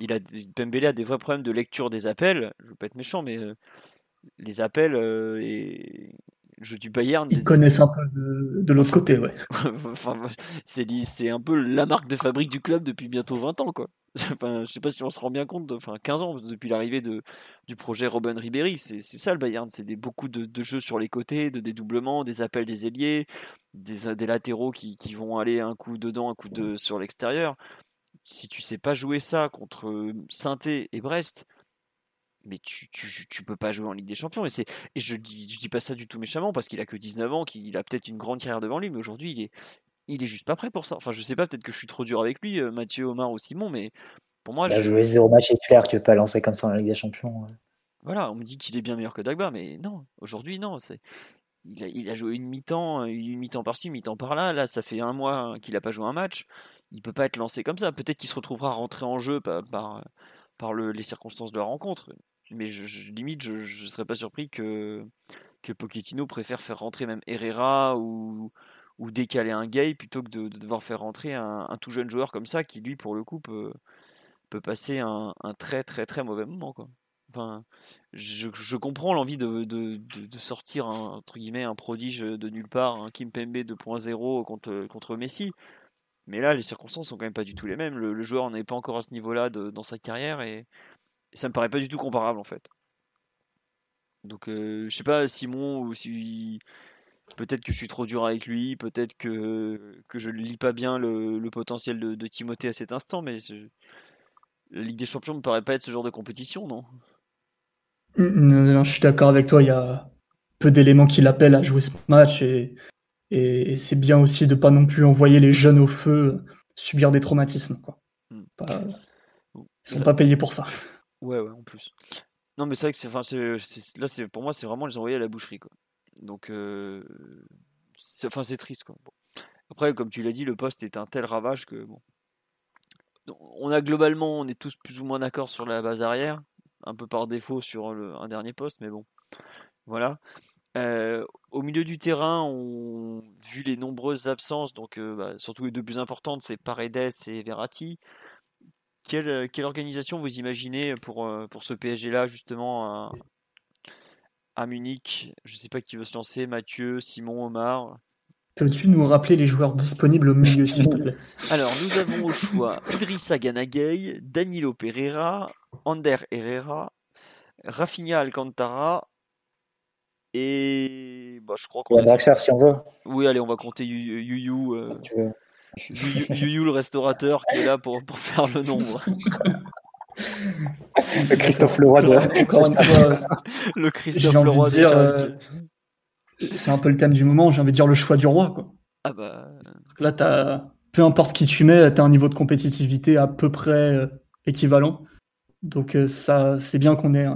Il a, Pembele a des vrais problèmes de lecture des appels. Je veux pas être méchant, mais les appels et jeu du Bayern. Ils connaissent un peu de, l'autre côté, ouais. enfin, c'est un peu la marque de fabrique du club depuis bientôt 20 ans, quoi. Enfin, je sais pas si on se rend bien compte, de, enfin 15 ans depuis l'arrivée de, du projet Robin Ribéry, c'est ça le Bayern, c'est des, beaucoup de, de, jeux sur les côtés, de dédoublements, des appels des ailiers, des, des latéraux qui, qui, vont aller un coup dedans, un coup de, sur l'extérieur. Si tu sais pas jouer ça contre saint et Brest, mais tu, tu, tu, peux pas jouer en Ligue des Champions. Et, c'est, et je dis, je dis pas ça du tout méchamment parce qu'il a que 19 ans, qu'il a peut-être une grande carrière devant lui, mais aujourd'hui, il est, il est juste pas prêt pour ça. Enfin, je sais pas, peut-être que je suis trop dur avec lui, euh, Mathieu, Omar ou Simon, mais pour moi. Il a joué zéro match titulaire, tu veux pas lancer comme ça en Ligue des Champions. Voilà, on me dit qu'il est bien meilleur que Dagba, mais non, aujourd'hui, non. C'est... Il, a, il a joué une mi-temps, une mi-temps par-ci, une mi-temps par-là. Là, ça fait un mois qu'il a pas joué un match. Il peut pas être lancé comme ça. Peut-être qu'il se retrouvera rentré en jeu par, par, par le, les circonstances de la rencontre mais limite, je ne serais pas surpris que, que Pochettino préfère faire rentrer même Herrera ou, ou décaler un gay plutôt que de, devoir faire rentrer un, tout jeune joueur comme ça qui, lui, pour le coup, peut, peut passer un, très très très mauvais moment. Quoi. Enfin, je, je comprends l'envie de, de, de, sortir un, entre guillemets un prodige de nulle part, un Kim Pembe 2.0 contre, contre Messi. Mais là, les circonstances sont quand même pas du tout les mêmes. Le, joueur n'est pas encore à ce niveau-là dans sa carrière et, ça me paraît pas du tout comparable en fait. Donc euh, je sais pas Simon ou si peut-être que je suis trop dur avec lui, peut-être que, que je ne lis pas bien le, potentiel de, Timothée à cet instant, mais la Ligue des Champions me paraît pas être ce genre de compétition, non? Non, je suis d'accord avec toi, il y a peu d'éléments qui l'appellent à jouer ce match et, et, c'est bien aussi de pas non plus envoyer les jeunes au feu subir des traumatismes. Quoi. Hmm. Pas, ils sont pas payés pour ça. Ouais, ouais, en plus. Non, mais c'est vrai que c'est, enfin, c'est, là, c'est, pour moi, c'est vraiment les envoyer à la boucherie, quoi. Donc, c'est, c'est triste, quoi. Après, comme tu l'as dit, le poste est un tel ravage que, bon. On a globalement, on est tous plus ou moins d'accord sur la base arrière, un peu par défaut sur un dernier poste, mais bon. Voilà. Au milieu du terrain, on vu les nombreuses absences, donc bah, surtout les deux plus importantes, c'est Paredes et Verratti. Euh, quelle, organisation vous imaginez pour, euh, pour ce PSG-là, justement, à, à, Munich Je ne sais pas qui veut se lancer, Mathieu, Simon, Omar. Peux-tu nous rappeler les joueurs disponibles au milieu, s'il te plaît? Alors, nous avons au choix Idrissa Ganagay, Danilo Pereira, Ander Herrera, Rafinha Alcantara et bah, je crois qu'on. va a... si on veut. Oui, allez, on va compter Yu euh, Yu, le restaurateur qui est là pour, pour faire le nombre. le Christophe Leroy de... Encore une fois, le Christophe Leroy de euh, C'est un peu le thème du moment, j'ai envie de dire le choix du roi. Quoi. Ah bah... Là, as, peu importe qui tu mets, tu as un niveau de compétitivité à peu près euh, équivalent. Donc euh, ça, c'est bien qu'on ait,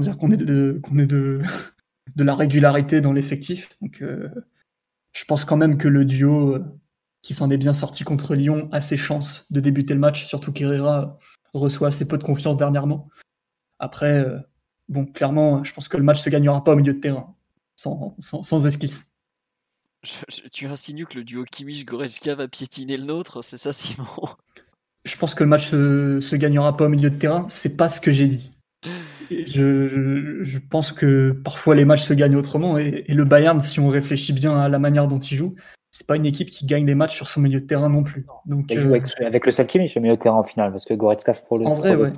dire qu'on ait, de, qu'on ait de, de la régularité dans l'effectif. Donc je pense quand même que le duo qui s'en est bien sorti contre Lyon, a ses chances de débuter le match, surtout qu'Herrera reçoit assez peu de confiance dernièrement. Après, euh, bon, clairement, je pense que le match se gagnera pas au milieu de terrain, sans, sans, esquisse. tu insinues que le duo Kimmich-Goretzka va piétiner le nôtre, c'est ça Simon? Je pense que le match se, se gagnera pas au milieu de terrain, c'est pas ce que j'ai dit. Je, je, pense que parfois les matchs se gagnent autrement et, et, le Bayern, si on réfléchit bien à la manière dont il joue, c'est pas une équipe qui gagne des matchs sur son milieu de terrain non plus. Donc, il joue avec, le seul Kimmich au milieu de terrain en finale, parce que Goretzka pour le. En vrai, ouais.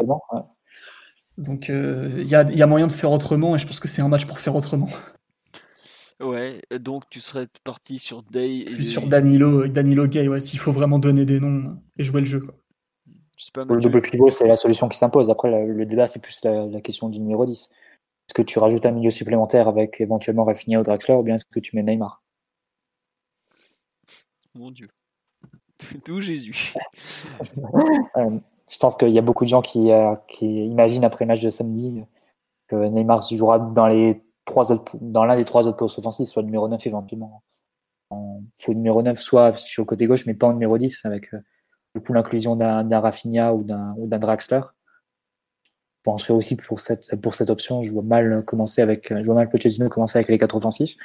Donc euh, il y, a, y, a, moyen de faire autrement, et je pense que c'est un match pour faire autrement. Ouais, donc tu serais parti sur Day et sur Danilo, Danilo Gay, ouais, s'il faut vraiment donner des noms et jouer le jeu. Quoi. le double pivot, c'est la solution qui s'impose. Après, le, débat, c'est plus la, question du numéro 10. Est-ce que tu rajoutes un milieu supplémentaire avec éventuellement Rafinha ou Draxler, ou bien est-ce que tu mets Neymar? Mon Dieu. D'où Jésus. Euh, je pense qu'il y a beaucoup de gens qui, euh, imaginent après le match de samedi que Neymar jouera dans l'un des trois autres postes offensifs, soit numéro 9 éventuellement. En faux numéro 9, soit sur le côté gauche, mais pas en numéro 10, avec euh, l'inclusion d'un Rafinha ou d'un Draxler. Je penserais aussi pour cette, option, je vois mal commencer avec, je vois commencer avec les quatre offensifs.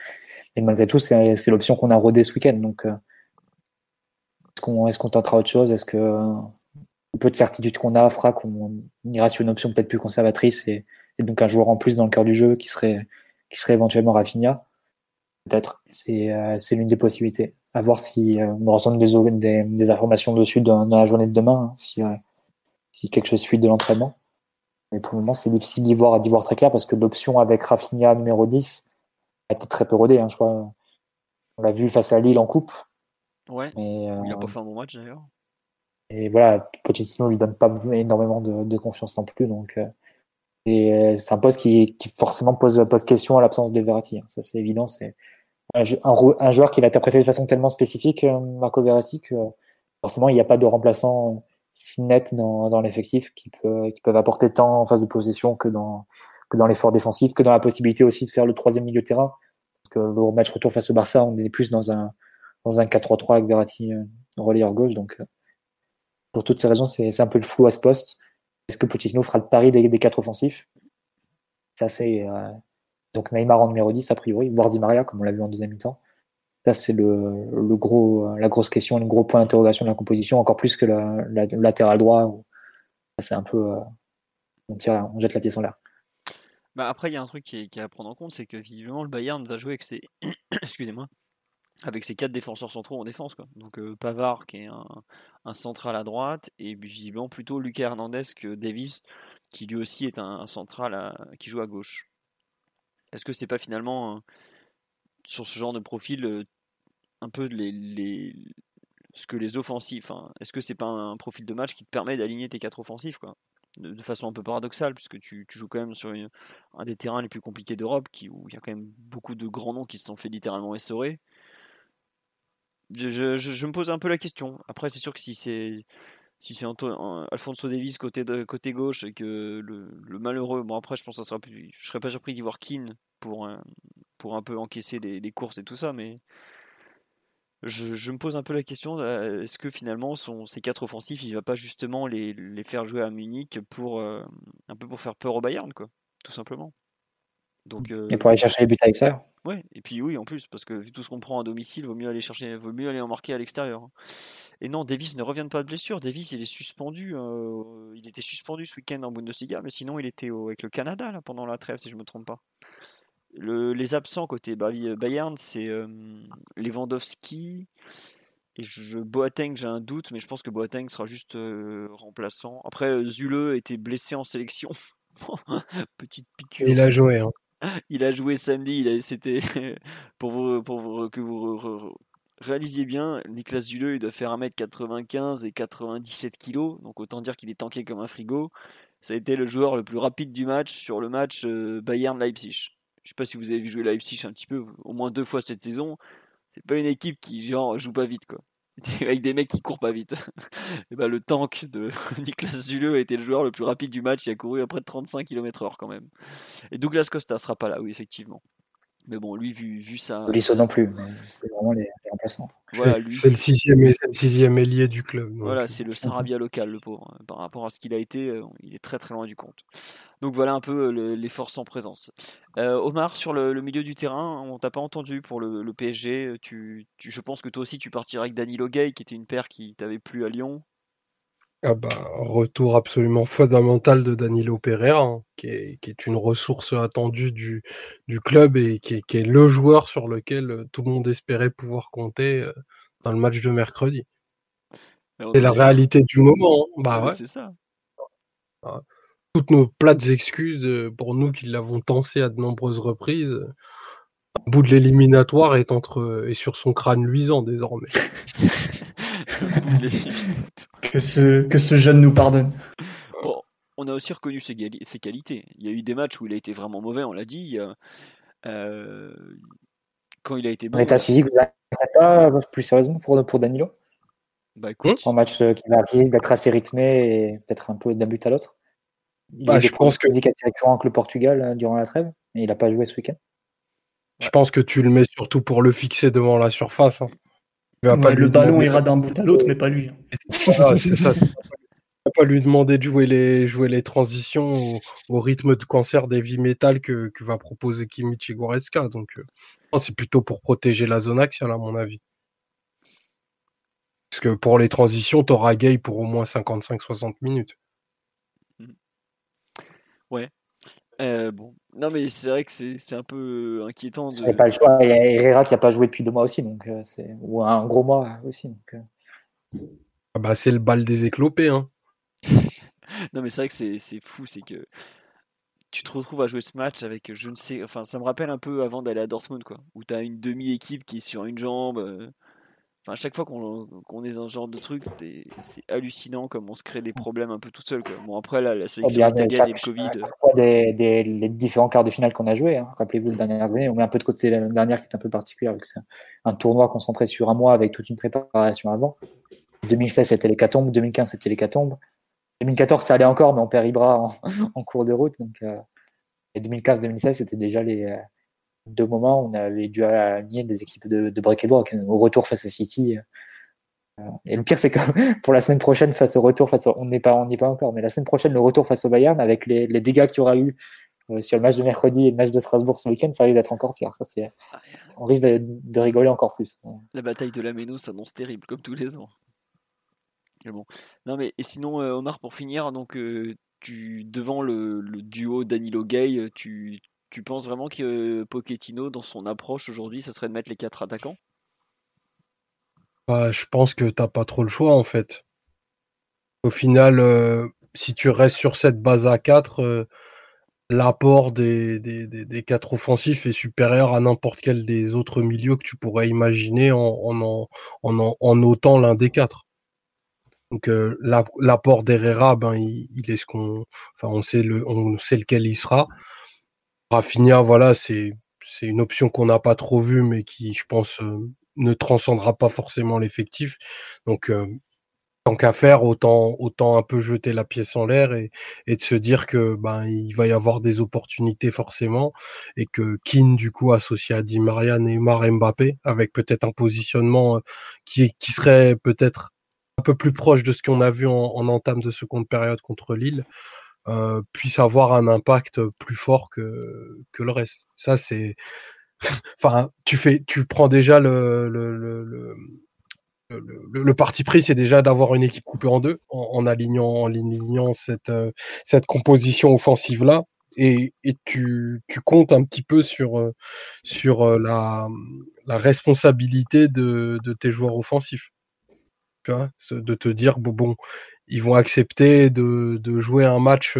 Et malgré tout, c'est l'option qu'on a rodée ce week-end. Donc, est-ce qu'on tentera autre chose? Est-ce que le peu de certitude qu'on a fera qu'on ira sur une option peut-être plus conservatrice et, donc un joueur en plus dans le cœur du jeu qui serait, qui serait éventuellement Rafinha? Peut-être. C'est l'une des possibilités. À voir si on me ressemble des, des, informations dessus dans, la journée de demain, hein, si, si quelque chose suit de l'entraînement. Mais pour le moment, c'est difficile d'y voir, voir très clair parce que l'option avec Rafinha numéro 10 a été très peu rodée. Hein. On l'a vu face à Lille en coupe. Ouais. Il n'a pas fait un bon match d'ailleurs. Et voilà, Pochettino lui donne pas énormément de, confiance non plus. Donc, euh, et euh, c'est un poste qui, forcément pose, pose question à l'absence de Verratti. Hein. Ça, c'est évident. C'est un, un, joueur qui l'a interprété de façon tellement spécifique, euh, Marco Verratti, que forcément, il n'y a pas de remplaçant si net dans, dans l'effectif qui, peut, qui peuvent apporter tant en phase de possession que dans, que dans l'effort défensif, que dans la possibilité aussi de faire le troisième milieu de terrain. Parce que le match retour face au Barça, on est plus dans un, dans un 4-3-3 avec Verratti relayeur gauche. Donc, pour toutes ces raisons, c'est un peu le flou à ce poste. Est-ce que Pochettino fera le pari des, quatre offensifs? Ça, c'est euh, donc Neymar en numéro 10, a priori, voire Maria, comme on l'a vu en deuxième mi-temps. Ça, c'est le, gros, la grosse question, le gros point d'interrogation de la composition, encore plus que le latéral droit. C'est un peu. Euh, on, tire, on jette la pièce en l'air. Bah après, il y a un truc qui est, qui est, à prendre en compte, c'est que visiblement, le Bayern va jouer avec ses. Excusez-moi avec ses quatre défenseurs centraux en défense. Quoi. Donc euh, Pavard qui est un, central à droite et visiblement plutôt Lucas Hernandez que Davis qui lui aussi est un, central qui joue à gauche. Est-ce que c'est pas finalement sur ce genre de profil euh, un peu les, ce que les offensifs, est-ce que c'est pas un, profil de match qui te permet d'aligner tes quatre offensifs quoi? De, façon un peu paradoxale, puisque tu, joues quand même sur un des terrains les plus compliqués d'Europe, où il y a quand même beaucoup de grands noms qui se sont fait littéralement essorer. Je, me pose un peu la question. Après, c'est sûr que si c'est si c'est Alfonso Davis côté gauche et que le, malheureux, bon après je pense que ça sera je serais pas surpris d'y voir Keane pour un, pour un peu encaisser les, courses et tout ça, mais je, me pose un peu la question euh, est-ce que finalement ces quatre offensifs, il va pas justement les, faire jouer à Munich pour euh, un peu pour faire peur au Bayern quoi, tout simplement? Donc, et pour aller chercher les buts avec ça Ouais, et puis oui, en plus, parce que vu tout ce qu'on prend à domicile, vaut mieux aller chercher, vaut mieux aller en marquer à l'extérieur. Hein. Et non, Davis ne revient pas de blessure. Davis, il est suspendu. Euh, il était suspendu ce week-end en Bundesliga, mais sinon, il était avec le Canada là, pendant la trêve, si je ne me trompe pas. les absents côté Bayern, c'est euh, Lewandowski et je, Boateng, j'ai un doute, mais je pense que Boateng sera juste euh, remplaçant. Après, Zule était blessé en sélection. Petite piqûre. Il a joué. Hein. Il a joué samedi. C'était pour, vous, que vous réalisiez bien, Nicolas Zuleux, il doit faire 1m95 et 97 kg. Donc autant dire qu'il est tanké comme un frigo. Ça a été le joueur le plus rapide du match sur le match euh, Bayern-Leipzig. Je sais pas si vous avez vu jouer Leipzig un petit peu, au moins deux fois cette saison. C'est pas une équipe qui genre joue pas vite quoi. avec des mecs qui courent pas vite. ben, le tank de Niklas Zuleux a été le joueur le plus rapide du match. Il a couru à près de 35 km/h quand même. Et Douglas Costa sera pas là, oui, effectivement. Mais bon, lui, vu, vu ça. Lisso non plus, c'est vraiment les, remplaçants. Voilà, c'est le sixième, le sixième ailier du club. Voilà, c'est le Sarabia local, le pauvre. Par rapport à ce qu'il a été, euh, il est très très loin du compte. Donc voilà un peu euh, les forces en présence. Euh, Omar, sur le, milieu du terrain, on t'a pas entendu pour le, PSG. Tu, je pense que toi aussi, tu partirais avec Danilo Gay, qui était une paire qui t'avait plu à Lyon. Ah bah, retour absolument fondamental de Danilo Pereira, hein, qui, est, une ressource attendue du, du club et qui est, le joueur sur lequel euh, tout le monde espérait pouvoir compter dans le match de mercredi. C'est la réalité du moment. Hein. Bah ouais. C'est ça. Ah toutes nos plates excuses euh, pour nous qui l'avons tensé à de nombreuses reprises. Un bout de l'éliminatoire est entre sur son crâne luisant désormais. que, ce, que ce jeune nous pardonne. on a aussi reconnu ses, qualités. Il y a eu des matchs où il a été vraiment mauvais, on l'a dit. Euh, quand il a été bon. L'état physique, vous pas plus sérieusement pour, pour Danilo bah, écoute. En match euh, qui va risque d'être assez rythmé et peut-être un peu d'un but à l'autre il bah, je pense que assez récurrent avec le Portugal hein, durant la trêve, mais il n'a pas joué ce week-end. Je pense que tu le mets surtout pour le fixer devant la surface. Hein. Le ballon ira d'un bout à l'autre, mais pas lui. Hein. c'est ça. pas lui demander de jouer les, jouer les transitions au, rythme de cancer des vies métal que, va proposer Kimichi Goretzka. Donc, euh, c'est plutôt pour protéger la zone axiale, à mon avis. Parce que pour les transitions, tu auras Gay pour au moins 55-60 minutes. Ouais. Euh, bon. Non, mais c'est vrai que c'est un peu inquiétant. Il n'y a pas le choix. Il y a Herrera qui n'a pas joué depuis deux mois aussi, donc euh, c'est ou un gros mois aussi. Donc, euh. ah bah, c'est le bal des éclopés. Hein. non, mais c'est vrai que c'est fou. C'est que tu te retrouves à jouer ce match avec, je ne sais, enfin, ça me rappelle un peu avant d'aller à Dortmund, quoi, où tu as une demi-équipe qui est sur une jambe. Enfin, à chaque fois qu'on est dans ce genre de truc, c'est hallucinant comme on se crée des problèmes un peu tout seul. Quoi. Bon, après, là, la sélection italienne et le Covid. Des, des, les différents quarts de finale qu'on a joué. Hein. Rappelez-vous, les dernières années, on met un peu de côté l'année dernière qui est un peu particulière, avec un tournoi concentré sur un mois avec toute une préparation avant. 2016, c'était l'hécatombe. 2015, c'était l'hécatombe. 2014, ça allait encore, mais on perd Ibra en, en cours de route. Donc, euh, et 2015-2016, c'était déjà les, euh, deux moments on avait dû aligner des équipes de, break et au retour face à City. Euh, et le pire, c'est que pour la semaine prochaine, face au retour, face on n'est pas, n'y pas encore, mais la semaine prochaine, le retour face au Bayern, avec les, les dégâts qu'il y aura eu euh, sur le match de mercredi et le match de Strasbourg ce week-end, ça risque d'être encore pire. On risque de, rigoler encore plus. La bataille de la Méno s'annonce terrible, comme tous les ans. bon. Non, mais et sinon, euh, Omar, pour finir, donc tu devant le, le duo Danilo Gay, tu, tu penses vraiment que Pochettino, dans son approche aujourd'hui, ça serait de mettre les quatre attaquants? Bah, Je pense que tu n'as pas trop le choix en fait. Au final, euh, si tu restes sur cette base à 4, euh, l'apport des, des, quatre offensifs est supérieur à n'importe quel des autres milieux que tu pourrais imaginer en, en, notant l'un des quatre. Donc euh, l'apport d'Herrera, ben, il, est ce qu'on, sait on sait lequel il sera. Rafinha, voilà, c'est une option qu'on n'a pas trop vue, mais qui, je pense, euh, ne transcendra pas forcément l'effectif. Donc, euh, tant qu'à faire, autant, un peu jeter la pièce en l'air et, de se dire que ben il va y avoir des opportunités forcément et que Keane du coup associé à Di Maria, Neymar, Mbappé avec peut-être un positionnement euh, qui, qui serait peut-être un peu plus proche de ce qu'on a vu en, en entame de seconde période contre Lille. Euh, puisse avoir un impact plus fort que, que le reste. Ça, c'est. enfin, tu fais, tu prends déjà le, le, le, le parti pris, c'est déjà d'avoir une équipe coupée en deux, en, alignant, en alignant cette, euh, cette composition offensive là, et, et tu, tu, comptes un petit peu sur, euh, sur la, la responsabilité de, de, tes joueurs offensifs. Tu vois, de te dire bon, bon ils vont accepter de, de, jouer un match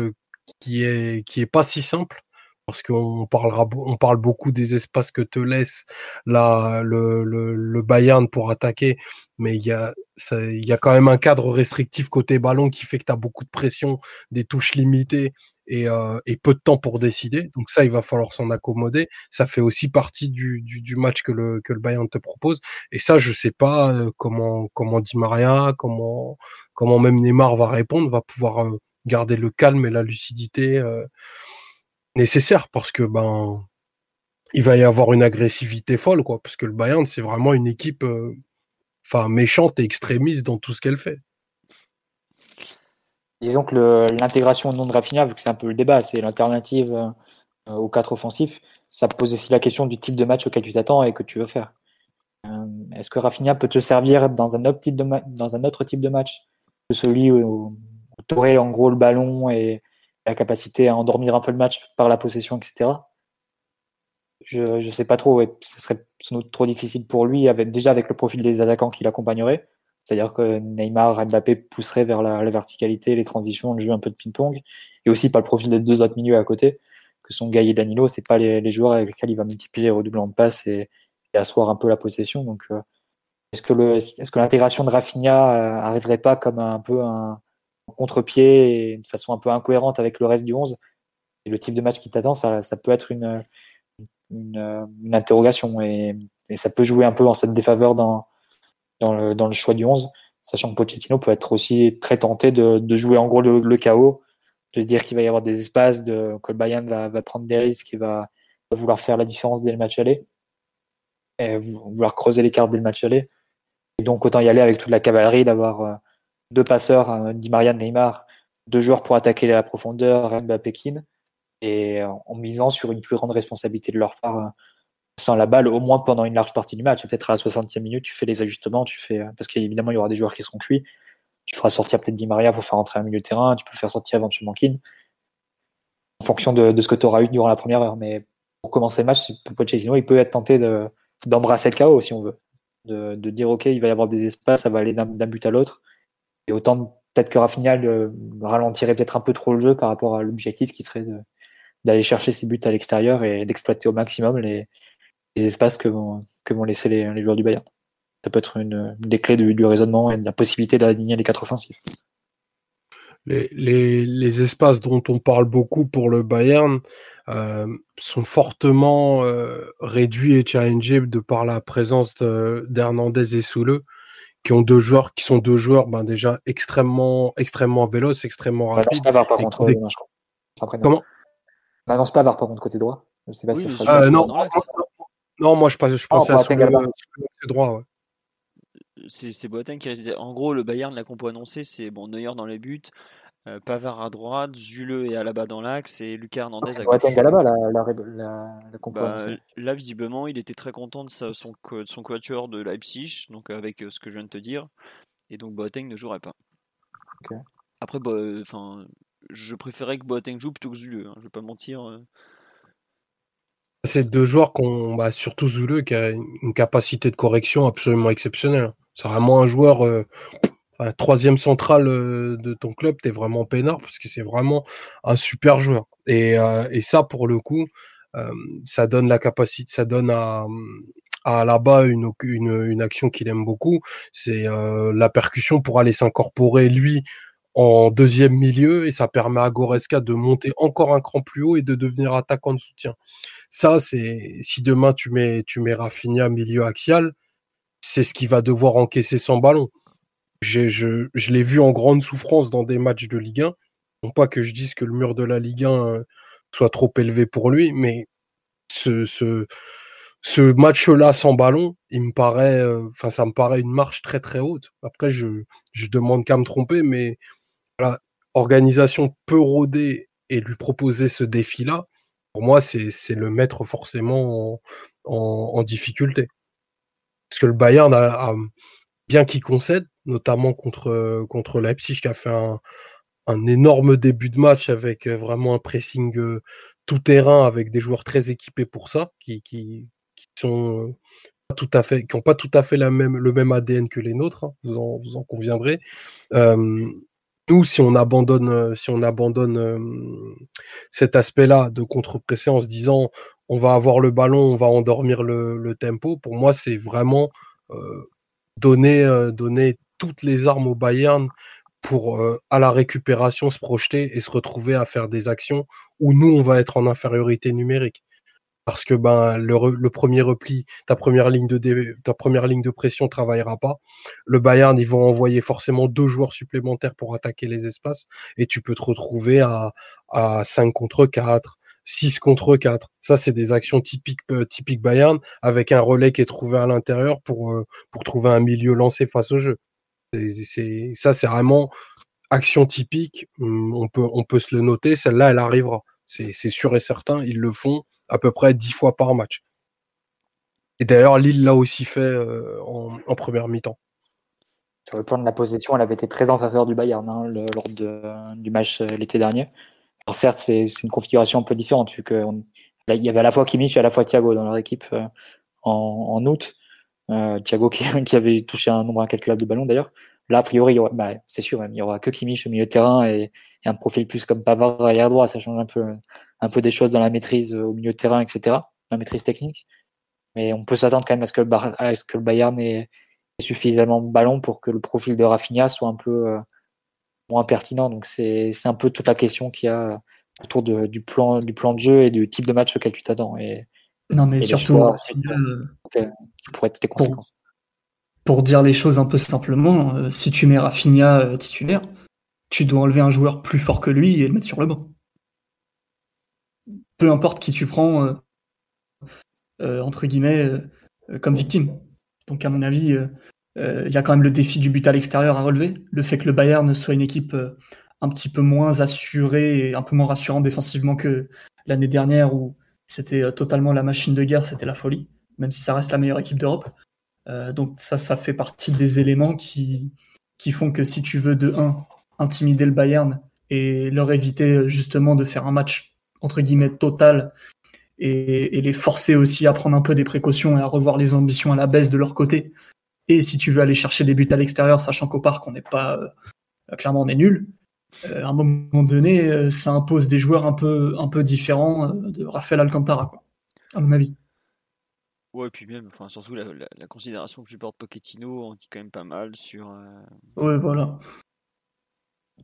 qui est, qui est pas si simple parce qu'on parlera, on parle beaucoup des espaces que te laisse la, le, le, le Bayern pour attaquer, mais il y a, il y a quand même un cadre restrictif côté ballon qui fait que tu as beaucoup de pression, des touches limitées et, euh, et, peu de temps pour décider. Donc ça, il va falloir s'en accommoder. Ça fait aussi partie du, match que le, Bayern te propose. Et ça, je sais pas euh, comment comment Di Maria, comment comment même Neymar va répondre, va pouvoir euh, garder le calme et la lucidité euh, nécessaire parce que ben il va y avoir une agressivité folle quoi parce que le Bayern c'est vraiment une équipe enfin méchante et extrémiste dans tout ce qu'elle fait. Disons que l'intégration au de Rafinha, vu que c'est un peu le débat, c'est l'alternative euh, aux quatre offensifs, ça pose aussi la question du type de match auquel tu t'attends et que tu veux faire. Euh, est-ce que Rafinha peut te servir dans un autre type de, dans un autre type de match que celui où, tu aurais en gros le ballon et la capacité à endormir un peu le match par la possession, etc. Je ne sais pas trop, ce serait sans doute trop difficile pour lui, déjà avec le profil des attaquants qui l'accompagneraient. C'est-à-dire que Neymar, Mbappé pousseraient vers la, verticalité, les transitions, le jeu un peu de ping-pong, et aussi par le profil des deux autres milieux à côté, que sont Gaï et Danilo. C'est pas les, joueurs avec lesquels il va multiplier les redoublants de passes et, asseoir un peu la possession. Donc, euh, est-ce que l'intégration de Rafinha euh, arriverait pas comme un, peu un, contre-pied et de façon un peu incohérente avec le reste du 11 Et le type de match qui t'attend, ça, peut être une, une, interrogation et, et, ça peut jouer un peu en cette défaveur dans dans le, dans le choix du 11, sachant que Pochettino peut être aussi très tenté de, de jouer en gros le, chaos, de se dire qu'il va y avoir des espaces, de, que le Bayern va, va prendre des risques, et va, vouloir faire la différence dès le match aller, et vouloir creuser les cartes dès le match aller. Et donc autant y aller avec toute la cavalerie, d'avoir euh, deux passeurs, un Di Maria, Neymar, deux joueurs pour attaquer la profondeur, Mbappé, Pekin, et en misant sur une plus grande responsabilité de leur part euh, sans la balle au moins pendant une large partie du match. Peut-être à la 60e minute, tu fais les ajustements, tu fais parce qu'évidemment il y aura des joueurs qui seront cuits. Tu feras sortir peut-être Di Maria pour faire entrer un milieu de terrain, tu peux faire sortir éventuellement Keane. en fonction de, ce que tu auras eu durant la première heure. Mais pour commencer le match, Pochettino, il peut être tenté d'embrasser le chaos si on veut. De, dire, OK, il va y avoir des espaces, ça va aller d'un but à l'autre. Et autant peut-être que Rafinha ralentirait peut-être un peu trop le jeu par rapport à l'objectif qui serait d'aller chercher ses buts à l'extérieur et d'exploiter au maximum les, espaces que vont, que vont laisser les, joueurs du Bayern. Ça peut être une, des clés du, raisonnement et de la possibilité d'aligner les quatre offensifs. Les, espaces dont on parle beaucoup pour le Bayern euh, sont fortement euh, réduits et challengés de par la présence d'Hernandez et Soule qui ont deux joueurs qui sont deux joueurs ben déjà extrêmement extrêmement véloces, extrêmement rapides. Pas par contre. Euh, Comment? N'annonce pas par contre côté droit. Je sais pas si euh, non, non, moi je, je ah, pensais à ce droit. Ouais. C'est Boateng qui résidait. En gros, le Bayern, la compo annoncée, c'est bon, Neuer dans les buts, euh, Pavard à droite, Zule et Alaba dans l'axe et Lucas Hernandez à gauche. Alaba la, la, la, la compo bah, Là, visiblement, il était très content de son, son quatuor de Leipzig, donc avec euh, ce que je viens de te dire. Et donc Boateng ne jouerait pas. Après, bah, enfin, je préférais que Boateng joue plutôt que Zule, hein, je vais pas mentir. Euh. C'est deux joueurs qu'on, bah, surtout Zule, qui a une capacité de correction absolument exceptionnelle. C'est vraiment un joueur troisième central euh, de ton club, tu es vraiment peinard parce que c'est vraiment un super joueur. Et, euh, ça, pour le coup, euh, ça donne la capacité, ça donne à, à là-bas une, une, une, action qu'il aime beaucoup, c'est la percussion pour aller s'incorporer lui en deuxième milieu et ça permet à Goreska de monter encore un cran plus haut et de devenir attaquant de soutien. Ça, c'est si demain tu mets tu mets Rafinha milieu axial, c'est ce qui va devoir encaisser son ballon je, je l'ai vu en grande souffrance dans des matchs de Ligue 1. Non pas que je dise que le mur de la Ligue 1 euh, soit trop élevé pour lui, mais ce, ce, ce match-là sans ballon, il me paraît, euh, enfin, ça me paraît une marche très très haute. Après, je, je demande qu'à me tromper, mais voilà, organisation peut rôder et lui proposer ce défi-là, pour moi, c'est le mettre forcément en, difficulté. Parce que le Bayern a bien qu'il concède, notamment contre, contre Leipzig, qui a fait un, énorme début de match avec euh, vraiment un pressing euh, tout terrain avec des joueurs très équipés pour ça, qui, qui, qui sont pas tout à fait, qui n'ont pas tout à fait le même ADN que les nôtres, hein, vous, en, vous en conviendrez. Nous, si on abandonne, si on abandonne cet aspect-là de contre-presser en se disant on va avoir le ballon, on va endormir le, tempo, pour moi, c'est vraiment euh, donner, euh, donner toutes les armes au Bayern pour euh, à la récupération se projeter et se retrouver à faire des actions où nous on va être en infériorité numérique parce que ben le, premier repli ta première ligne de ta première ligne de pression travaillera pas le Bayern ils vont envoyer forcément deux joueurs supplémentaires pour attaquer les espaces et tu peux te retrouver à à 5 contre 4 6 contre 4. Ça, c'est des actions typiques, euh, typiques Bayern, avec un relais qui est trouvé à l'intérieur pour, euh, pour trouver un milieu lancé face au jeu. Ça, c'est vraiment action typique. Hum, on peut, on peut se le noter. Celle-là, elle arrivera. C'est, sûr et certain. Ils le font à peu près 10 fois par match. Et d'ailleurs, Lille l'a aussi fait euh, en, première mi-temps. Sur le point de la position, elle avait été très en faveur du Bayern hein, lors de, du match l'été dernier. Alors certes, c'est une configuration un peu différente, vu qu'il y avait à la fois Kimmich et à la fois Thiago dans leur équipe euh, en, août. Euh, Thiago qui, avait touché un nombre incalculable de ballons d'ailleurs. Là, a priori, bah, c'est sûr, il n'y aura que Kimmich au milieu de terrain et, un profil plus comme Pavard arrière droit. Ça change un peu, un peu des choses dans la maîtrise au milieu de terrain, etc. La maîtrise technique. Mais on peut s'attendre quand même à ce que le, ce que le Bayern ait, suffisamment de ballons pour que le profil de Rafinha soit un peu, euh, moins pertinent. Donc c'est un peu toute la question qu'il y a autour de, du, plan, du plan de jeu et du type de match auquel tu t'attends. Et, non, mais surtout, qui pourraient être les conséquences. Pour, dire les choses un peu simplement, euh, si tu mets Rafinha euh, titulaire, tu dois enlever un joueur plus fort que lui et le mettre sur le banc. Peu importe qui tu prends, euh, entre guillemets, comme victime. Donc, à mon avis, euh, il y a quand même le défi du but à l'extérieur à relever. Le fait que le Bayern soit une équipe euh, un petit peu moins assurée et un peu moins rassurante défensivement que l'année dernière où c'était euh, totalement la machine de guerre, c'était la folie, même si ça reste la meilleure équipe d'Europe. donc ça, ça fait partie des éléments qui, qui font que si tu veux de 1 intimider le Bayern et leur éviter justement de faire un match entre guillemets totale et, les forcer aussi à prendre un peu des précautions et à revoir les ambitions à la baisse de leur côté. Et si tu veux aller chercher des buts à l'extérieur, sachant qu'au parc on n'est pas euh, clairement on est nul, euh, à un moment donné, euh, ça impose des joueurs un peu, un peu différents de Rafael Alcantara, quoi, à mon avis. Ouais, et puis même, enfin, surtout la, la, considération que je porte Pochettino, on dit quand même pas mal sur. Ouais, voilà.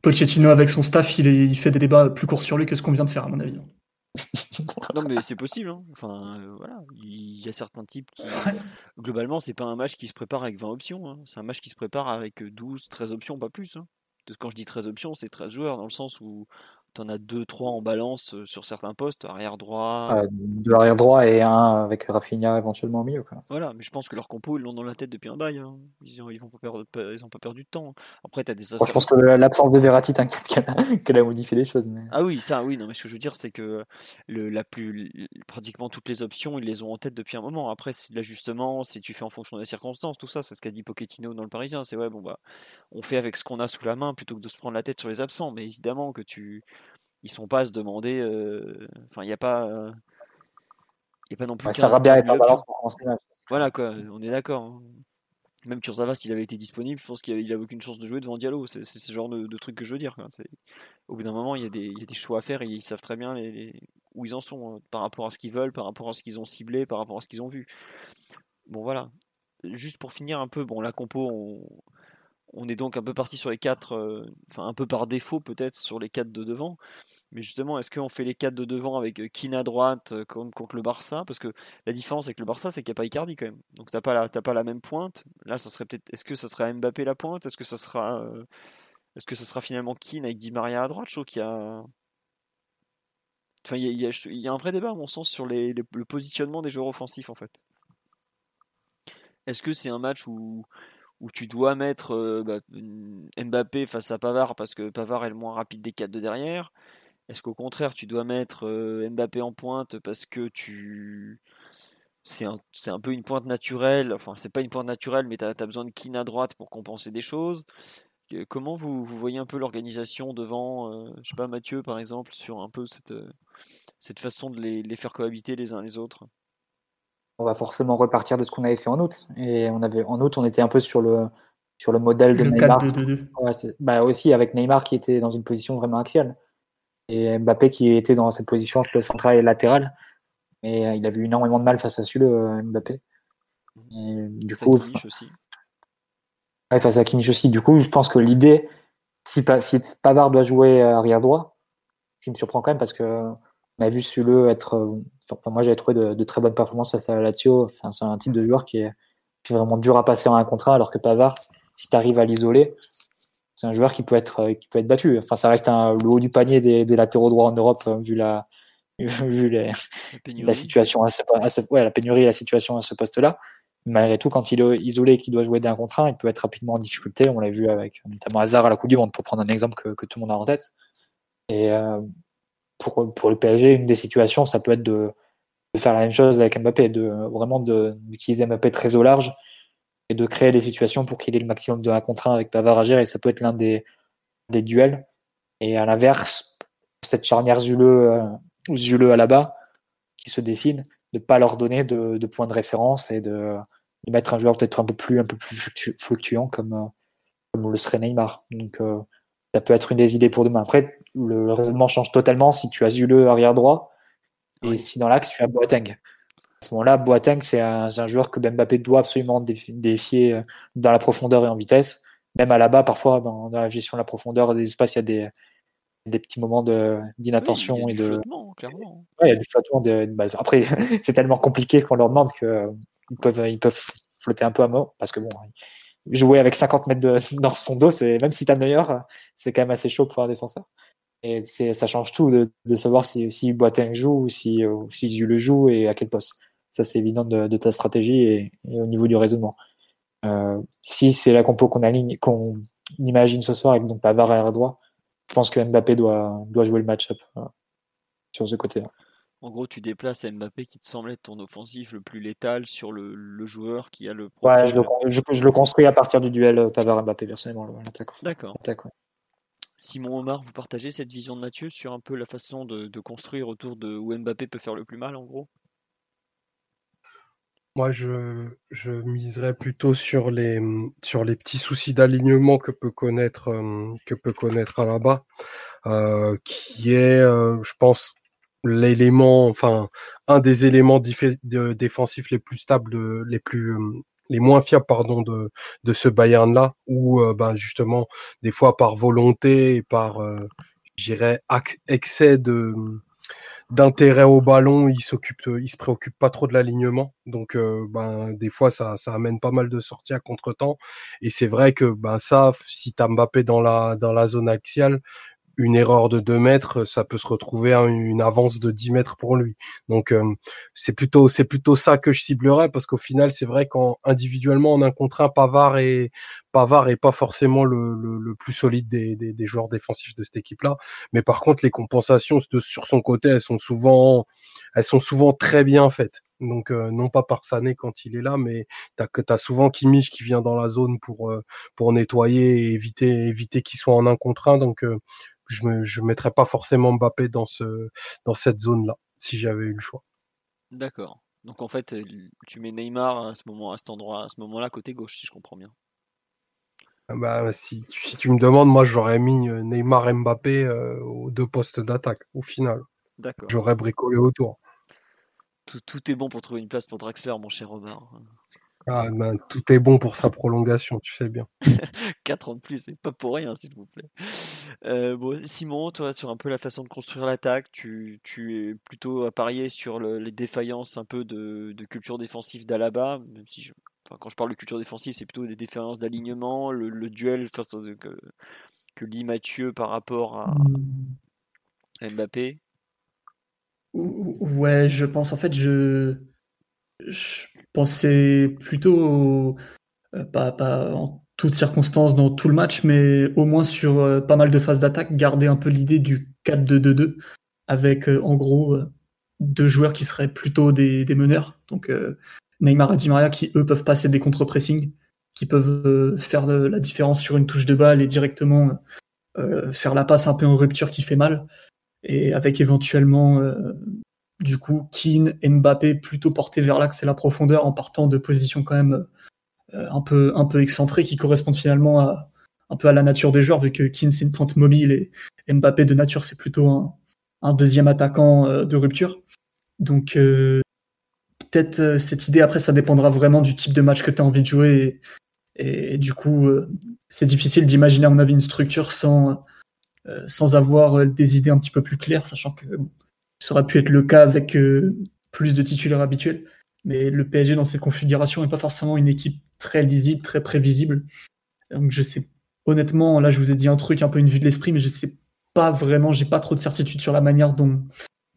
Pochettino avec son staff, il, il, fait des débats plus courts sur lui que ce qu'on vient de faire, à mon avis. non, mais c'est possible. Hein. Enfin, euh, voilà. Il y a certains types qui. Globalement, c'est pas un match qui se prépare avec 20 options. Hein. C'est un match qui se prépare avec 12, 13 options, pas plus. Hein. Quand je dis 13 options, c'est 13 joueurs, dans le sens où tu as 2-3 en balance sur certains postes, arrière droit. Ah, deux arrière droit et un avec Rafinha éventuellement au milieu. Voilà, mais je pense que leur compo, ils l'ont dans la tête depuis un bail. Hein. Ils n'ont ils pas, perdre, ils ont pas perdu de temps. Après, as des je pense que l'absence de Verratti t'inquiète qu'elle a, modifié les choses. Ah oui, ça, oui. Non, mais ce que je veux dire, c'est que le, la plus, pratiquement toutes les options, ils les ont en tête depuis un moment. Après, c'est de l'ajustement, si tu fais en fonction des circonstances, tout ça, c'est ce qu'a dit Pochettino dans le Parisien. C'est ouais, bon, bah, on fait avec ce qu'on a sous la main plutôt que de se prendre la tête sur les absents. Mais évidemment que tu ils sont pas à se demander. Euh, enfin, il n'y a pas. Il a pas non plus. ça va bien balance pour Voilà quoi, on est d'accord. Hein. Même Kurzawa, s'il avait été disponible, je pense qu'il n'avait aucune chance de jouer devant Diallo. C'est ce genre de, truc que je veux dire. Au bout d'un moment, il y, a des, il y, a des, choix à faire et ils savent très bien les, où ils en sont hein, par rapport à ce qu'ils veulent, par rapport à ce qu'ils ont ciblé, par rapport à ce qu'ils ont vu. Bon voilà. Juste pour finir un peu, bon la compo, on, on est donc un peu parti sur les quatre, euh, enfin un peu par défaut peut-être sur les quatre de devant. Mais justement, est-ce qu'on fait les quatre de devant avec euh, Kine à droite euh, contre le Barça? Parce que la différence avec le Barça, c'est qu'il n'y a pas Icardi quand même. Donc t'as pas la, pas la même pointe. Là, ça serait peut-être. Est-ce que ça sera Mbappé la pointe? Est-ce que ça sera, ça sera finalement Kine avec Di Maria à droite? Je trouve qu'il y a. Enfin, il y, a, un vrai débat à mon sens sur le positionnement des joueurs offensifs en fait. Est-ce que c'est un match où où tu dois mettre euh, bah, Mbappé face à Pavard parce que Pavard est le moins rapide des quatre de derrière. Est-ce qu'au contraire tu dois mettre euh, Mbappé en pointe parce que tu c'est un, peu une pointe naturelle, enfin c'est pas une pointe naturelle mais tu as, besoin de Kine à droite pour compenser des choses. Comment vous, vous voyez un peu l'organisation devant, euh, je sais pas Mathieu par exemple, sur un peu cette, façon de les faire cohabiter les uns les autres? On va forcément repartir de ce qu'on avait fait en août. Et on avait, en août, on était un peu sur le, sur le modèle de Neymar. bah aussi avec Neymar qui était dans une position vraiment axiale. Et Mbappé qui était dans cette position entre le central et le latéral. Et euh, il a eu énormément de mal face à celui euh, Mbappé. Et, du coup, aussi. face à Kimmich aussi. Du coup, je pense que l'idée, si, si Pavard doit jouer arrière droit, ce qui me surprend quand même parce que on a vu Sule être. Euh, enfin, moi, j'avais trouvé de, très bonnes performances face à Lazio. Enfin, c'est un type de joueur qui est, vraiment dur à passer en un contrat, alors que Pavard, si tu arrives à l'isoler, c'est un joueur qui peut être, euh, qui peut être battu. Enfin, ça reste un, le haut du panier des, latéraux droits en Europe, euh, vu la, vu la, situation à ce, ouais, la pénurie et la situation à ce poste-là. Malgré tout, quand il est isolé qu'il doit jouer d'un contre un, il peut être rapidement en difficulté. On l'a vu avec notamment Hazard à la Coupe du Monde, pour prendre un exemple que, que tout le monde a en tête. Et pour, pour le PSG, une des situations, ça peut être de, faire la même chose avec Mbappé, de vraiment d'utiliser Mbappé très au large et de créer des situations pour qu'il ait le maximum de 1 contre 1 avec Pavard. Et ça peut être l'un des, des duels. Et à l'inverse, cette charnière Zuleux, euh, à la bas qui se dessine, de ne pas leur donner de, de points de référence et de, de mettre un joueur peut-être un peu plus, un peu plus fluctuant comme, euh, comme le serait Neymar. Donc, euh, ça peut être une des idées pour demain. Après, le raisonnement change totalement si tu as Zule arrière droit et si dans l'axe tu as Boateng. À ce moment-là, Boateng, c'est un, joueur que Mbappé doit absolument défier euh, dans la profondeur et en vitesse. Même à la bas, parfois, dans, la gestion de la profondeur des espaces, il y a des, des petits moments d'inattention. et de... clairement. il y a du flottement. De, bah, après, c'est tellement compliqué qu'on leur demande qu'ils euh, peuvent, ils peuvent flotter un peu à mort parce que bon, jouer avec 50 mètres dans son dos, c'est même si tu as meilleur, c'est quand même assez chaud pour un défenseur. Et ça change tout de, savoir si, si Boateng joue ou si, si le joue et à quel poste. Ça, c'est évident de, de, ta stratégie et, au niveau du raisonnement. Euh, si c'est la compo qu'on aligne, qu'on imagine ce soir avec donc Pavard à droit, je pense que Mbappé doit, doit jouer le match-up euh, sur ce côté-là. En gros, tu déplaces Mbappé qui te semble être ton offensif le plus létal sur le, joueur qui a le Ouais, je le, je, le, construis à partir du duel euh, Pavard-Mbappé, personnellement, D'accord. Simon Omar, vous partagez cette vision de Mathieu sur un peu la façon de, construire autour de où Mbappé peut faire le plus mal en gros? Moi, je, je miserais plutôt sur les, sur les petits soucis d'alignement que peut connaître, euh, que peut connaître Alaba, euh, qui est, euh, je pense, l'élément, enfin, un des éléments défensifs les plus stables, les plus, les moins fiables pardon de, de ce Bayern là où euh, ben justement des fois par volonté et par euh, j'irais excès de d'intérêt au ballon, il s'occupe, il se préoccupe pas trop de l'alignement. Donc, euh, ben, des fois, ça, ça amène pas mal de sorties à contre-temps. Et c'est vrai que, ben, ça, si t'as Mbappé dans la, dans la zone axiale, une erreur de 2 mètres, ça peut se retrouver à une avance de 10 mètres pour lui. Donc euh, c'est plutôt c'est plutôt ça que je ciblerais parce qu'au final c'est vrai qu'en individuellement en un contre un, Pavard et Pavard est pas forcément le, le, plus solide des, des, des, joueurs défensifs de cette équipe-là. Mais par contre les compensations de, sur son côté elles sont souvent elles sont souvent très bien faites. Donc euh, non pas par Sané quand il est là, mais t'as que t'as souvent Kimmich qui vient dans la zone pour euh, pour nettoyer et éviter éviter qu'il soit en un contre un. Donc je ne je mettrais pas forcément Mbappé dans, ce, dans cette zone-là, si j'avais eu le choix. D'accord. Donc en fait, tu mets Neymar à ce moment, à cet endroit, à ce moment-là, côté gauche, si je comprends bien. Ah bah, si, si tu me demandes, moi j'aurais mis euh, Neymar Mbappé euh, aux deux postes d'attaque, au final. D'accord. J'aurais bricolé autour. Tout, tout, est bon pour trouver une place pour Draxler, mon cher Robert. Ah, ben, tout est bon pour sa prolongation, tu sais bien. 4 ans de plus, c'est pas pour rien, s'il vous plaît. Euh, bon, Simon, toi, sur un peu la façon de construire l'attaque, tu, tu, es plutôt à parier sur les défaillances un peu de, de culture défensive d'Alaba, même si je, enfin, quand je parle de culture défensive, c'est plutôt des défaillances d'alignement, le, duel face que, que lit Mathieu par rapport à, à Mbappé. Ouais, je pense en fait, je pensais plutôt, euh, pas, en toutes circonstances dans tout le match, mais au moins sur euh, pas mal de phases d'attaque, garder un peu l'idée du 4-2-2-2, avec euh, en gros deux joueurs qui seraient plutôt des, meneurs. Donc Neymar et Di Maria qui, eux, peuvent passer des contre-pressing, qui peuvent faire la différence sur une touche de balle et directement faire la passe un peu en rupture qui fait mal. Et avec éventuellement du coup, Keane et Mbappé plutôt portés vers l'axe et la profondeur en partant de positions quand même euh, un, peu, un peu excentrées qui correspondent finalement à, un peu à la nature des joueurs, vu que Keane c'est une pointe mobile et, Mbappé de nature c'est plutôt un, deuxième attaquant euh, de rupture. Donc euh, peut-être cette idée, après ça dépendra vraiment du type de match que tu as envie de jouer. Et, du coup, c'est difficile d'imaginer à mon avis une structure sans, sans avoir des idées un petit peu plus claires, sachant que ça aurait pu être le cas avec euh, plus de titulaires habituels. Mais le PSG dans cette configuration n'est pas forcément une équipe très lisible, très prévisible. Donc je sais, honnêtement, là je vous ai dit un truc, un peu une vue de l'esprit, mais je sais pas vraiment, j'ai pas trop de certitude sur la manière dont,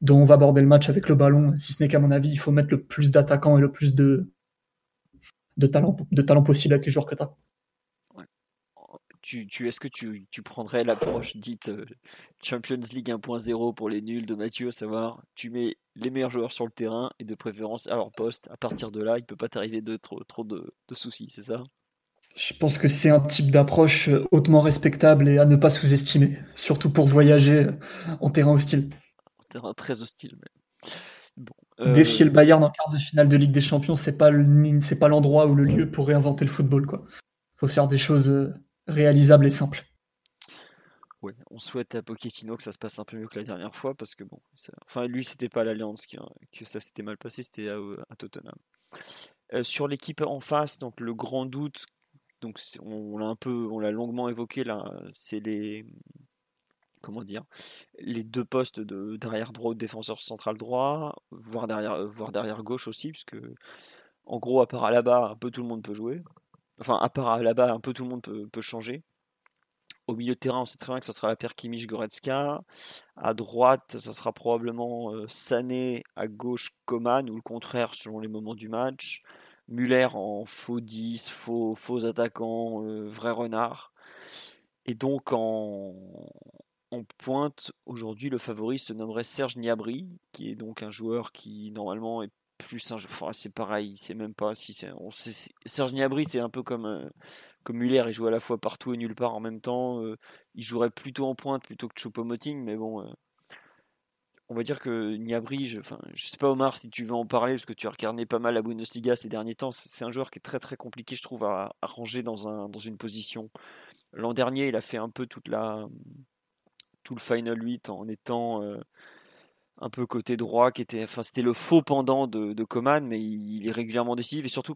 on va aborder le match avec le ballon, si ce n'est qu'à mon avis, il faut mettre le plus d'attaquants et le plus de, de talent possible avec les joueurs que tu as tu, est-ce que tu, prendrais l'approche dite euh, Champions League 1.0 pour les nuls de Mathieu, à savoir tu mets les meilleurs joueurs sur le terrain et de préférence à leur poste. À partir de là, il peut pas t'arriver de trop, trop de, soucis, c'est ça? Je pense que c'est un type d'approche euh, hautement respectable et à ne pas sous-estimer, surtout pour voyager euh, en terrain hostile. En terrain très hostile, Défier le Bayern en quart de finale de Ligue des Champions, c'est pas c'est pas l'endroit ou le lieu pour réinventer le football, quoi. Faut faire des choses réalisable et simple. Oui, on souhaite à Pochettino que ça se passe un peu mieux que la dernière fois parce que bon, enfin lui c'était pas l'Alliance qui que ça s'était mal passé, c'était à, Tottenham. Euh, sur l'équipe en face, donc le grand doute, donc on, l'a un peu, on l'a longuement évoqué là, c'est les comment les deux postes de derrière droit défenseur central droit, voire derrière, voire derrière gauche aussi, puisque en gros à part à là-bas, un peu tout le monde peut jouer. Enfin, à part là-bas, un peu tout le monde peut, changer. Au milieu de terrain, on sait très bien que ça sera la paire Kimmich-Goretzka. À droite, ça sera probablement euh, Sané. À gauche, Coman, ou le contraire selon les moments du match. Muller en faux 10, faux, faux attaquant, euh, vrai renard. Et donc en, en pointe, aujourd'hui, le favori se nommerait Serge Niabri, qui est donc un joueur qui normalement est plus un jeu. c'est pareil, c'est même pas si c'est. Serge Gnabry, c'est un peu comme, euh, comme Muller, il joue à la fois partout et nulle part en même temps. il jouerait plutôt en pointe plutôt que Choupo-Moting, mais bon, on va dire que Niabri, je, enfin, je sais pas Omar si tu veux en parler parce que tu as regardé pas mal la Bundesliga ces derniers temps. C'est un joueur qui est très très compliqué, je trouve, à, ranger dans, un, dans une position. L'an dernier, il a fait un peu toute la, tout le Final 8 en étant euh, un peu côté droit, qui était, c'était le faux pendant de, de Coman, mais il, est régulièrement décisif et surtout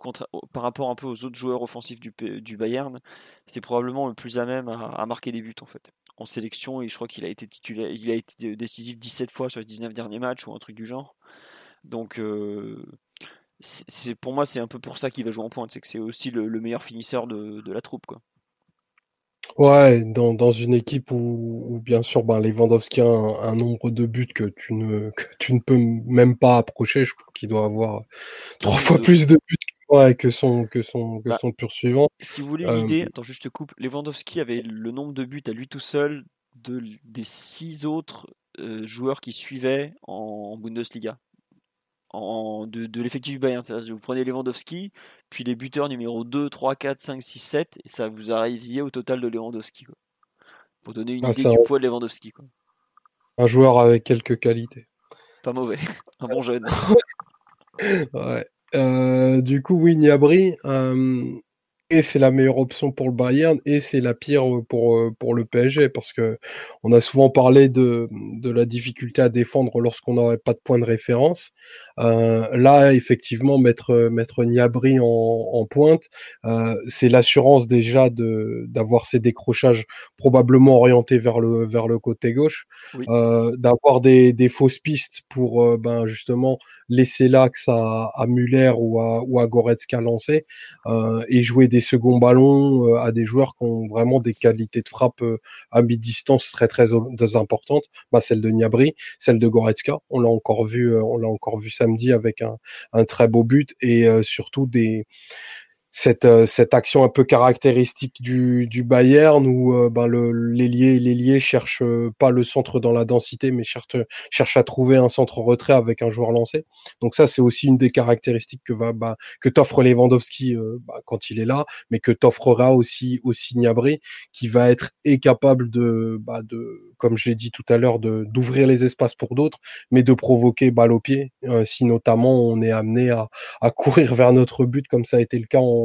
par rapport un peu aux autres joueurs offensifs du, Bayern, c'est probablement le plus à même à, marquer des buts en fait en sélection et je crois qu'il a été titulaire, il a été décisif 17 fois sur les 19 derniers matchs ou un truc du genre. Donc euh, c'est pour moi c'est un peu pour ça qu'il va jouer en pointe, c'est que c'est aussi le, meilleur finisseur de, la troupe. Ouais, dans, dans une équipe où, bien sûr ben, Lewandowski a un, nombre de buts que tu ne que tu ne peux même pas approcher, je crois qu'il doit avoir trois fois plus de buts Ouais, que son, que son, que bah, son poursuivant. Si vous voulez une idée, attends, juste te coupe. Lewandowski avait le nombre de buts à lui tout seul de, des six autres joueurs qui suivaient en, Bundesliga. En, de, de l'effectif du Bayern. Vous prenez Lewandowski, puis les buteurs numéro 2, 3, 4, 5, 6, 7, et ça vous arriviez au total de Lewandowski. Quoi. Pour donner une ah, idée du poids de Lewandowski. Quoi. Un joueur avec quelques qualités. Pas mauvais. Un bon jeune. ouais. Euh, du coup, oui, Niabri, euh, et c'est la meilleure option pour le Bayern et c'est la pire pour, pour le PSG parce que on a souvent parlé de, de la difficulté à défendre lorsqu'on n'aurait pas de point de référence. Euh, là, effectivement, mettre, mettre Niabri en, en pointe, euh, c'est l'assurance déjà de d'avoir ces décrochages probablement orientés vers le, vers le côté gauche, euh, d'avoir des, des fausses pistes pour ben, justement laisser l'axe à, à Muller ou à, ou à Goretzka lancer et jouer des second ballon euh, à des joueurs qui ont vraiment des qualités de frappe euh, à mi-distance très très, importantes. Bah, celle de Niabri, celle de Goretzka, on l'a encore vu, euh, on l'a encore vu samedi avec un très beau but et surtout des cette, euh, cette action un peu caractéristique du, du Bayern où euh, ben l'ailier l'ailier cherche euh, pas le centre dans la densité mais cherche cherche à trouver un centre retrait avec un joueur lancé. Donc ça c'est aussi une des caractéristiques que va bah, que t'offre Lewandowski bah, quand il est là, mais que t'offrera aussi aussi Gnabry qui va être capable de bah, de comme je l'ai dit tout à l'heure de d'ouvrir les espaces pour d'autres, mais de provoquer balle au pied si notamment on est amené à, à courir vers notre but comme ça a été le cas en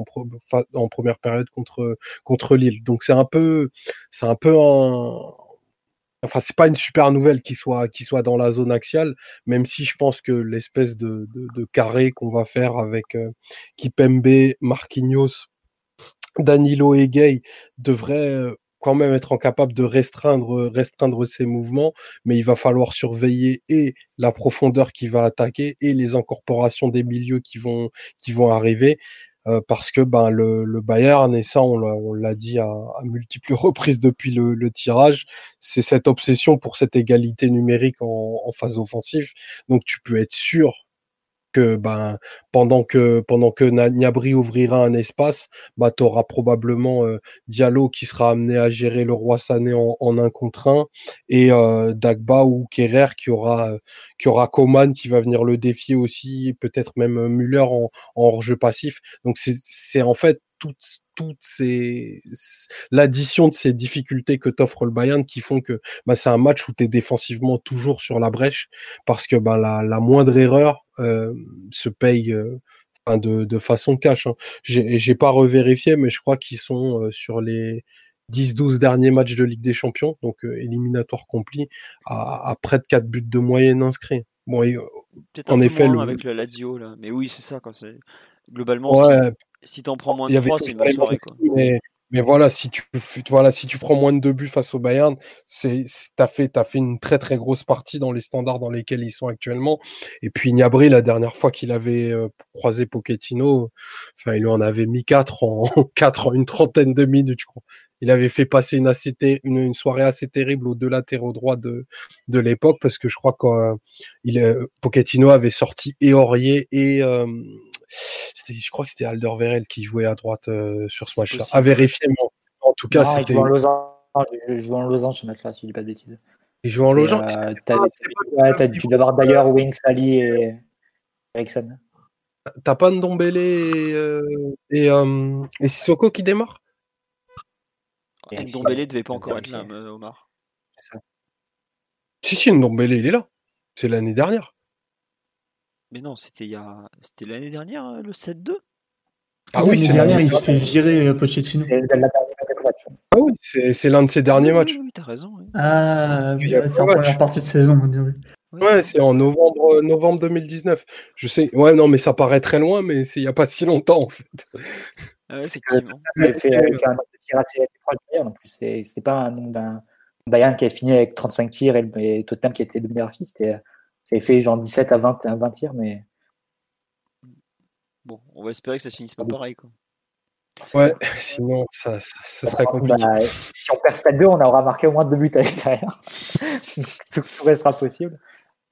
en, première période contre contre Lille. Donc c'est un peu c'est un peu un enfin c'est pas une super nouvelle qu'il soit qui soit dans la zone axiale, même si je pense que l'espèce de, carré qu'on va faire avec euh, Kipembe, Marquinhos, Danilo et Gay devrait euh, quand même être capable de restreindre, restreindre ses mouvements, mais il va falloir surveiller et la profondeur qui va attaquer et les incorporations des milieux qui vont, qui vont arriver. Euh, parce que ben le, le, Bayern et ça on l'a dit à, à, multiples reprises depuis le, le tirage, c'est cette obsession pour cette égalité numérique en, en phase offensive. Donc tu peux être sûr ben pendant que pendant que Niabri ouvrira un espace, bah tu auras probablement euh, Diallo qui sera amené à gérer le roi Sané en, en un contre un et euh, Dagba ou Kerrer qui aura qui aura Coman qui va venir le défier aussi, peut-être même Müller en, en hors-jeu passif. Donc c'est en fait toutes toutes ces l'addition de ces difficultés que t'offre le Bayern qui font que bah, c'est un match où tu es défensivement toujours sur la brèche parce que bah, la, la moindre erreur euh, se paye euh, de, de, façon cash. Hein. J'ai pas revérifié, mais je crois qu'ils sont euh, sur les 10-12 derniers matchs de Ligue des Champions, donc éliminatoire complet, à, à, près de 4 buts de moyenne inscrits. Bon, en effet, le... avec la Lazio là, mais oui, c'est ça quand c'est globalement. Ouais, si t'en prends moins de 3, c'est une bonne soirée. Quoi. Mais, mais, voilà, si tu, voilà, si tu prends moins de 2 buts face au Bayern, c'est, t'as fait, as fait une très très grosse partie dans les standards dans lesquels ils sont actuellement. Et puis Niabri, la dernière fois qu'il avait euh, croisé Pochettino, enfin, il lui en avait mis 4 en 4 en une trentaine de minutes, je crois. Il avait fait passer une, assez une, une, soirée assez terrible aux deux latéraux droits de, de l'époque parce que je crois que euh, Pochettino avait sorti et Aurier et, euh, je crois que c'était Alderweireld qui jouait à droite euh, sur ce match-là. À vérifier, mais en, tout cas, c'était. Il joue en losange, il joue en losange ce match-là, si je dis pas de bêtises. Il joue en losange euh, Tu dois avoir d'ailleurs Wings, Ali et Ericsson. T'as pas Ndombele et, euh, et, euh, et Sissoko qui démarre? Et Ndombele devait pas encore être là, euh, Omar. C'est ça. Si, si, Ndombele, il est là. C'est l'année dernière. Mais non, c'était il y a... c'était l'année dernière, euh, le 7-2 Ah L'année oui, c'est dernière, l'année il se fait virer euh, Pochettino. C'est. Ah oui, c'est c'est l'un de ses derniers Oui, matchs. Oui, t'as raison. oui. Ah, c'est en première partie de saison, bien vu. Oui. Ouais, c'est en novembre, euh, novembre 2019. Je sais, ouais, non, mais ça paraît très loin, mais c'est il n'y a pas si longtemps, en fait. Ah ouais, effectivement. Fait, un nombre de tirs assez, assez. En plus, c'est- c'était pas un nombre d'un Bayern qui avait fini avec 35 tirs et, Tottenham qui était archi. C'était, ça avait fait genre 17 à 20, à 20 tirs, mais Bon, on va espérer que ça se finisse pas Oui. pareil. Quoi. Ouais, sinon, ça, ça, ça serait compliqué. Bah, si on perd 7-2, on aura marqué au moins deux buts à l'extérieur. Tout, tout restera possible.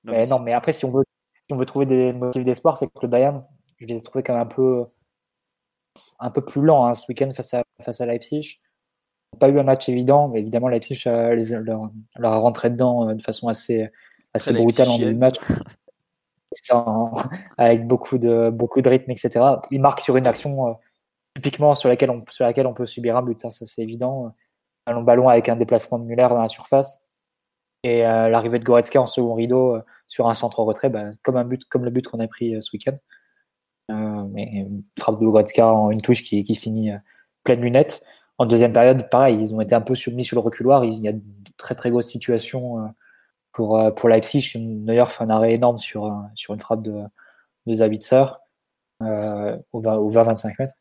Non, mais mais non, mais après, si on veut, si on veut trouver des motifs d'espoir, c'est que le Bayern, je les ai trouvés quand même un peu, un peu plus lents hein, ce week-end face à, face à Leipzig. Ils n'ont pas eu un match évident, mais évidemment, Leipzig euh, les leur, leur a rentré dedans euh, de façon assez, assez Très brutale en début de match. Avec beaucoup de, beaucoup de rythme, etc. Ils marquent sur une action euh, typiquement sur laquelle, on, sur laquelle on peut subir un but, hein, ça c'est évident. Un long ballon avec un déplacement de Muller dans la surface. Et euh, l'arrivée de Goretzka en second rideau euh, sur un centre en retrait, bah, comme, un but, comme le but qu'on a pris ce week-end. Mais frappe de Goretzka en une touche qui, qui finit pleine lunette. En deuxième période, pareil, ils ont été un peu sur- mis sur le reculoir. Il y a de très très grosses situations pour, euh, pour Leipzig. Neuer fait un arrêt énorme sur, euh, sur une frappe de, de Zabitzer euh, au 20 au 20-25 mètres.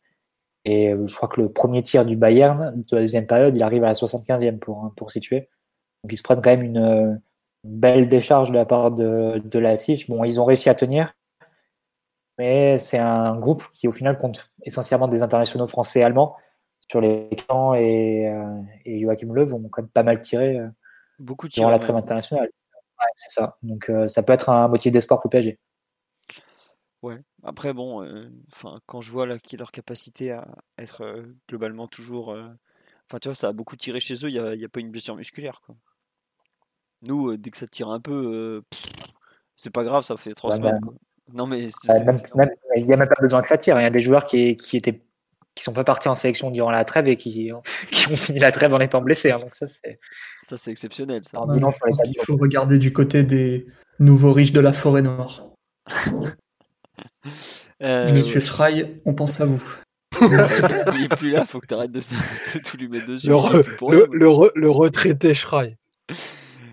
Et je crois que le premier tir du Bayern de la deuxième période, il arrive à la 75e pour, pour situer. Donc ils se prennent quand même une, belle décharge de la part de, de Leipzig. Bon, ils ont réussi à tenir, mais c'est un groupe qui au final compte essentiellement des internationaux français et allemands sur les camps et, et Joachim Löw ont quand même pas mal tiré Beaucoup de durant la trêve internationale. Ouais, c'est ça. Donc euh, ça peut être un motif d'espoir pour PSG. Ouais. Après, bon, euh, enfin, quand je vois là, qui- leur capacité à être euh, globalement toujours. euh, Enfin, tu vois, ça a beaucoup tiré chez eux, il n'y a, y a pas une blessure musculaire. Quoi. Nous, dès que ça tire un peu, c'est pas grave, ça fait trois semaines. bah, quoi. Non, mais même- il n'y a même pas besoin que ça tire. Il y a des joueurs qui, qui étaient qui sont pas partis en sélection durant la trêve et qui, ont- qui ont fini la trêve en étant blessés. hein. Donc ça, c'est ça, c'est exceptionnel. Ça. Ouais, je pense tableaux. faut regarder du côté des nouveaux riches de la forêt noire. Euh, Monsieur Schrei, on pense à vous. il est plus là, faut que tu arrêtes de, de tout lui mettre dessus. Le, il re- le, le, re- le retraité Schreil.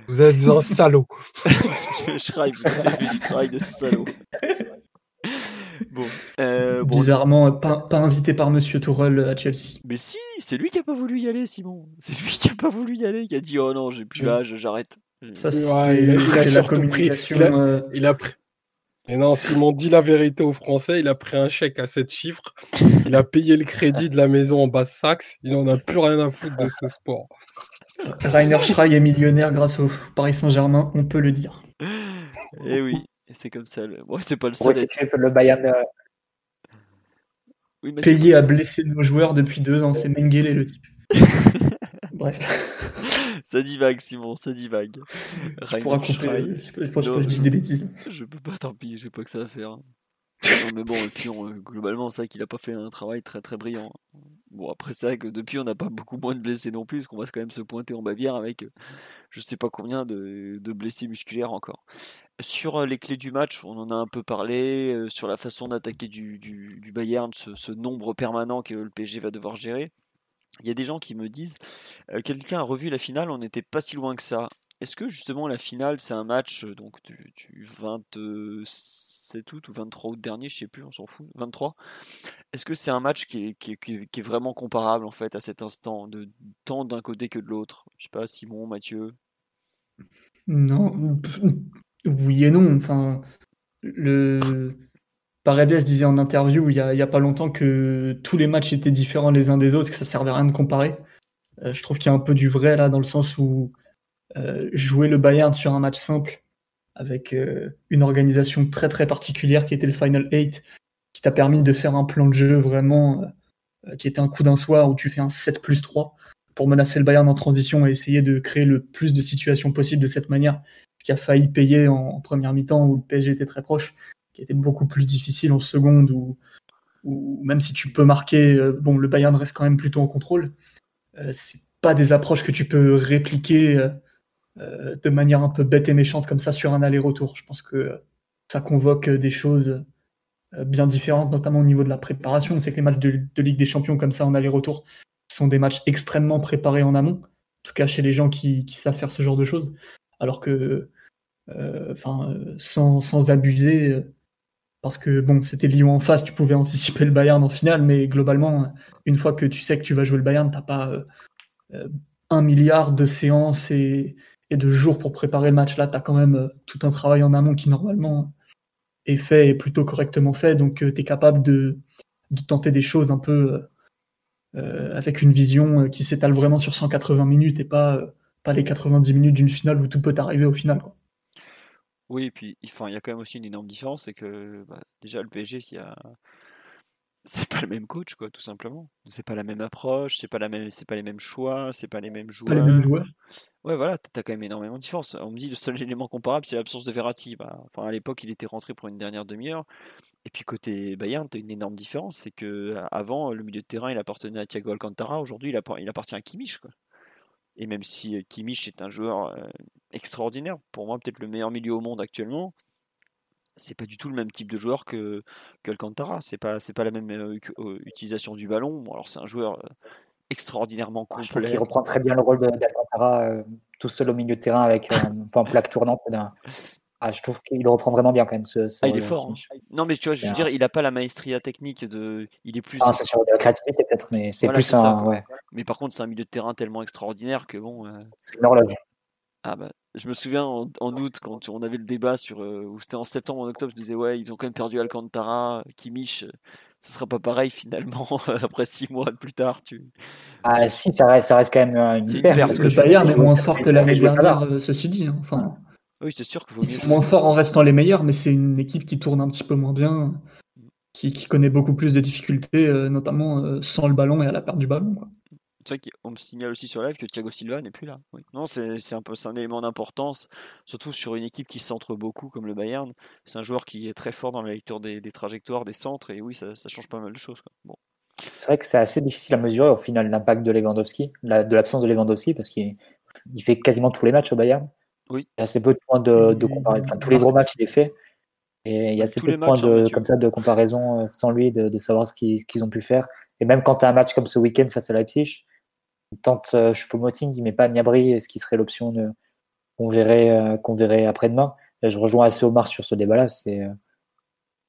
Vous êtes un salaud. Monsieur Schreib, vous avez fait du travail de salaud. Bon, euh, bon, Bizarrement, pas, pas invité par Monsieur Tourelle à Chelsea. mais si, c'est lui qui a pas voulu y aller, Simon. C'est lui qui a pas voulu y aller, qui a dit oh non, j'ai plus Je- l'âge, j'arrête. Ça, Ouais, il a- il a c'est la surtout pris- communication. il a- euh, Il a pris. Et non, Simon dit la vérité aux Français, il a pris un chèque à 7 chiffres, il a payé le crédit de la maison en Basse-Saxe, il en a plus rien à foutre de ce sport. Rainer Schrei est millionnaire grâce au Paris Saint-Germain, on peut le dire. Et oui, et c'est comme ça. Le... Ouais, c'est pas le seul. situer le Bayern, euh, Oui, Mathieu. Payé à blesser nos joueurs depuis deux ans, c'est Mengele le type. Bref, ça divague, Simon, ça divague. je pourrais couper. Schreib. Je, je pense Non, que je dis des bêtises. Je peux pas, tant pis, j'ai pas que ça à faire. Non, mais bon, et puis on, euh, globalement, c'est vrai qu'il a pas fait un travail très très brillant. Bon, après, c'est vrai que depuis, on n'a pas beaucoup moins de blessés non plus, parce qu'on va quand même se pointer en Bavière avec euh, je sais pas combien de, de blessés musculaires encore. Sur les clés du match, on en a un peu parlé, sur la façon d'attaquer du, Bayern, ce, nombre permanent que le PSG va devoir gérer. Il y a des gens qui me disent quelqu'un a revu la finale, on n'était pas si loin que ça. Est-ce que justement la finale, c'est un match donc du, du 27 août ou 23 août dernier, je sais plus, on s'en fout, 23 Est-ce que c'est un match qui est, vraiment comparable en fait à cet instant, de tant d'un côté que de l'autre? Je sais pas, Simon, Mathieu. Non, oui et non. Enfin, le Paredes disait en interview il y a, pas longtemps que tous les matchs étaient différents les uns des autres, que ça servait à rien de comparer. Euh, je trouve qu'il y a un peu du vrai là, dans le sens où euh, jouer le Bayern sur un match simple avec euh, une organisation très très particulière qui était le Final 8, qui t'a permis de faire un plan de jeu vraiment qui était un coup d'un soir où tu fais un 7 plus 3 pour menacer le Bayern en transition et essayer de créer le plus de situations possibles de cette manière, qui a failli payer en, première mi-temps où le PSG était très proche, qui était beaucoup plus difficile en seconde où, même si tu peux marquer, euh, bon, le Bayern reste quand même plutôt en contrôle. Euh, c'est pas des approches que tu peux répliquer de manière un peu bête et méchante comme ça sur un aller-retour. Je pense que ça convoque des choses bien différentes, notamment au niveau de la préparation. C'est que les matchs de Ligue des Champions comme ça en aller-retour sont des matchs extrêmement préparés en amont en tout cas chez les gens qui, savent faire ce genre de choses. Alors que, euh, enfin, sans, abuser, euh, parce que bon, c'était Lyon en face, tu pouvais anticiper le Bayern en finale, mais globalement, une fois que tu sais que tu vas jouer le Bayern, t'as pas euh, un milliard de séances et, de jours pour préparer le match. Là, tu as quand même tout un travail en amont qui normalement est fait et plutôt correctement fait, donc tu es capable de, tenter des choses un peu euh, avec une vision euh, qui s'étale vraiment sur 180 minutes et pas, euh, pas les 90 minutes d'une finale où tout peut arriver au final. Quoi. Oui, et puis il y a quand même aussi une énorme différence, c'est que bah, déjà le PSG, il y a c'est pas le même coach quoi tout simplement. C'est pas la même approche c'est pas la même c'est pas les mêmes choix c'est pas les mêmes joueurs pas les mêmes joueurs. ouais voilà t'as quand même énormément de différence. On me dit le seul élément comparable c'est l'absence de Verratti. Bah, enfin à l'époque il était rentré pour une dernière demi-heure. Et puis côté Bayern t'as une énorme différence c'est que avant le milieu de terrain il appartenait à Thiago Alcantara. Aujourd'hui il, il, appartient à Kimmich quoi et même si euh, Kimmich est un joueur euh, extraordinaire pour moi peut-être le meilleur milieu au monde actuellement c'est pas du tout le même type de joueur que qu'Alcantara. C'est pas c'est pas la même euh, utilisation du ballon. Bon, alors c'est un joueur euh, extraordinairement complet. Je trouve qu'il reprend très bien le rôle d'Alcantara euh, tout seul au milieu de terrain avec une plaque tournante. Ah, je trouve qu'il reprend vraiment bien quand même. Ce, ah, il est fort. Hein. Non, mais tu vois, je veux dire, il a pas la maestria technique de. Il est plus. Ah, c'est sur la créativité peut-être, mais c'est plus un. ouais. Mais par contre, c'est un milieu de terrain tellement extraordinaire que bon. C'est une horloge. Ah bah, je me souviens en, août quand on avait le débat sur euh, ou c'était en septembre ou en octobre, je disais ouais ils ont quand même perdu Alcantara, Kimmich, ce sera pas pareil finalement après six mois plus tard. Tu. Ah si ça reste, ça reste quand même une perte. Le Bayern est moins fort que l'année dernière, euh, ceci dit. Hein, enfin. Oui c'est sûr qu'ils sont moins forts en restant les meilleurs, mais c'est une équipe qui tourne un petit peu moins bien, qui, qui connaît beaucoup plus de difficultés, euh, notamment sans le ballon et à la perte du ballon. Quoi. C'est vrai qu'on me signale aussi sur live que Thiago Silva n'est plus là. Non, c'est un peu un élément d'importance, surtout sur une équipe qui centre beaucoup comme le Bayern. C'est un joueur qui est très fort dans la lecture des, trajectoires, des centres, et oui, ça, change pas mal de choses. Bon. C'est vrai que c'est assez difficile à mesurer au final l'impact de Lewandowski, de l'absence de Lewandowski, parce qu'il fait quasiment tous les matchs au Bayern. Oui. Il y a assez peu de points de, comparaison. Enfin, tous les gros matchs, il les fait. Et il y a assez peu de points de, comme ça de comparaison euh, sans lui, de, savoir ce qu'ils ont pu faire. Et même quand tu as un match comme ce week-end face à Leipzig, il tente euh, Choupo-Moting, il met pas Niabri, ce qui serait l'option qu'on verrait, euh, qu'on verrait après-demain. Je rejoins assez Omar sur ce débat-là. C'est euh,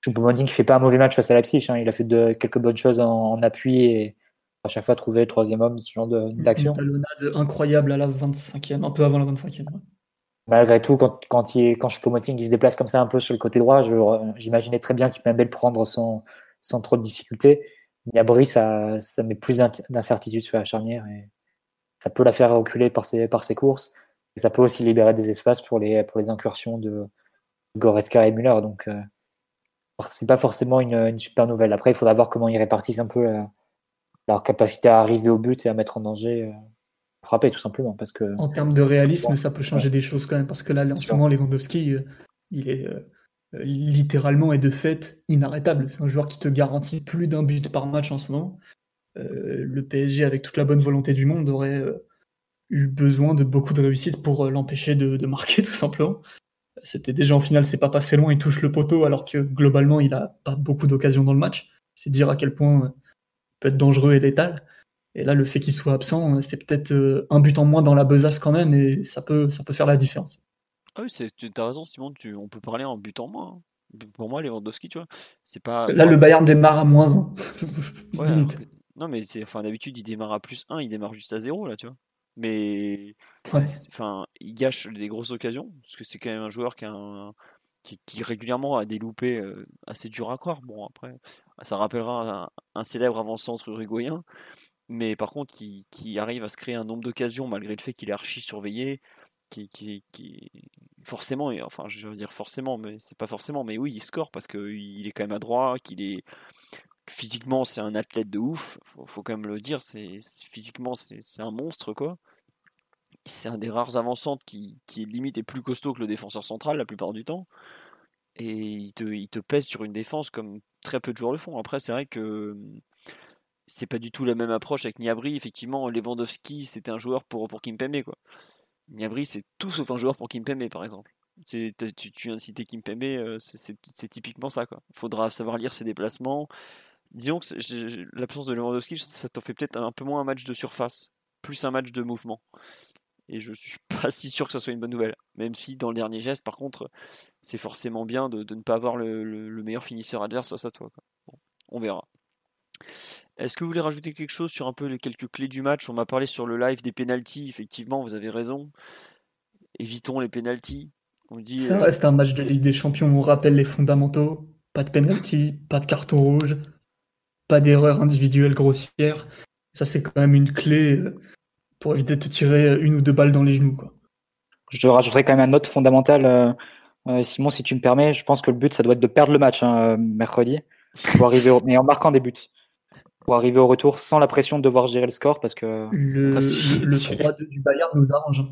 Choupo-Moting qui fait pas un mauvais match face à la psyche. Hein. Il a fait de, quelques bonnes choses en, appui et à chaque fois trouver le troisième homme, ce genre d'action. Une talonnade incroyable à la 25e, un peu avant la 25e. Malgré tout, quand, quand, il, quand Choupo-Moting se déplace comme ça un peu sur le côté droit, j'imaginais très bien qu'il pouvait prendre sans, sans trop de difficultés. Niabri, ça, ça met plus d'incertitude sur la charnière et ça peut la faire reculer par ses, par ses courses. Et ça peut aussi libérer des espaces pour les, pour les incursions de Goretzka et Müller. Donc, euh, c'est pas forcément une, super nouvelle. Après, il faudra voir comment ils répartissent un peu euh, leur capacité à arriver au but et à mettre en danger, euh, frapper tout simplement. Parce que, en termes de réalisme, ça peut changer des choses quand même. Parce que là, en ce moment, Lewandowski, il est littéralement et de fait inarrêtable. C'est un joueur qui te garantit plus d'un but par match en ce moment. Euh, le PSG, avec toute la bonne volonté du monde, aurait euh, eu besoin de beaucoup de réussite pour euh, l'empêcher de, marquer, tout simplement. C'était déjà en finale, c'est pas passé loin, il touche le poteau alors que globalement il a pas beaucoup d'occasions dans le match. C'est dire à quel point il peut être dangereux et létal. Et là, le fait qu'il soit absent, c'est peut-être un but en moins dans la besace quand même, et ça peut, ça peut faire la différence. Ah oui, tu as raison, Simon, tu, on peut parler en but en moins. Hein. Pour moi, Lewandowski, tu vois, c'est pas. Là, le Bayern démarre à moins 1. non, mais c'est, enfin, d'habitude, il démarre à plus 1, il démarre juste à 0, là, tu vois. Mais enfin, il gâche des grosses occasions, parce que c'est quand même un joueur qui, qui, régulièrement a des loupés euh, assez durs à croire. Bon, après, ça rappellera un, célèbre avant-centre uruguayen, mais par contre, qui, qui, arrive à se créer un nombre d'occasions malgré le fait qu'il est archi surveillé qui, qui, forcément, enfin je veux dire forcément, mais c'est pas forcément, mais oui, il score parce qu'il est quand même à droit, qu'il est physiquement c'est un athlète de ouf, faut, faut quand même le dire, c'est physiquement c'est un monstre quoi. C'est un des rares avançantes qui, qui limite est plus costaud que le défenseur central la plupart du temps. Et il te, il te pèse sur une défense comme très peu de joueurs le font. Après, c'est vrai que c'est pas du tout la même approche avec Niabri. Effectivement, Lewandowski, c'était un joueur pour, pour Kimpembe. Quoi. Niabri, c'est tout sauf un joueur pour Kimpembe, par exemple. Tu, viens de citer Kimpembe, euh, c'est typiquement ça. Il faudra savoir lire ses déplacements. Disons que l'absence de Lewandowski, ça t'en fait peut-être un peu moins un match de surface, plus un match de mouvement. Et je suis pas si sûr que ça soit une bonne nouvelle. Même si dans le dernier geste, par contre, c'est forcément bien de, ne pas avoir le, meilleur finisseur adverse face à toi. on verra. Est-ce que vous voulez rajouter quelque chose sur un peu les quelques clés du match? On m'a parlé sur le live des pénalties, effectivement, vous avez raison. Évitons les pénalties. On dit, ça euh, reste un match de Ligue des Champions, on rappelle les fondamentaux. Pas de pénalty, pas de carton rouge, pas d'erreur individuelle grossière. Ça, c'est quand même une clé euh, pour éviter de te tirer une ou deux balles dans les genoux. Quoi. Je rajouterais quand même un note fondamental. Euh, Simon, si tu me permets, je pense que le but, ça doit être de perdre le match hein, mercredi, pour arriver mais en marquant des buts pour arriver au retour sans la pression de devoir gérer le score parce que le, 3-2 du Bayern nous arrange.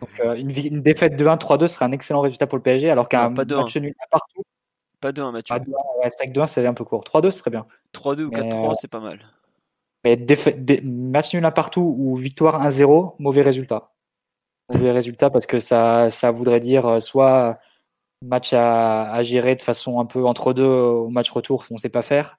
Donc, euh, une, défaite de 1-3-2 serait un excellent résultat pour le PSG alors qu'un match nul partout. Pas 2-1, Mathieu. Pas 2-1, 2-1, c'est un peu court. 3-2, ce serait bien. 3-2 ou 4-3, euh, c'est pas mal. Mais match nul à partout ou victoire 1-0, mauvais résultat. Mauvais résultat parce que ça, ça voudrait dire euh, soit match à, à, gérer de façon un peu entre deux au match retour, on ne sait pas faire,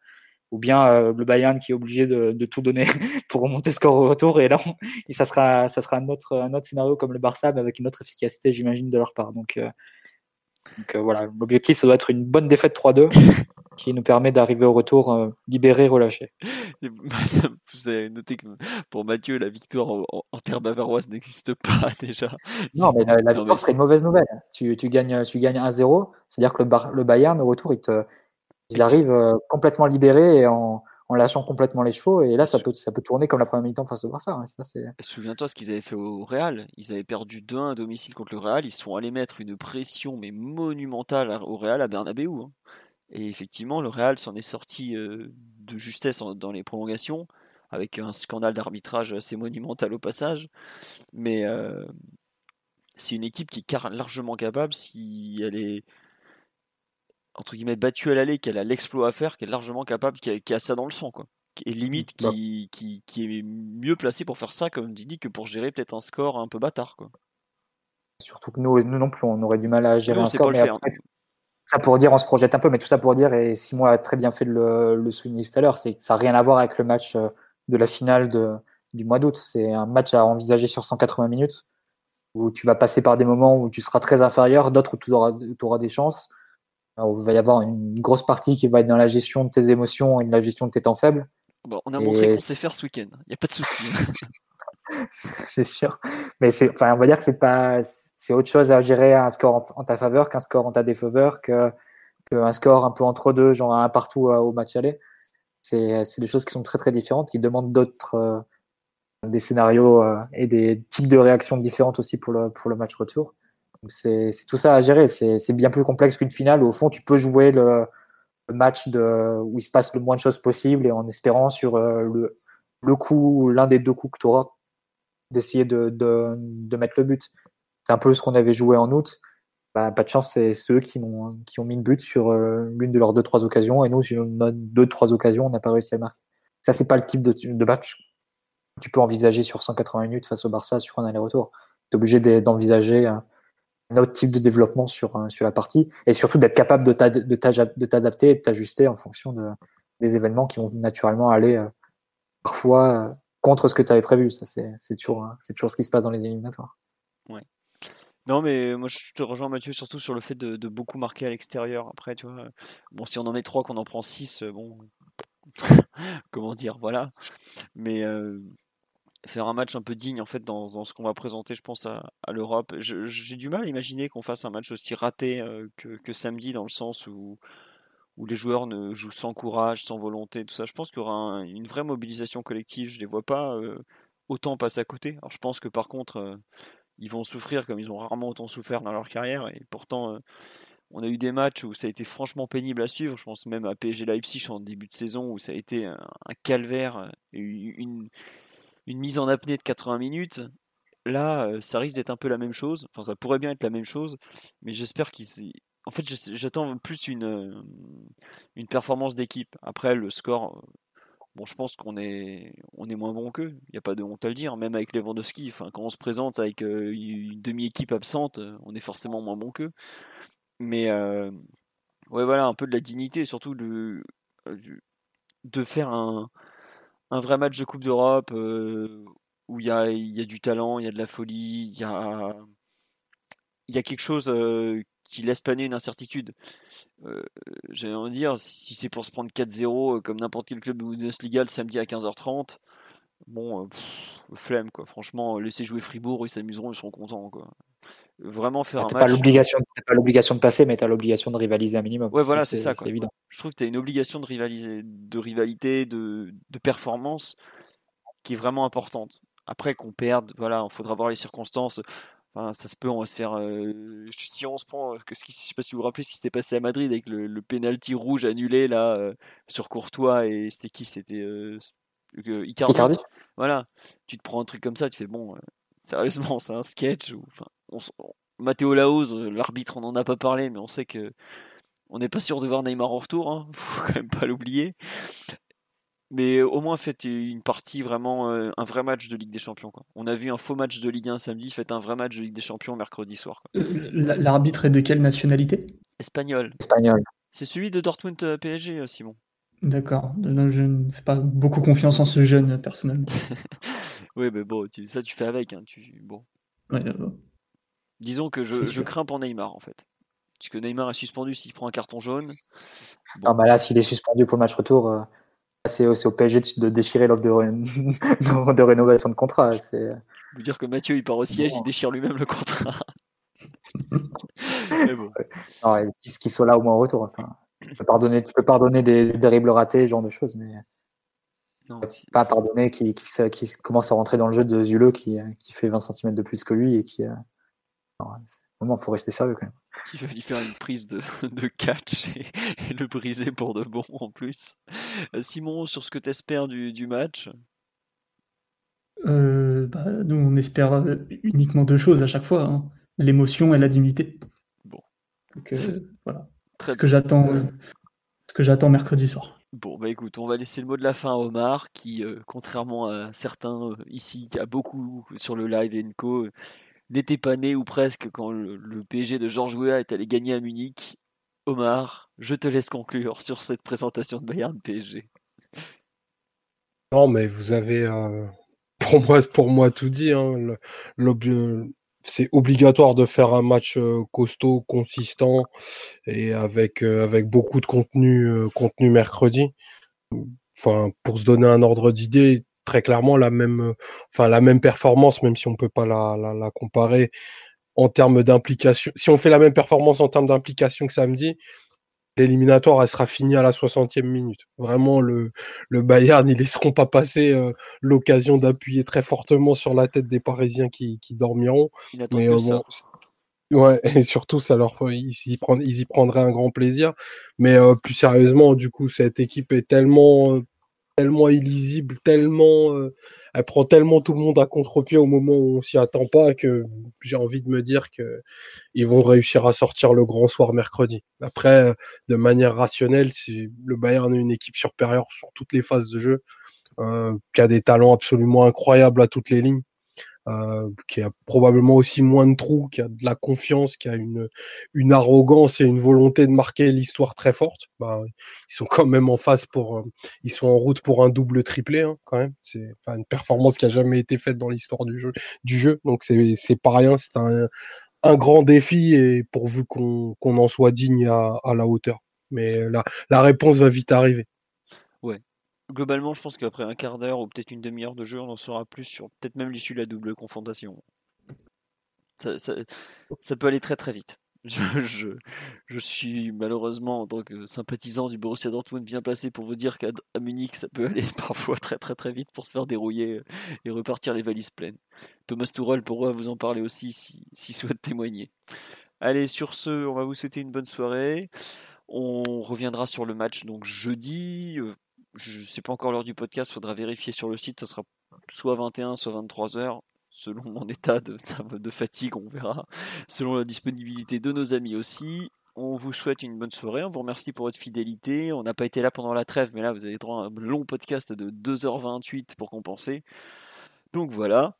ou bien euh, le Bayern qui est obligé de, tout donner pour remonter score au retour. Et là, ça sera, ça sera un, autre, un autre scénario comme le Barça, mais avec une autre efficacité, j'imagine, de leur part. Donc, euh, donc euh, voilà, l'objectif, ça doit être une bonne défaite 3-2 qui nous permet d'arriver au retour libéré, relâché. Vous avez noté que pour Mathieu, la victoire en, terre bavaroise n'existe pas déjà. Non, mais la, victoire serait une mauvaise nouvelle. Tu, tu gagnes, tu gagnes 1-0, c'est-à-dire que le, le Bayern, au retour, il te, ils arrivent euh, complètement libérés et en, lâchant complètement les chevaux. Et là, ça peut, ça peut tourner comme la première mi-temps face au Barça. Hein. Souviens-toi ce qu'ils avaient fait au Real. Ils avaient perdu 2-1 à domicile contre le Real. Ils sont allés mettre une pression mais monumentale au Real à Bernabeu. Hein. Et effectivement, le Real s'en est sorti euh, de justesse dans les prolongations, avec un scandale d'arbitrage assez monumental au passage. Mais euh, c'est une équipe qui est largement capable, si elle est entre guillemets battue à l'aller, qu'elle a l'exploit à faire, qu'elle est largement capable, qui a, ça dans le sang, quoi. Et limite bah. qui, qui, qui, est mieux placé pour faire ça, comme dis, que pour gérer peut-être un score un peu bâtard, quoi. Surtout que nous, nous non plus, on aurait du mal à gérer un score. mais ça pour dire, on se projette un peu, mais tout ça pour dire, et Simon a très bien fait de le, le souligner tout à l'heure, c'est que ça n'a rien à voir avec le match euh, de la finale de, du mois d'août. C'est un match à envisager sur 180 minutes, où tu vas passer par des moments où tu seras très inférieur, d'autres où tu auras, tu auras des chances il va y avoir une grosse partie qui va être dans la gestion de tes émotions et de la gestion de tes temps faibles. Bon, on a montré qu'on sait faire ce week-end. Il n'y a pas de souci. c'est sûr. Mais enfin, on va dire que c'est pas, c'est autre chose à gérer un score en, ta faveur qu'un score en ta défaveur, que, qu'un score un peu entre deux, genre un partout euh, au match aller. C'est, c'est des choses qui sont très très différentes, qui demandent d'autres, euh, des scénarios euh, et des types de réactions différentes aussi pour le, pour le match retour. C'est tout ça à gérer. C'est bien plus complexe qu'une finale au fond, tu peux jouer le, match de, où il se passe le moins de choses possible et en espérant sur euh, le, le coup, l'un des deux coups que tu auras, d'essayer de, de, de, mettre le but. C'est un peu ce qu'on avait joué en août. Bah, pas de chance, c'est ceux qui ont, qui ont mis le but sur euh, l'une de leurs deux, trois occasions et nous, sur nos deux, trois occasions, on n'a pas réussi à le marquer. Ça, c'est pas le type de, de match tu peux envisager sur 180 minutes face au Barça sur un aller-retour. Tu es obligé d'envisager autre type de développement sur, euh, sur la partie et surtout d'être capable de t'adapter et de t'ajuster en fonction de, des événements qui vont naturellement aller euh, parfois euh, contre ce que tu avais prévu. Ça, c'est toujours, toujours ce qui se passe dans les éliminatoires. Ouais. Non, mais moi je te rejoins Mathieu surtout sur le fait de, de beaucoup marquer à l'extérieur. Après, tu vois, bon, si on en met trois, qu'on en prend six, bon, comment dire, voilà. Mais faire un match un peu digne en fait dans, ce qu'on va présenter je pense à, l'Europe. J'ai du mal à imaginer qu'on fasse un match aussi raté euh, que, samedi dans le sens où, où les joueurs ne jouent sans courage, sans volonté, tout ça. Je pense qu'il y aura une vraie mobilisation collective. Je les vois pas euh, autant passer à côté. Alors je pense que par contre euh, ils vont souffrir comme ils ont rarement autant souffert dans leur carrière et pourtant on a eu des matchs où ça a été franchement pénible à suivre. Je pense même à PSG Leipzig en début de saison où ça a été un, un calvaire, une, une mise en apnée de 80 minutes. Là, euh, ça risque d'être un peu la même chose. Enfin, ça pourrait bien être la même chose, mais j'espère qu'ils. En fait, j'attends plus une, euh, une performance d'équipe. Après, le score, Bon, je pense qu'on est, on est moins bon qu'eux. Il n'y a pas de honte à le dire. Même avec Lewandowski, enfin, quand on se présente avec euh, une demi-équipe absente, euh, on est forcément moins bon qu'eux. Mais euh, ouais, voilà, un peu de la dignité, surtout de, de faire un, un vrai match de Coupe d'Europe où il y a, du talent, il y a de la folie, il y a, quelque chose qui laisse planer une incertitude. Euh, J'allais en dire, si c'est pour se prendre 4-0 euh, comme n'importe quel club de Bundesliga le samedi à 15h30, bon, euh, flemme quoi. Franchement, laisser jouer Fribourg, ils s'amuseront, ils seront contents quoi. Vraiment faire ah, un match. l'obligation, pas l'obligation de passer, mais tu as l'obligation de rivaliser un minimum. Ouais, voilà, c'est ça. Quoi. Évident. Je trouve que tu as une obligation de, rivaliser, de rivalité, de, de performance qui est vraiment importante. Après qu'on perde, voilà, il faudra voir les circonstances. Enfin, ça se peut, on va se faire. Euh, si on se prend, que ce qui, je sais pas si vous vous rappelez ce qui s'était passé à Madrid avec le, le penalty rouge annulé là euh, sur Courtois et c'était qui? C'était euh, Icardi. Icardi. Voilà, tu te prends un truc comme ça, tu fais bon, sérieusement, c'est un sketch. Ou, enfin, on, Matteo Laouz, l'arbitre, on n'en a pas parlé, mais on sait que on n'est pas sûr de voir Neymar en retour, hein, faut quand même pas l'oublier mais au moins faites une partie vraiment, euh, un vrai match de Ligue des Champions. Quoi. On a vu un faux match de Ligue 1 samedi, faites un vrai match de Ligue des Champions mercredi soir. Euh, l'arbitre est de quelle nationalité? Espagnol. Espagnol. C'est celui de Dortmund euh, PSG, Simon. D'accord. Je ne fais pas beaucoup confiance en ce jeune, personnellement. oui, mais bon, ça tu fais avec. Hein, tu, bon. Disons que je, je crains pour Neymar, en fait. Parce que Neymar est suspendu s'il prend un carton jaune. Ah bah là, s'il est suspendu pour le match retour c'est au PSG de déchirer l'offre de, de, rénovation de contrat. C'est... Vous dire que Mathieu il part au siège, il déchire lui-même le contrat. bon. qu'il soit là au moins en retour. Enfin, tu peux pardonner, tu peux pardonner des terribles ratés, ce genre de choses, mais non, pas pardonner qui, qui, commence à rentrer dans le jeu de Zuleux qui, qui fait 20 cm de plus que lui et qui. Euh, il faut rester sérieux quand même. Qui va lui faire une prise de, de catch et, le briser pour de bon en plus. Euh, Simon, sur ce que tu espères du, du match? Euh, bah, Nous, on espère euh, uniquement deux choses à chaque fois hein. l'émotion et la dignité. Bon. Donc voilà. Très ce que j'attends. ce que j'attends mercredi soir. Bon, bah écoute, on va laisser le mot de la fin à Omar, qui, contrairement à certains ici, qui a beaucoup sur le live Enco, n'était pas né ou presque quand le, PSG de Georges Weah est allé gagner à Munich. Omar, je te laisse conclure sur cette présentation de Bayern PSG. Non, mais vous avez euh, pour moi, tout dit. Hein, c'est obligatoire de faire un match euh, costaud, consistant et avec, euh, beaucoup de contenu, mercredi. Pour se donner un ordre d'idée, très clairement la même, euh, enfin la même performance, même si on peut pas la, la, comparer en termes d'implication. Si on fait la même performance en termes d'implication que samedi, l'éliminatoire elle sera finie à la 60e minute. Vraiment le, le Bayern, ils laisseront pas passer euh, l'occasion d'appuyer très fortement sur la tête des Parisiens qui, qui dormiront. Mais euh, Ouais, et surtout, ça leur, ils, y ils y prendraient un grand plaisir. Mais plus sérieusement, du coup, cette équipe est tellement tellement illisible, tellement, euh, elle prend tellement tout le monde à contre-pied au moment où on s'y attend pas que j'ai envie de me dire que ils vont réussir à sortir le grand soir mercredi. Après, de manière rationnelle, si le Bayern est une équipe supérieure sur toutes les phases de jeu, euh, qui a des talents absolument incroyables à toutes les lignes. Euh, qui a probablement aussi moins de trous, qui a de la confiance, qui a une, une arrogance et une volonté de marquer l'histoire très forte. Bah, ils sont quand même en face pour, euh, ils sont en route pour un double triplé hein, quand même. C'est une performance qui a jamais été faite dans l'histoire du jeu, du jeu. Donc c'est pas rien, c'est un, un grand défi et pourvu qu'on qu'on en soit digne à, à la hauteur. Mais la, la réponse va vite arriver globalement, je pense qu'après un quart d'heure ou peut-être une demi-heure de jeu, on en saura plus sur peut-être même l'issue de la double confrontation. Ça, peut aller très très vite. Je, suis malheureusement en tant que sympathisant du Borussia Dortmund bien placé pour vous dire qu'à Munich ça peut aller parfois très très très vite pour se faire dérouiller et repartir les valises pleines. Thomas Tuchel pourra vous en parler aussi s'il si, souhaite témoigner. Allez, sur ce, on va vous souhaiter une bonne soirée. On reviendra sur le match donc jeudi. Je ne sais pas encore l'heure du podcast, faudra vérifier sur le site, ça sera soit 21, soit 23 heures, selon mon état de, fatigue, on verra, selon la disponibilité de nos amis aussi. On vous souhaite une bonne soirée. On vous remercie pour votre fidélité. On n'a pas été là pendant la trêve, mais là, vous avez droit à un long podcast de 2h28 pour compenser. Donc voilà.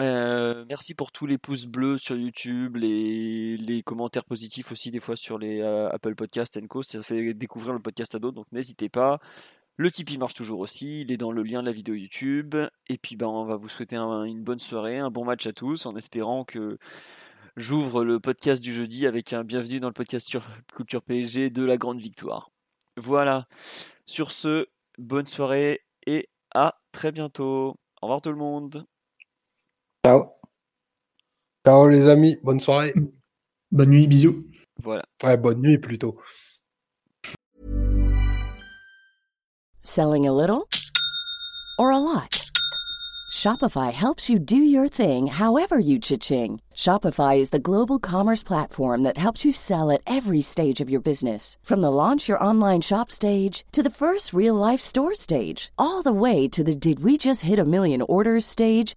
Euh, merci pour tous les pouces bleus sur YouTube, les, commentaires positifs aussi des fois sur les euh, Apple Podcasts Co. Ça fait découvrir le podcast à d'autres, donc n'hésitez pas. Le Tipeee marche toujours aussi, il est dans le lien de la vidéo YouTube. Et puis ben, on va vous souhaiter une bonne soirée, un bon match à tous, en espérant que j'ouvre le podcast du jeudi avec un bienvenue dans le podcast sur Culture PSG de la grande victoire. Voilà. Sur ce, bonne soirée et à très bientôt. Au revoir tout le monde. Ciao. Ciao les amis, bonne soirée. Bonne nuit, bisous. Voilà. Ouais, bonne nuit plutôt. Selling a little or a lot? Shopify helps you do your thing however you cha-ching. Shopify is the global commerce platform that helps you sell at every stage of your business. From the launch your online shop stage to the first real life store stage, all the way to the did we just hit a million orders stage.